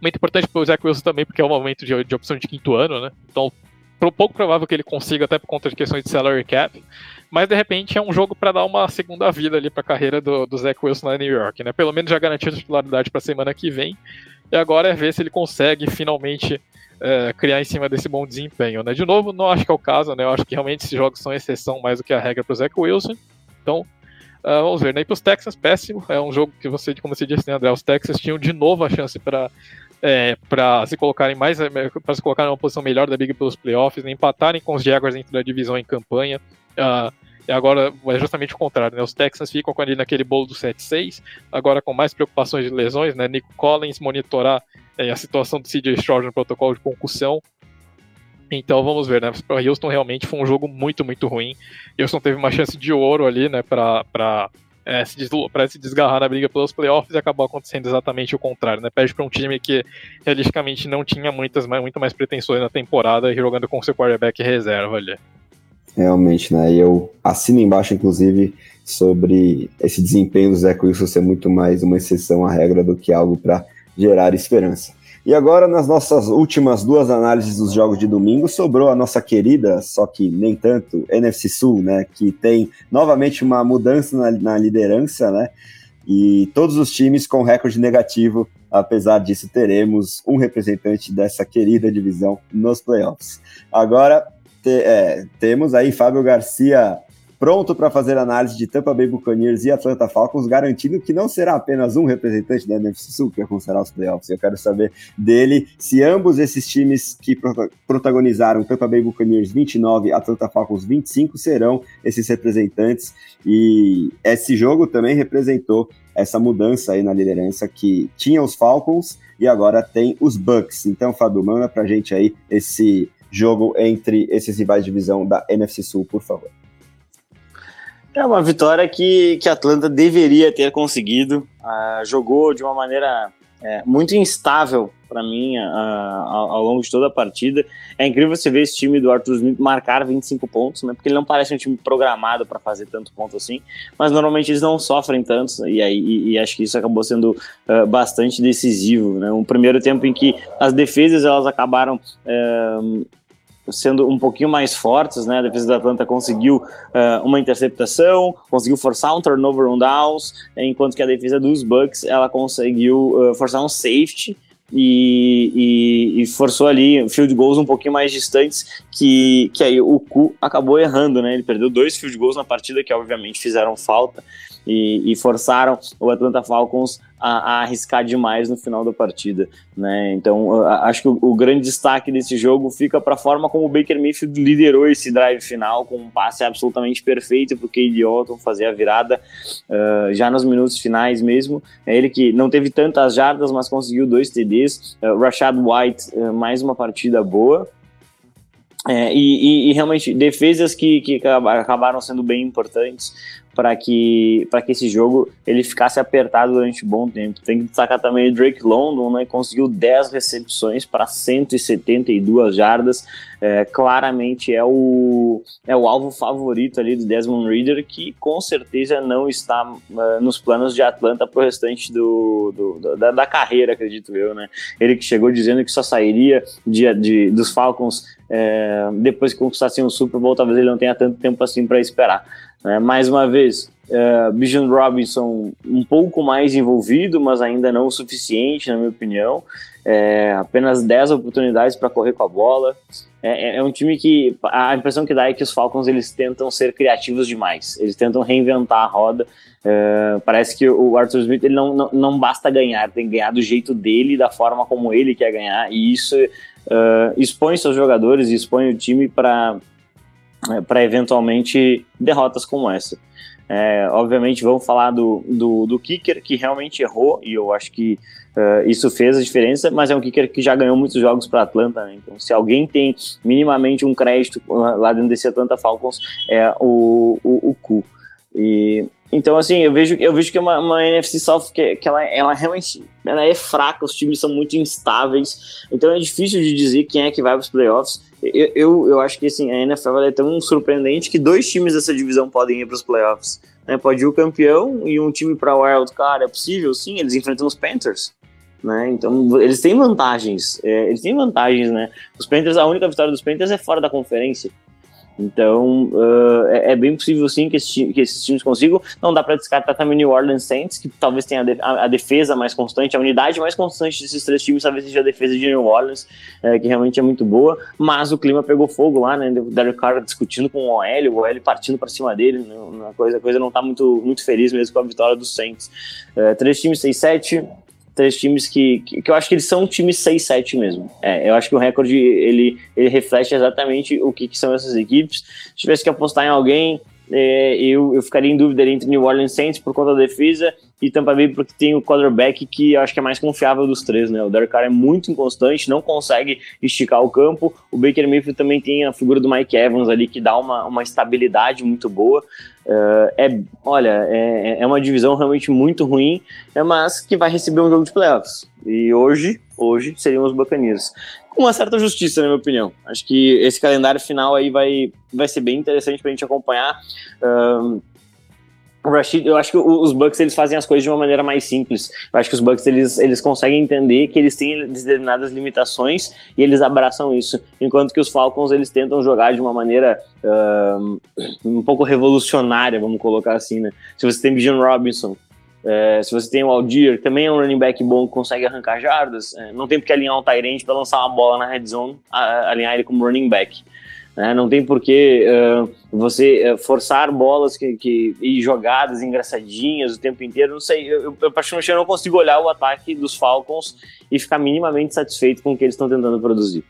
muito importante para o Zach Wilson também, porque é um momento de, de opção de quinto ano, né? Então, pouco provável que ele consiga, até por conta de questões de salary cap. Mas de repente é um jogo para dar uma segunda vida ali para a carreira do, do Zach Wilson em New York, né? Pelo menos já garantiu a titularidade para a semana que vem. E agora é ver se ele consegue finalmente é, criar em cima desse bom desempenho, né? De novo, não acho que é o caso, né? Eu acho que realmente esses jogos são exceção mais do que a regra para o Zach Wilson. Então, uh, vamos ver. Né? E para os Texans, péssimo. É um jogo que você, como você disse, né, André? Os Texans tinham de novo a chance para é, para se colocarem mais para se colocar numa posição melhor da Big pelos playoffs, né, empatarem com os Jaguars dentro da divisão em campanha. Uh, e agora é justamente o contrário, né? Os Texans ficam ali naquele bolo do 7-6, agora com mais preocupações de lesões, né? Nico Collins monitorar é, a situação do CJ Stroud no protocolo de concussão. Então vamos ver, né? Para Houston realmente foi um jogo muito, muito ruim. Houston teve uma chance de ouro ali, né? Para é, se, se desgarrar na briga pelos playoffs e acabou acontecendo exatamente o contrário, né? Perde para um time que realisticamente não tinha muitas, muito mais pretensões na temporada e jogando com seu quarterback reserva ali. Realmente, né? E eu assino embaixo, inclusive, sobre esse desempenho do Zé Wilson ser muito mais uma exceção à regra do que algo para gerar esperança. E agora, nas nossas últimas duas análises dos jogos de domingo, sobrou a nossa querida, só que nem tanto, NFC Sul, né? Que tem novamente uma mudança na, na liderança, né? E todos os times com recorde negativo, apesar disso, teremos um representante dessa querida divisão nos playoffs. Agora, te, é, temos aí Fábio Garcia pronto para fazer análise de Tampa Bay Buccaneers e Atlanta Falcons, garantindo que não será apenas um representante da NFC Sul que considerar os playoffs. Eu quero saber dele se ambos esses times que protagonizaram Tampa Bay Buccaneers 29, Atlanta Falcons 25 serão esses representantes. E esse jogo também representou essa mudança aí na liderança que tinha os Falcons e agora tem os Bucks. Então, Fábio, manda pra gente aí esse jogo entre esses rivais de divisão da NFC Sul, por favor. É uma vitória que, que Atlanta deveria ter conseguido. Uh, jogou de uma maneira é, muito instável para mim uh, ao, ao, longo de toda a partida. É incrível você ver esse time do Arthur Smith marcar 25 pontos, né? Porque ele não parece um time programado para fazer tanto ponto assim, mas normalmente eles não sofrem tantos e aí e, e acho que isso acabou sendo uh, bastante decisivo, né? Um primeiro tempo em que as defesas elas acabaram uh, sendo um pouquinho mais fortes, né? A defesa da Atlanta conseguiu uh, uma interceptação, conseguiu forçar um turnover on downs, enquanto que a defesa dos Bucks ela conseguiu uh, forçar um safety e, e, e, forçou ali field goals um pouquinho mais distantes que, que aí o Cu acabou errando, né? Ele perdeu dois field goals na partida que obviamente fizeram falta e, e forçaram o Atlanta Falcons a, a, arriscar demais no final da partida, né? Então acho que o, o, grande destaque desse jogo fica para a forma como o Baker Mayfield liderou esse drive final com um passe absolutamente perfeito para o Cade Otton fazer a virada uh, já nos minutos finais mesmo. É ele que não teve tantas jardas, mas conseguiu dois TDs. Uh, Rashad White uh, mais uma partida boa. É, e, e, e, realmente defesas que, que acabaram sendo bem importantes para que, que esse jogo ele ficasse apertado durante um bom tempo. Tem que destacar também o Drake London, né, conseguiu 10 recepções para 172 jardas, é, claramente é o, é o alvo favorito ali do Desmond Reader, que com certeza não está uh, nos planos de Atlanta para o restante do, do da, da, carreira, acredito eu. Né? Ele que chegou dizendo que só sairia de, de dos Falcons é, depois que conquistassem o Super Bowl, talvez ele não tenha tanto tempo assim para esperar. Né? Mais uma vez, uh, Bijan Robinson um pouco mais envolvido, mas ainda não o suficiente, na minha opinião. É, apenas 10 oportunidades para correr com a bola. É, é, é, um time que a impressão que dá é que os Falcons eles tentam ser criativos demais. Eles tentam reinventar a roda. É, parece que o Arthur Smith ele não, não, não, basta ganhar, tem que ganhar do jeito dele, da forma como ele quer ganhar. E isso uh, expõe seus jogadores, expõe o time para é, para eventualmente derrotas como essa. É, obviamente vamos falar do, do, do, kicker que realmente errou e eu acho que uh, isso fez a diferença, mas é um kicker que já ganhou muitos jogos para Atlanta, né? então se alguém tem minimamente um crédito lá dentro desse Atlanta Falcons é o, o, o Ku. E então, assim, eu vejo, eu vejo que é uma, uma NFC South que, que ela, ela realmente ela é fraca, os times são muito instáveis, então é difícil de dizer quem é que vai para os playoffs. Eu, eu, eu, acho que assim, a NFL é tão surpreendente que dois times dessa divisão podem ir para os playoffs. Né? Pode ir o campeão e um time para Wild Card, é possível? Sim, eles enfrentam os Panthers. Né? Então, eles têm vantagens. É, eles têm vantagens, né? Os Panthers, a única vitória dos Panthers é fora da conferência. Então, uh, é, é, bem possível sim que, esse, que, esses times consigam. Não dá para descartar também o New Orleans Saints, que talvez tenha a, de, a, a, defesa mais constante, a unidade mais constante desses três times, talvez seja a defesa de New Orleans, é, que realmente é muito boa. Mas o clima pegou fogo lá, né? O Derek Carr discutindo com o OL, o OL partindo para cima dele. Né? A, coisa, a coisa não tá muito, muito feliz mesmo com a vitória dos Saints. É, três times 6-7 três times que, que, que, eu acho que eles são times 6-7 mesmo. É, eu acho que o recorde ele, ele reflete exatamente o que, que são essas equipes. Se tivesse que apostar em alguém, é, eu, eu ficaria em dúvida entre New Orleans Saints por conta da defesa e Tampa Bay porque tem o quarterback que eu acho que é mais confiável dos três, né? O Derek Carr é muito inconstante, não consegue esticar o campo. O Baker Mayfield também tem a figura do Mike Evans ali que dá uma, uma estabilidade muito boa. Uh, é, olha, é, é uma divisão realmente muito ruim, é, mas que vai receber um jogo de playoffs. E hoje, hoje seriam os Buccaneers. Com uma certa justiça, na minha opinião. Acho que esse calendário final aí vai, vai ser bem interessante pra gente acompanhar. Uh, o Rashid, eu acho que os Bucks eles fazem as coisas de uma maneira mais simples. Eu acho que os Bucks eles, eles conseguem entender que eles têm determinadas limitações e eles abraçam isso, enquanto que os Falcons eles tentam jogar de uma maneira uh, um pouco revolucionária, vamos colocar assim, né? Se você tem Bijan Robinson, é, se você tem o Aldir, também é um running back bom que consegue arrancar jardas, é, não tem porque alinhar um Tyrant para lançar uma bola na red zone, a, alinhar ele como running back. Né? Não tem por que uh, você uh, forçar bolas que, que, e jogadas engraçadinhas o tempo inteiro. Não sei, eu, eu, eu particularmente não consigo olhar o ataque dos Falcons e ficar minimamente satisfeito com o que eles estão tentando produzir.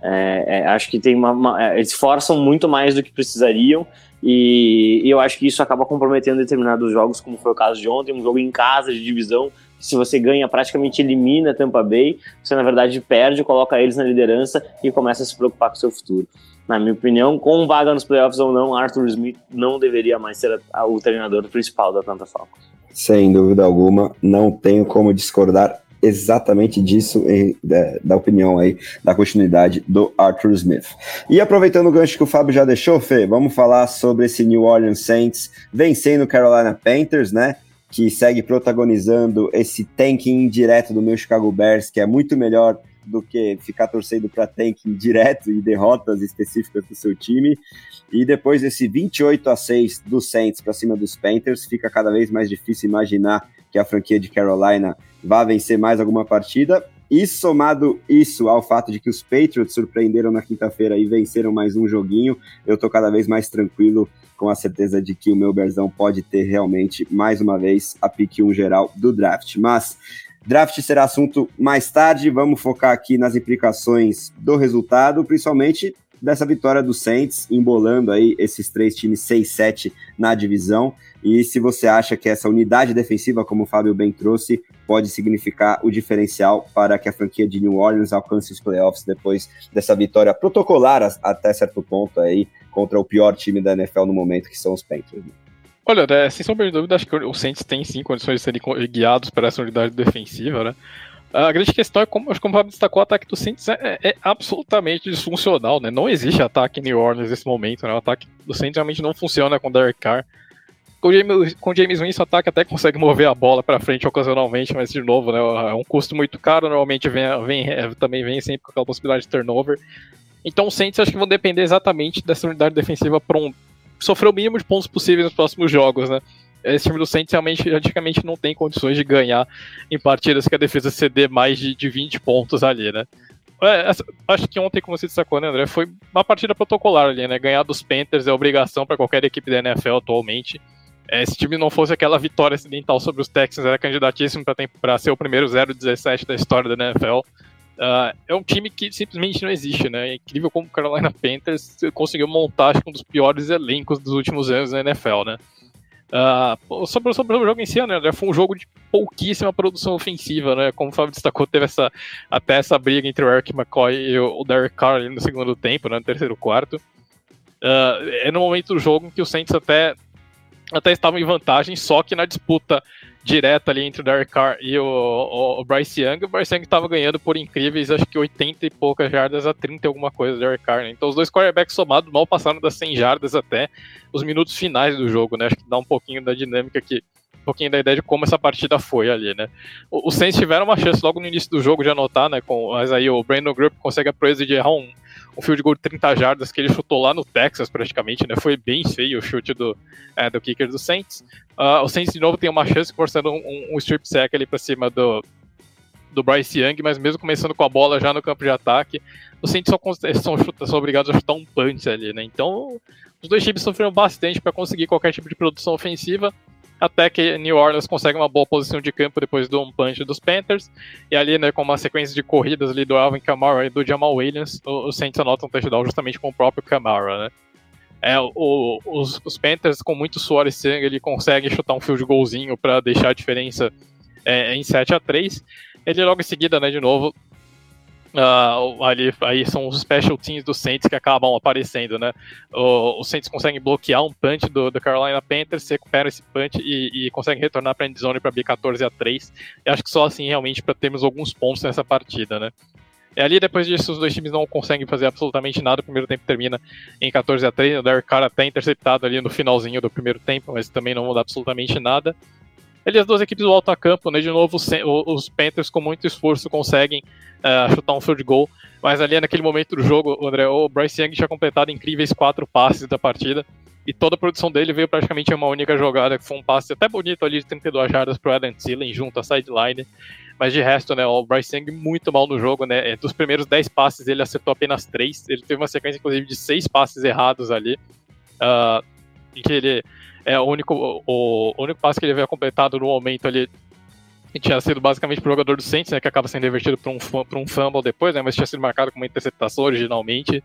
É, é, acho que tem uma, uma, é, eles forçam muito mais do que precisariam e, e, eu acho que isso acaba comprometendo determinados jogos, como foi o caso de ontem, um jogo em casa de divisão. Se você ganha, praticamente elimina Tampa Bay, você na verdade perde, coloca eles na liderança e começa a se preocupar com o seu futuro na minha opinião, com vaga nos playoffs ou não, Arthur Smith não deveria mais ser a, a, o treinador principal da Atlanta Falcons. Sem dúvida alguma, não tenho como discordar exatamente disso, da, da, opinião aí, da continuidade do Arthur Smith. E aproveitando o gancho que o Fábio já deixou, Fê, vamos falar sobre esse New Orleans Saints vencendo o Carolina Panthers, né? Que segue protagonizando esse tanking direto do meu Chicago Bears, que é muito melhor do que ficar torcendo para tanking direto e derrotas específicas do seu time. E depois desse 28 a 6 do Saints para cima dos Panthers, fica cada vez mais difícil imaginar que a franquia de Carolina vá vencer mais alguma partida. E somado isso ao fato de que os Patriots surpreenderam na quinta-feira e venceram mais um joguinho, eu tô cada vez mais tranquilo com a certeza de que o meu Berzão pode ter realmente, mais uma vez, a pique 1 geral do draft. Mas Draft será assunto mais tarde, vamos focar aqui nas implicações do resultado, principalmente dessa vitória do Saints, embolando aí esses três times 6-7 na divisão. E se você acha que essa unidade defensiva, como o Fábio bem trouxe, pode significar o diferencial para que a franquia de New Orleans alcance os playoffs depois dessa vitória protocolar até certo ponto aí contra o pior time da NFL no momento, que são os Panthers. Né? Olha, né, sem sombra de dúvida, acho que o Saints tem sim condições de serem guiados por essa unidade defensiva, né? A grande questão é, como, que o Fábio destacou, o ataque do Saints é, é, absolutamente disfuncional, né? Não existe ataque New Orleans nesse momento, né? O ataque do Saints realmente não funciona com o Derek Carr. Com o James, com o James Winston, o ataque até consegue mover a bola para frente ocasionalmente, mas de novo, né? É um custo muito caro, normalmente vem, vem, é, também vem sempre com aquela possibilidade de turnover. Então o Saints acho que vão depender exatamente dessa unidade defensiva para um, sofrer o mínimo de pontos possíveis nos próximos jogos, né? Esse time do Saints realmente, praticamente não tem condições de ganhar em partidas que a defesa ceder mais de, de 20 pontos ali, né? É, acho que ontem, como você destacou, né, André, foi uma partida protocolar ali, né? Ganhar dos Panthers é obrigação para qualquer equipe da NFL atualmente. É, se o time não fosse aquela vitória acidental sobre os Texans, era candidatíssimo para ser o primeiro 0-17 da história da NFL. Uh, é um time que simplesmente não existe, né? É incrível como o Carolina Panthers conseguiu montar acho, um dos piores elencos dos últimos anos na NFL, né? Uh, sobre, sobre o jogo em si, né? Foi um jogo de pouquíssima produção ofensiva, né? Como o Fábio destacou, teve essa, até essa briga entre o Eric McCoy e o Derek Carr no segundo tempo, né? no terceiro quarto. Uh, é no momento do jogo em que o Saints até, até estavam em vantagem, só que na disputa direta ali entre o Derek Carr e o, o, o Bryce Young, o Bryce Young estava ganhando por incríveis, acho que 80 e poucas jardas a 30 e alguma coisa do Derek Carr, né? Então os dois quarterbacks somados mal passaram das 100 jardas até os minutos finais do jogo, né? Acho que dá um pouquinho da dinâmica aqui um pouquinho da ideia de como essa partida foi ali, né? Os Saints tiveram uma chance logo no início do jogo de anotar, né? Com, mas aí o Brandon Group consegue a proeza de errar um, um field goal de 30 jardas que ele chutou lá no Texas, praticamente, né? Foi bem feio o chute do, é, do kicker do Saints. Uh, o Saints, de novo, tem uma chance forçando um, um strip sack ali para cima do, do Bryce Young, mas mesmo começando com a bola já no campo de ataque, os Saints só são, são obrigados a chutar um punch ali, né? Então, os dois times sofreram bastante para conseguir qualquer tipo de produção ofensiva até que New Orleans consegue uma boa posição de campo depois do um punch dos Panthers, e ali, né, com uma sequência de corridas ali do Alvin Kamara e do Jamal Williams, o, o Saints anotam um touchdown justamente com o próprio Kamara, né. É, o, os, os, Panthers, com muito suor e sangue, ele consegue chutar um field golzinho para deixar a diferença é, em 7 a 3 Ele logo em seguida, né, de novo, Uh, ali aí são os special teams do Saints que acabam aparecendo, né? O, Saints conseguem bloquear um punch do, do Carolina Panthers, recuperam esse punch e, e conseguem retornar para a endzone para abrir 14 a 3. E acho que só assim realmente para termos alguns pontos nessa partida, né? E ali depois disso os dois times não conseguem fazer absolutamente nada. O primeiro tempo termina em 14 a 3. O Derek Carr até interceptado ali no finalzinho do primeiro tempo, mas também não muda absolutamente nada. Ali as duas equipes voltam a campo, né? De novo, os Panthers com muito esforço conseguem uh, chutar um field goal. Mas ali naquele momento do jogo, o, André, o Bryce Young tinha completado incríveis quatro passes da partida. E toda a produção dele veio praticamente em uma única jogada, que foi um passe até bonito ali de 32 jardas pro Adam Thielen junto à sideline. Mas de resto, né, o Bryce Young muito mal no jogo, né? É, dos primeiros 10 passes ele acertou apenas 3. Ele teve uma sequência, inclusive, de 6 passes errados ali. Uh, em que ele é o único, o, o único passe que ele havia completado no momento ali tinha sido basicamente pro jogador do Saints, né, que acaba sendo invertido para um, pra um fumble depois, né, mas tinha sido marcado como interceptação originalmente.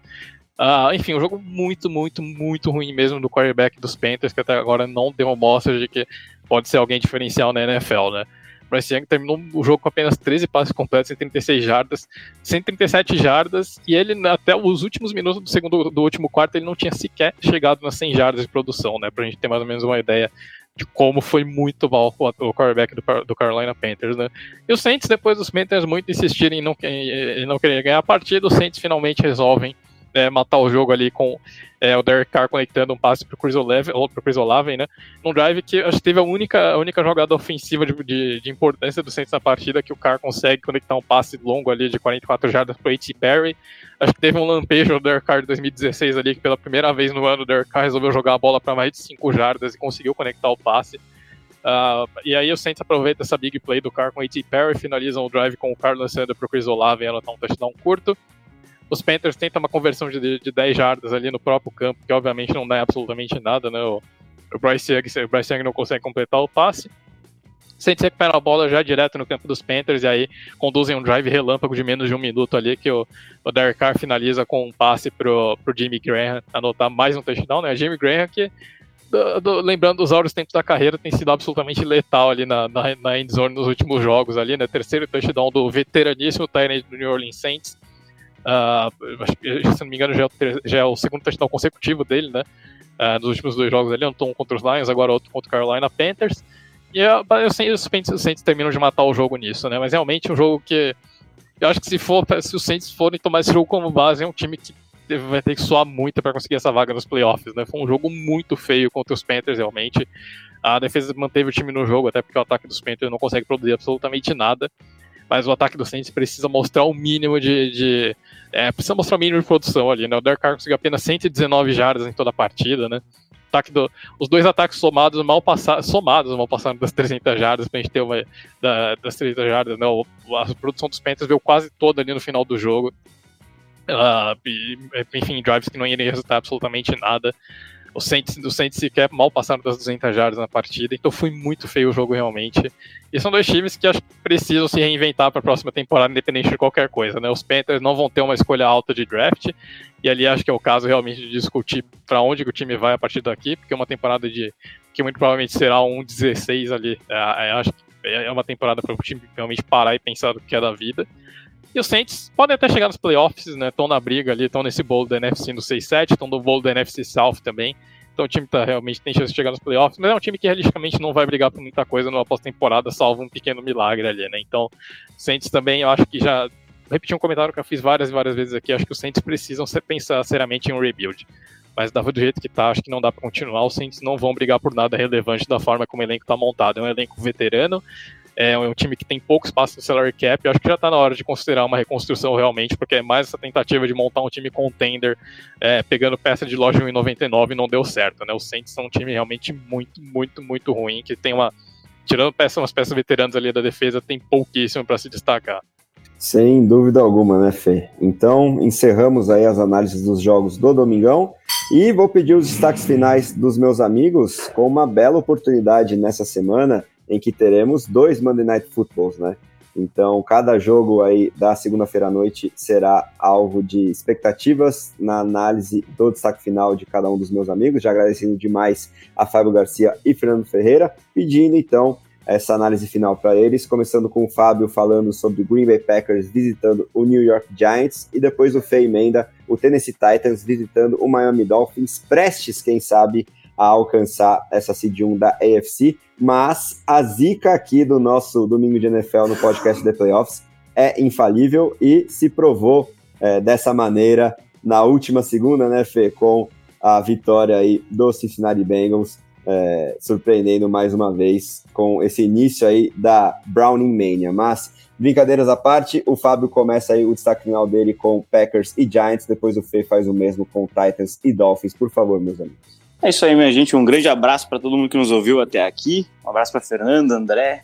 Uh, enfim, um jogo muito, muito, muito ruim mesmo do quarterback dos Panthers, que até agora não deu mostra de que pode ser alguém diferencial na NFL, né. Bryce Young terminou o jogo com apenas 13 passes completos, 136 jardas, 137 jardas, e ele, até os últimos minutos do segundo do último quarto, ele não tinha sequer chegado nas 100 jardas de produção, né? Pra gente ter mais ou menos uma ideia de como foi muito mal o quarterback do, do Carolina Panthers, né? E os Saints, depois dos Panthers muito insistirem em não, em não querer ganhar a partida, os Saints finalmente resolvem é, matar o jogo ali com é, o Derek Carr conectando um passe para o Chris Olave, ou pro Chris Olave, né? Num drive que acho que teve a única, a única jogada ofensiva de, de, de importância do Saints na partida, que o Carr consegue conectar um passe longo ali de 44 jardas para o A.T. Perry. Acho que teve um lampejo no Derek Carr de 2016 ali, que pela primeira vez no ano o Derek Carr resolveu jogar a bola para mais de 5 jardas e conseguiu conectar o passe. Uh, e aí o Saints aproveita essa big play do Carr com A.T. Perry, finalizam o drive com o Carr lançando para o Chris Olave e anotar um touchdown curto. Os Panthers tentam uma conversão de, de 10 jardas ali no próprio campo, que obviamente não dá absolutamente nada, né? O, o Bryce, Young, o Bryce Young não consegue completar o passe. Saints recupera a bola já direto no campo dos Panthers e aí conduzem um drive relâmpago de menos de um minuto ali que o, o Derek Carr finaliza com um passe pro, pro Jimmy Graham anotar mais um touchdown, né? Jimmy Graham que do, do, lembrando os áureos tempos da carreira, tem sido absolutamente letal ali na, na, na endzone nos últimos jogos ali, né? Terceiro touchdown do veteraníssimo Tyrant do New Orleans Saints. Uh, se não me engano, já é, o, já é o segundo touchdown consecutivo dele, né? Uh, nos últimos dois jogos ali, um contra os Lions, agora outro contra o Carolina Panthers. E eu, eu sei, os Saints terminam de matar o jogo nisso, né? Mas realmente um jogo que. Eu acho que se for, se os Saints forem tomar esse jogo como base, é um time que vai ter que suar muito para conseguir essa vaga nos playoffs, né? Foi um jogo muito feio contra os Panthers, realmente. A defesa manteve o time no jogo, até porque o ataque dos Panthers não consegue produzir absolutamente nada mas o ataque do Saints precisa mostrar o mínimo de. de é, precisa mostrar o mínimo de produção ali, né? O Derek Carr conseguiu apenas 119 jardas em toda a partida, né? Ataque do, os dois ataques somados mal passaram, somados mal passaram das 300 jardas pra gente ter uma da, das 300 jardas, né? A produção dos Panthers veio quase toda ali no final do jogo. Uh, enfim, drives que não iriam resultar absolutamente nada. O Saints, o Saints sequer mal passaram das 200 jardas na partida, então foi muito feio o jogo realmente. E são dois times que acho que precisam se reinventar para a próxima temporada, independente de qualquer coisa. Né? Os Panthers não vão ter uma escolha alta de draft, e ali acho que é o caso realmente de discutir para onde o time vai a partir daqui, porque é uma temporada de que muito provavelmente será um 16 ali. É, é, acho que é uma temporada para o time realmente parar e pensar do que é da vida. E os Saints podem até chegar nos playoffs, né? Estão na briga ali, estão nesse bolo da NFC no 6-7, estão no bolo da NFC South também. Então o time tá, realmente tem chance de chegar nos playoffs, mas é um time que realisticamente não vai brigar por muita coisa numa pós-temporada, salvo um pequeno milagre ali, né? Então, Saints também, eu acho que já. Repetir um comentário que eu fiz várias e várias vezes aqui, acho que os Saints precisam pensar seriamente em um rebuild. Mas do jeito que tá, acho que não dá para continuar. Os Saints não vão brigar por nada relevante da forma como o elenco tá montado. É um elenco veterano, é um time que tem pouco espaço no salary cap. Eu acho que já está na hora de considerar uma reconstrução realmente, porque é mais essa tentativa de montar um time contender, é, pegando peça de loja 1,99 e não deu certo. Né? Os Saints são um time realmente muito, muito, muito ruim, que tem uma. Tirando peça, umas peças veteranas ali da defesa, tem pouquíssimo para se destacar. Sem dúvida alguma, né, Fê? Então, encerramos aí as análises dos jogos do Domingão e vou pedir os destaques finais dos meus amigos com uma bela oportunidade nessa semana em que teremos dois Monday Night Footballs, né? Então, cada jogo aí da segunda-feira à noite será alvo de expectativas na análise do destaque final de cada um dos meus amigos. Já agradecendo demais a Fábio Garcia e Fernando Ferreira, pedindo então essa análise final para eles, começando com o Fábio falando sobre Green Bay Packers visitando o New York Giants e depois o Fê emenda o Tennessee Titans visitando o Miami Dolphins, prestes, quem sabe, a alcançar essa seed 1 da AFC, mas a zica aqui do nosso Domingo de NFL no podcast The Playoffs é infalível e se provou é, dessa maneira na última segunda, né, Fê, com a vitória aí do Cincinnati Bengals, é, surpreendendo mais uma vez com esse início aí da Browning Mania. Mas, brincadeiras à parte, o Fábio começa aí o destaque final dele com Packers e Giants, depois o Fê faz o mesmo com Titans e Dolphins. Por favor, meus amigos. É isso aí, minha gente. Um grande abraço para todo mundo que nos ouviu até aqui. Um abraço para Fernando, André.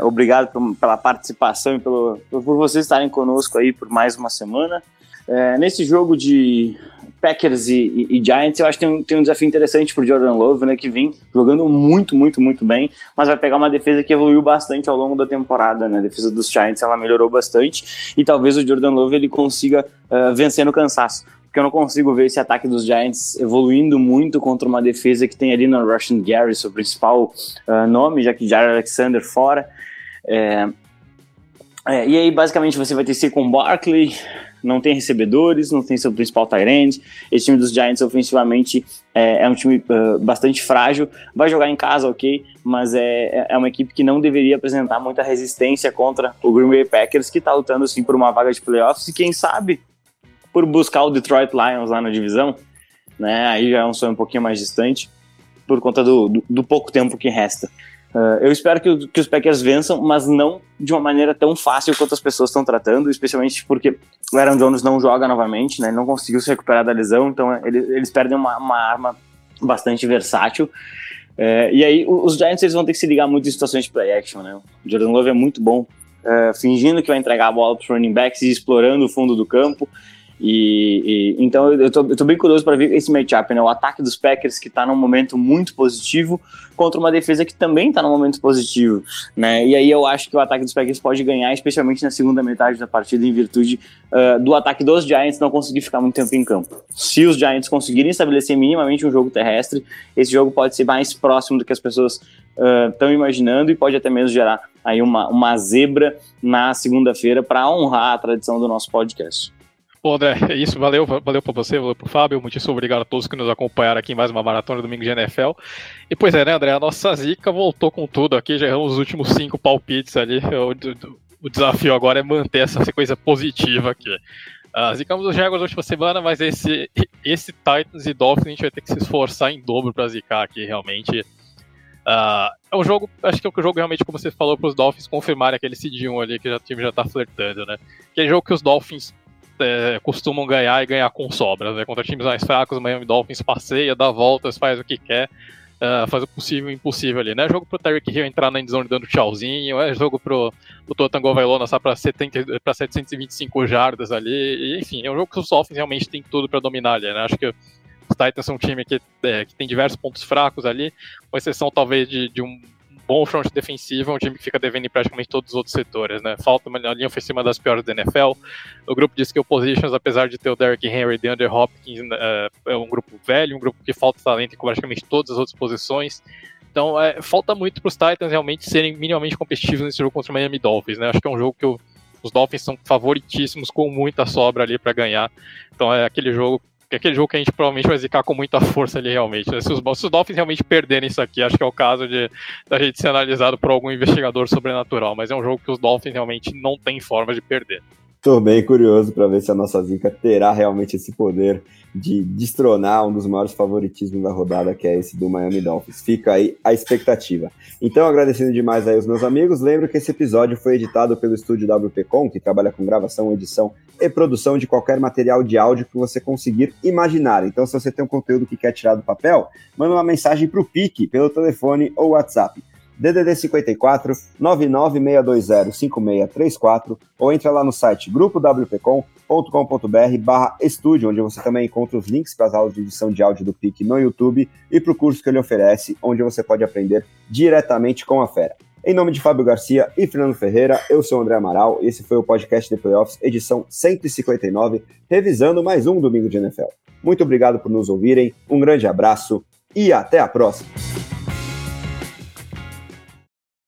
Obrigado pela participação e pelo, por vocês estarem conosco aí por mais uma semana. É, nesse jogo de Packers e, e, e, Giants, eu acho que tem tem um desafio interessante para Jordan Love, né, que vem jogando muito, muito, muito bem, mas vai pegar uma defesa que evoluiu bastante ao longo da temporada, né, a defesa dos Giants ela melhorou bastante, e talvez o Jordan Love ele consiga uh, vencer no cansaço porque eu não consigo ver esse ataque dos Giants evoluindo muito contra uma defesa que tem ali no Russian Gary, seu principal uh, nome, já que Jair Alexander fora. É, é, e aí, basicamente, você vai ter com Barkley, não tem recebedores, não tem seu principal tight. Esse time dos Giants, ofensivamente, é, é um time uh, bastante frágil. Vai jogar em casa, ok, mas é, é uma equipe que não deveria apresentar muita resistência contra o Green Bay Packers, que está lutando, sim, por uma vaga de playoffs. E quem sabe por buscar o Detroit Lions lá na divisão, né? Aí já é um sonho um pouquinho mais distante, por conta do, do, do pouco tempo que resta. Uh, eu espero que, que, os Packers vençam, mas não de uma maneira tão fácil quanto as pessoas estão tratando, especialmente porque o Aaron Jones não joga novamente, né? Ele não conseguiu se recuperar da lesão, então ele, eles perdem uma, uma, arma bastante versátil. Uh, e aí os Giants eles vão ter que se ligar muito em situações de play action, né? O Jordan Love é muito bom fingindo que vai entregar a bola para os running backs e explorando o fundo do campo. E, e, então eu tô, eu tô bem curioso para ver esse matchup, né? O ataque dos Packers que está num momento muito positivo contra uma defesa que também está num momento positivo, né? E aí eu acho que o ataque dos Packers pode ganhar, especialmente na segunda metade da partida, em virtude uh, do ataque dos Giants não conseguir ficar muito tempo em campo. Se os Giants conseguirem estabelecer minimamente um jogo terrestre, esse jogo pode ser mais próximo do que as pessoas estão uh, imaginando e pode até mesmo gerar aí uma, uma zebra na segunda-feira para honrar a tradição do nosso podcast. Bom, André, é isso. Valeu, valeu para você, valeu para o Fábio. Muitíssimo obrigado a todos que nos acompanharam aqui em mais uma maratona domingo de NFL. E pois é, né, André? A nossa zica voltou com tudo aqui. Já erramos os últimos cinco palpites ali. O, o desafio agora é manter essa sequência positiva aqui. Uh, zicamos os Jaguars na última semana, mas esse, esse Titans e Dolphins a gente vai ter que se esforçar em dobro para zicar aqui, realmente. Uh, é um jogo, acho que é um jogo realmente, como você falou, para os Dolphins confirmarem aquele seed 1 ali que já, o time já está flertando, né? Aquele jogo que os Dolphins é, costumam ganhar e ganhar com sobras. Né? Contra times mais fracos, o Miami Dolphins passeia, dá voltas, faz o que quer, uh, faz o possível e o impossível ali. Não é jogo pro Tyreek Hill entrar na endzone dando tchauzinho, é jogo pro, pro Totango Vailona só pra, 70, pra 725 jardas ali, e, enfim, é um jogo que os Dolphins realmente tem tudo para dominar ali, né? Acho que Titans são um time que, é, que tem diversos pontos fracos ali, com exceção talvez de, de um bom front defensivo, é um time que fica devendo em praticamente todos os outros setores, né? Falta uma linha ofensiva das piores da NFL. O grupo de skill positions, apesar de ter o Derrick Henry e DeAndre Hopkins, uh, é um grupo velho, um grupo que falta talento em praticamente todas as outras posições. Então, é, falta muito para os Titans realmente serem minimamente competitivos nesse jogo contra o Miami Dolphins, né? Acho que é um jogo que os Dolphins são favoritíssimos com muita sobra ali para ganhar. Então, é aquele jogo é aquele jogo que a gente provavelmente vai zicar com muita força ali realmente. Né? Se, os, se os Dolphins realmente perderem isso aqui, acho que é o caso de da gente ser analisado por algum investigador sobrenatural, mas é um jogo que os Dolphins realmente não têm forma de perder. Estou bem curioso para ver se a nossa zica terá realmente esse poder de destronar um dos maiores favoritismos da rodada, que é esse do Miami Dolphins. Fica aí a expectativa. Então, agradecendo demais aí os meus amigos, lembro que esse episódio foi editado pelo estúdio WPcom, que trabalha com gravação, edição e produção de qualquer material de áudio que você conseguir imaginar. Então, se você tem um conteúdo que quer tirar do papel, manda uma mensagem para o PIC pelo telefone ou WhatsApp DDD 54 99620 5634 ou entra lá no site grupowpcom.com.br barra estúdio, onde você também encontra os links para as aulas de edição de áudio do PIC no YouTube e para o curso que ele oferece, onde você pode aprender diretamente com a fera. Em nome de Fábio Garcia e Fernando Ferreira, eu sou o André Amaral e esse foi o podcast de Playoffs, edição 159, revisando mais um domingo de NFL. Muito obrigado por nos ouvirem, um grande abraço e até a próxima!